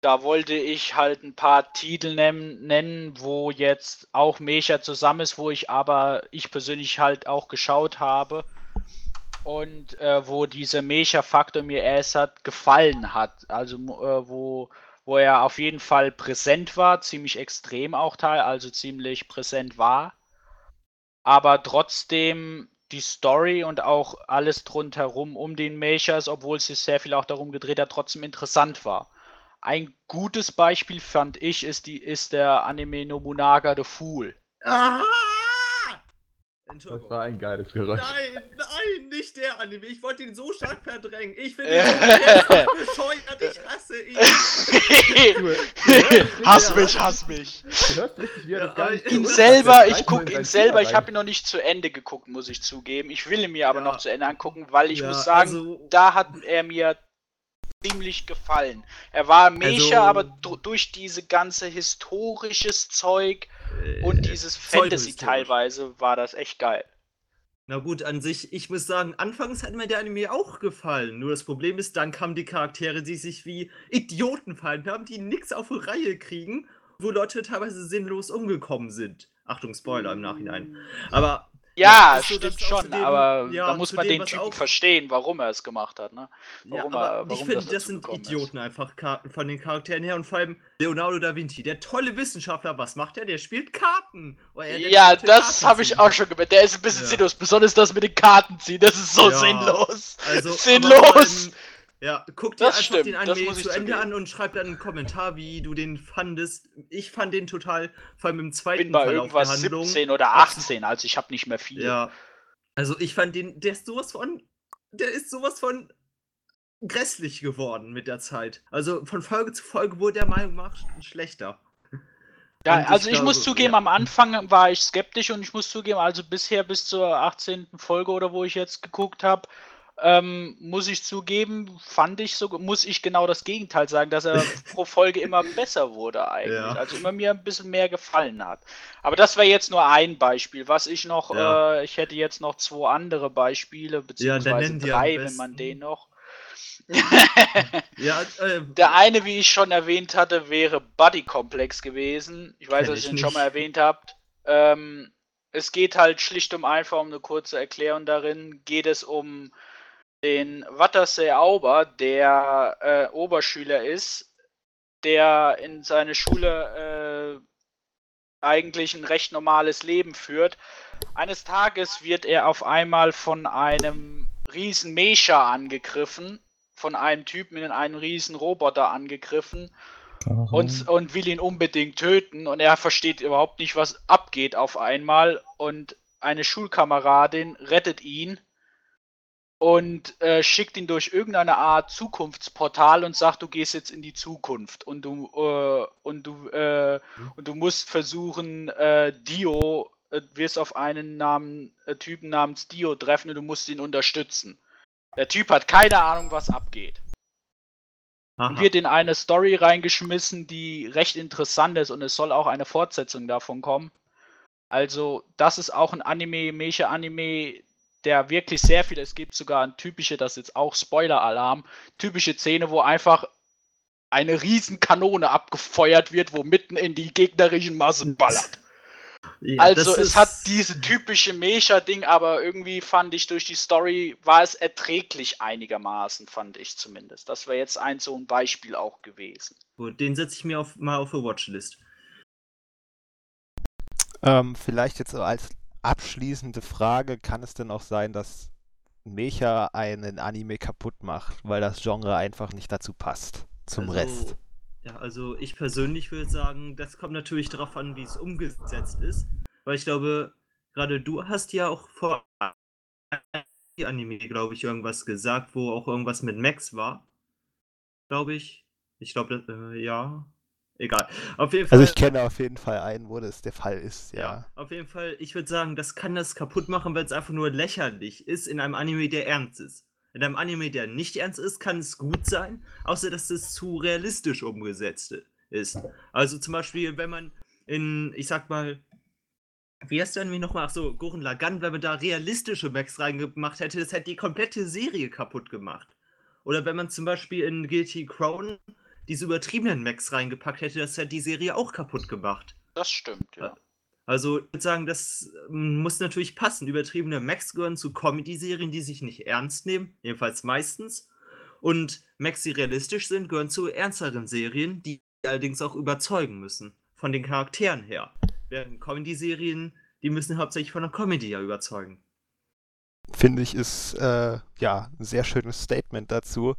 Da wollte ich halt ein paar Titel nennen, nennen, wo jetzt auch Mecha zusammen ist, wo ich aber ich persönlich halt auch geschaut habe und äh, wo dieser Mecha-Faktor mir erst hat gefallen hat. Also äh, wo wo er auf jeden Fall präsent war, ziemlich extrem auch teil, also ziemlich präsent war, aber trotzdem die Story und auch alles drumherum um den Mechas, obwohl es sich sehr viel auch darum gedreht hat, trotzdem interessant war. Ein gutes Beispiel fand ich ist die ist der Anime Nobunaga the Fool. Ah! Das war ein geiles Geräusch. Nein, nein, nicht der Anime. Ich wollte ihn so stark verdrängen. Ich finde ihn so bescheuert. Ich hasse ihn. [laughs] hass mich, hass mich. Ihn selber, ich gucke ihn selber, ich habe ihn noch nicht zu Ende geguckt, muss ich zugeben. Ich will ihn mir aber Ja. noch zu Ende angucken, weil ich Ja, muss sagen, also- da hat er mir ziemlich gefallen. Er war Mecha, Also- aber du- durch diese ganze historisches Zeug und dieses Fantasy pseudohistorisch. teilweise war das echt geil. Na gut, an sich, ich muss sagen, anfangs hat mir der Anime auch gefallen. Nur das Problem ist, dann kamen die Charaktere, die sich wie Idioten verhalten haben, die nichts auf die Reihe kriegen, wo Leute teilweise sinnlos umgekommen sind. Achtung, Spoiler im Nachhinein. Aber Ja, dass stimmt schon, außerdem- aber ja, da muss man dem, den Typen verstehen, warum er es gemacht hat, ne? Ja, Warum aber er- ich warum finde, das sind gekommen ist. Idioten einfach von den Charakteren her und vor allem Leonardo da Vinci, der tolle Wissenschaftler, was macht er? Der spielt Karten. Oh, er- der Ja, das habe ich auch schon gemerkt. Der ist ein bisschen Ja. sinnlos, besonders das mit den Karten ziehen, das ist so Ja, sinnlos. Also, sinnlos. Ja, guck dir Das einfach stimmt, den Anime ich zu Ende an und schreib dann einen Kommentar, wie du den fandest. Ich fand den total, vor allem im zweiten bin bei Verlauf irgendwas der Handlung. 17 oder 18, also ich habe nicht mehr viel. Ja. Also ich fand den, der ist sowas von, der ist sowas von grässlich geworden mit der Zeit. Also von Folge zu Folge wurde der Meinung nach schlechter. [laughs] Ja, Und ich also ich, glaube, muss zugeben, ja. am Anfang war ich skeptisch und ich muss zugeben, also bisher bis zur 18. Folge oder wo ich jetzt geguckt habe, ähm, muss ich zugeben, fand ich so, muss ich genau das Gegenteil sagen, dass er [laughs] pro Folge immer besser wurde eigentlich. Ja. Also immer mir ein bisschen mehr gefallen hat. Aber das wäre jetzt nur ein Beispiel. Was ich noch, Ja. äh, ich hätte jetzt noch zwei andere Beispiele, Ja, beziehungsweise am drei, wenn man den noch. Ja, äh, [laughs] Der eine, wie ich schon erwähnt hatte, wäre Buddy Komplex gewesen. Ich weiß, dass ich den schon mal nicht. erwähnt habt. Ähm, es geht halt schlicht und einfach um eine kurze Erklärung darin. Geht es um den Wattersee Auber, der äh, Oberschüler ist, der in seine Schule äh, eigentlich ein recht normales Leben führt. Eines Tages wird er auf einmal von einem riesen Mesha angegriffen, von einem Typen in einem riesen Roboter angegriffen und, und will ihn unbedingt töten und er versteht überhaupt nicht, was abgeht auf einmal und eine Schulkameradin rettet ihn und äh, schickt ihn durch irgendeine Art Zukunftsportal und sagt, du gehst jetzt in die Zukunft und du äh, und du äh, und du musst versuchen, äh, Dio äh, wirst auf einen Namen, äh, Typen namens Dio treffen und du musst ihn unterstützen. Der Typ hat keine Ahnung, was abgeht und aha. wird in eine Story reingeschmissen, die recht interessant ist und es soll auch eine Fortsetzung davon kommen. Also, das ist auch ein Anime, Mecha-Anime, der wirklich sehr viel, es gibt sogar ein typische, das ist jetzt auch Spoiler-Alarm, typische Szene, wo einfach eine riesen Kanone abgefeuert wird, wo mitten in die gegnerischen Massen ballert. Ja, also es hat diese typische Mecha-Ding, aber irgendwie fand ich durch die Story war es erträglich einigermaßen, fand ich zumindest. Das wäre jetzt ein so ein Beispiel auch gewesen. Gut, den setze ich mir auf, mal auf die Watchlist. Ähm, vielleicht jetzt so als abschließende Frage, kann es denn auch sein, dass Mecha einen Anime kaputt macht, weil das Genre einfach nicht dazu passt zum also, Rest? Ja, also ich persönlich würde sagen, das kommt natürlich darauf an, wie es umgesetzt ist. Weil ich glaube, gerade du hast ja auch vor Anime, glaube ich, irgendwas gesagt, wo auch irgendwas mit Max war. Glaube ich. Ich glaube, äh, ja. Egal. Auf jeden Fall. Also ich kenne auf jeden Fall einen, wo das der Fall ist, ja. Ja, auf jeden Fall, ich würde sagen, das kann das kaputt machen, weil es einfach nur lächerlich ist in einem Anime, der ernst ist. In einem Anime, der nicht ernst ist, kann es gut sein, außer dass es zu realistisch umgesetzt ist. Also zum Beispiel, wenn man in, ich sag mal, wie heißt der Anime nochmal? Ach so, Gurren Lagann, wenn man da realistische Max reingemacht hätte, das hätte die komplette Serie kaputt gemacht. Oder wenn man zum Beispiel in Guilty Crown diese übertriebenen Max reingepackt hätte, das hätte die Serie auch kaputt gemacht. Das stimmt, ja. Also ich würde sagen, das ähm, muss natürlich passen. Übertriebene Max gehören zu Comedy-Serien, die sich nicht ernst nehmen, jedenfalls meistens. Und Max, die realistisch sind, gehören zu ernsteren Serien, die allerdings auch überzeugen müssen. Von den Charakteren her. Während Comedy-Serien, die müssen hauptsächlich von der Comedy ja überzeugen. Finde ich, ist äh, ja ein sehr schönes Statement dazu.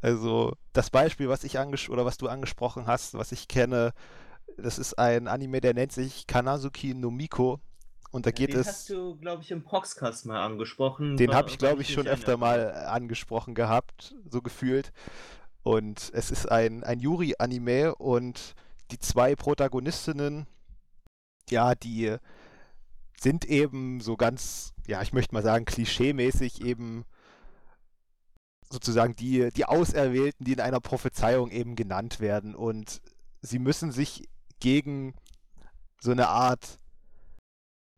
Also das Beispiel, was ich anges oder was du angesprochen hast, was ich kenne, das ist ein Anime, der nennt sich Kanazuki no Miko. Und da geht den es. hast du, glaube ich, im Proxcast mal angesprochen. Den habe ich, glaube ich, schon öfter mal angesprochen gehabt, so gefühlt. Und es ist ein, ein Yuri-Anime und die zwei Protagonistinnen, ja, die sind eben so ganz, ja, ich möchte mal sagen, klischeemäßig eben sozusagen die, die Auserwählten, die in einer Prophezeiung eben genannt werden. Und sie müssen sich gegen so eine Art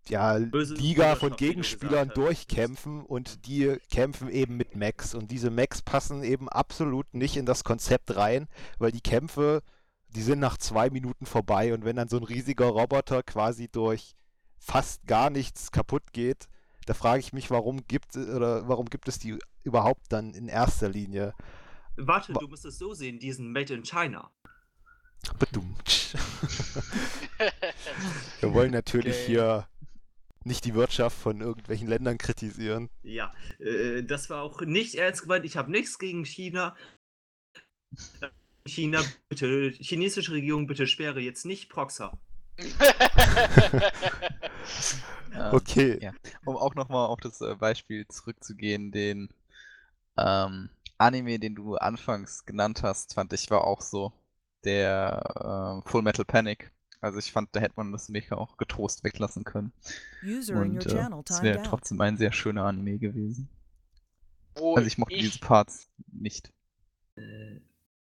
ja, Böse Liga von Gegenspielern durchkämpfen und die kämpfen eben mit Mechs. Und diese Mechs passen eben absolut nicht in das Konzept rein, weil die Kämpfe, die sind nach zwei Minuten vorbei und wenn dann so ein riesiger Roboter quasi durch fast gar nichts kaputt geht, da frage ich mich, warum gibt oder warum gibt es die überhaupt dann in erster Linie? Warte, Wa- du musst es so sehen, diesen Made in China. Bedummt. [laughs] Wir wollen natürlich Okay. hier nicht die Wirtschaft von irgendwelchen Ländern kritisieren. Ja, äh, das war auch nicht ernst gemeint. Ich habe nichts gegen China. China, bitte, chinesische Regierung, bitte sperre jetzt nicht Proxer. Ähm, [laughs] Okay. Ja. Um auch nochmal auf das äh, Beispiel zurückzugehen, den ähm, Anime, den du anfangs genannt hast, fand ich war auch so der äh, Full Metal Panic. Also ich fand, da hätte man das Mecha auch getrost weglassen können. User in your Und äh, channel es timed wäre trotzdem ein sehr schöner Anime gewesen. Wo Also ich mochte diese Parts nicht. Äh,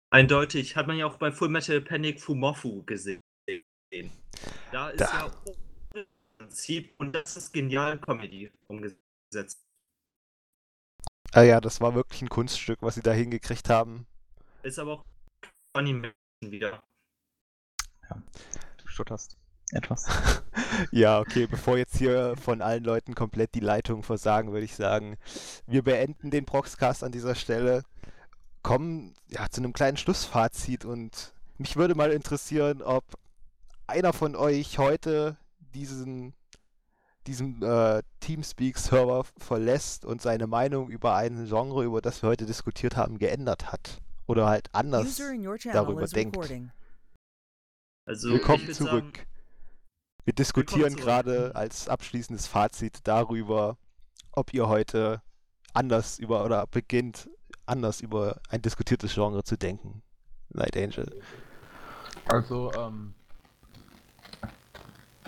eindeutig hat man ja auch bei Full Metal Panic Fumofu gesehen. Da ist Da. ja im Prinzip, und das ist genial Comedy umgesetzt. Ah ja, das war wirklich ein Kunststück, was sie da hingekriegt haben. Ist aber auch Animation wieder. Du stotterst etwas. [laughs] Ja, okay, bevor jetzt hier von allen Leuten komplett die Leitung versagen, würde ich sagen, wir beenden den Proxcast an dieser Stelle, kommen ja zu einem kleinen Schlussfazit und mich würde mal interessieren, ob einer von euch heute diesen diesen äh, Teamspeak-Server verlässt und seine Meinung über ein Genre, über das wir heute diskutiert haben, geändert hat. Oder halt anders darüber denkt. recording. Also Willkommen zurück. Sagen, Wir diskutieren gerade als abschließendes Fazit darüber, ob ihr heute anders über oder beginnt, anders über ein diskutiertes Genre zu denken. Night Angel. Also, ähm,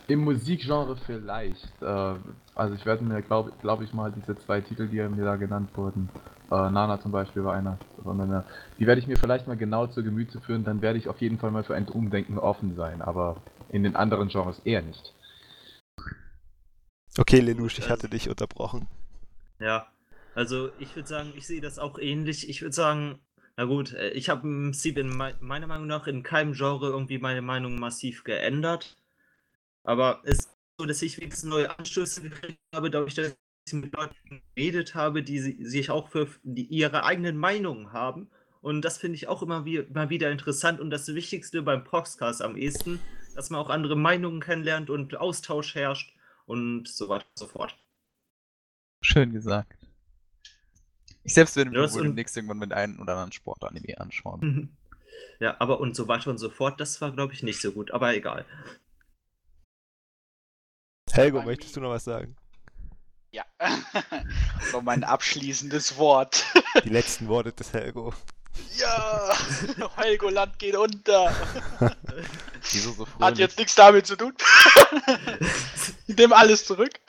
im Musikgenre vielleicht. Äh, also ich werde mir, glaube glaub ich mal, diese zwei Titel, die mir da genannt wurden, äh, Nana zum Beispiel war einer, von die werde ich mir vielleicht mal genau zu Gemüte führen, dann werde ich auf jeden Fall mal für ein Umdenken offen sein, aber in den anderen Genres eher nicht. Okay, Lelouch, ich hatte dich unterbrochen. Ja, also ich würde sagen, ich sehe das auch ähnlich. Ich würde sagen, na gut, äh, ich habe im Prinzip in mei- meiner Meinung nach in keinem Genre irgendwie meine Meinung massiv geändert. Aber es so, dass ich wenigstens neue Anstöße gekriegt habe, dadurch, dass ich mit Leuten geredet habe, die si- sich auch für die, ihre eigenen Meinungen haben. Und das finde ich auch immer, wie, immer wieder interessant. Und das Wichtigste beim Proxcast am ehesten, dass man auch andere Meinungen kennenlernt und Austausch herrscht und so weiter und so fort. Schön gesagt. Ich selbst werde Ja, mir das wohl demnächst irgendwann mit einem oder anderen Sportanime anschauen. [laughs] Ja, aber und so weiter und so fort, das war, glaube ich, nicht so gut, aber egal. Helgo, möchtest du noch was sagen? Ja. [laughs] Noch mein abschließendes Wort. Die letzten Worte des Helgo. Ja, Helgoland geht unter. Wieso so früh? Hat jetzt nichts damit zu tun. Ich nehme alles zurück.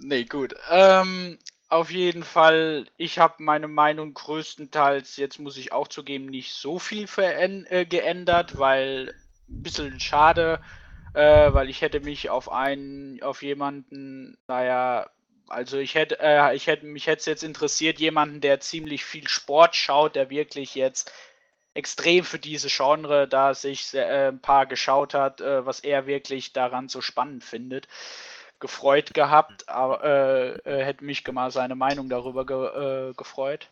nee, gut. Ähm, auf jeden Fall, ich habe meine Meinung größtenteils, jetzt muss ich auch zugeben, nicht so viel äh, geändert, weil ein bisschen schade, äh, weil ich hätte mich auf einen, auf jemanden, naja, also ich hätte, äh, ich hätte, mich hätte es jetzt interessiert, jemanden, der ziemlich viel Sport schaut, der wirklich jetzt extrem für diese Genre, da sich äh, ein paar geschaut hat, äh, was er wirklich daran so spannend findet, gefreut gehabt, aber äh, äh, hätte mich mal seine Meinung darüber ge, äh, gefreut.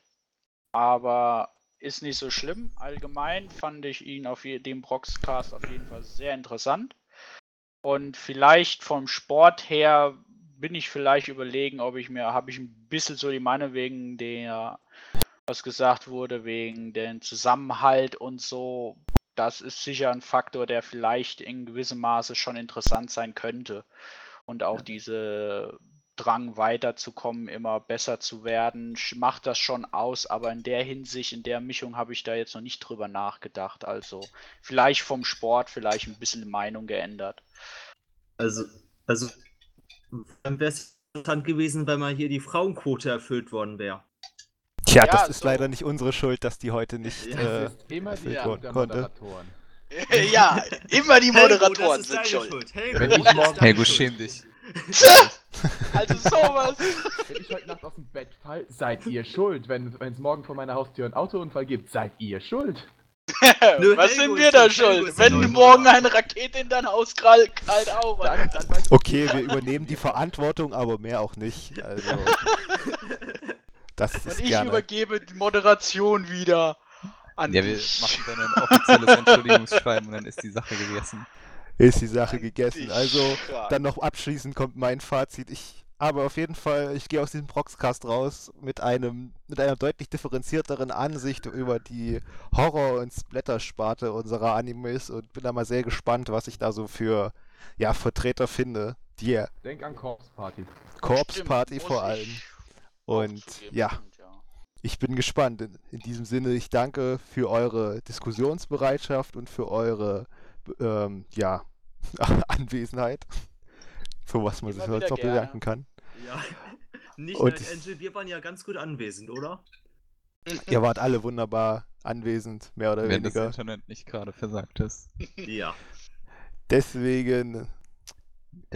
Aber ist nicht so schlimm. Allgemein fand ich ihn auf dem Broxcast auf jeden Fall sehr interessant. Und vielleicht vom Sport her bin ich vielleicht überlegen, ob ich mir, habe ich ein bisschen so die Meinung wegen der was gesagt wurde wegen den Zusammenhalt und so, das ist sicher ein Faktor, der vielleicht in gewissem Maße schon interessant sein könnte. Und auch diese Drang weiterzukommen, immer besser zu werden, macht das schon aus, aber in der Hinsicht, in der Mischung habe ich da jetzt noch nicht drüber nachgedacht. Also vielleicht vom Sport vielleicht ein bisschen die Meinung geändert. Also, also, dann wäre es interessant gewesen, wenn mal hier die Frauenquote erfüllt worden wäre. Tja, Ja, das ist so. leider nicht unsere Schuld, dass die heute nicht. Ja, Äh, immer die erfüllt worden konnte. Moderatoren. [laughs] ja, immer die Moderatoren das ist sind deine schuld. Schuld. Helgo, Helgo, schäm dich. [laughs] Also sowas. Wenn ich heute Nacht aus dem Bett fall, seid ihr schuld. Wenn es morgen vor meiner Haustür einen Autounfall gibt, seid ihr schuld. [laughs] Nö, Was Helgo sind wir da schuld, Wenn morgen eine Rakete in dein Haus krallt, kalt auf. Dann, dann okay, wir übernehmen die Verantwortung, aber mehr auch nicht. Also, das Und ist ich gerne. übergebe die Moderation wieder an Ja, wir dich. machen dann ein offizielles [laughs] Entschuldigungsschreiben und dann ist die Sache gegessen. Ist die Sache gegessen. Also, dann noch abschließend kommt mein Fazit. Ich aber auf jeden Fall, ich gehe aus diesem Proxcast raus mit einem mit einer deutlich differenzierteren Ansicht über die Horror- und Splatter-Sparte unserer Animes und bin da mal sehr gespannt, was ich da so für ja, Vertreter finde. Die Denk an Corpse Party. Corpse Party vor allem. Und ja. ich bin gespannt. In, in diesem Sinne, ich danke für eure Diskussionsbereitschaft und für eure ähm, ja, [laughs] Anwesenheit. Für was man sich wieder noch gerne. bedanken kann. Ja. [laughs] Nicht Und Angel, wir waren ja ganz gut anwesend, oder? [laughs] Ihr wart alle wunderbar anwesend, mehr oder Wenn das weniger. Internet nicht gerade versagt ist. Ja. Deswegen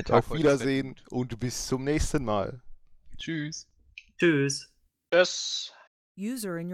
auf heute Wiedersehen und bis zum nächsten Mal. Tschüss. Tschüss. Das User in your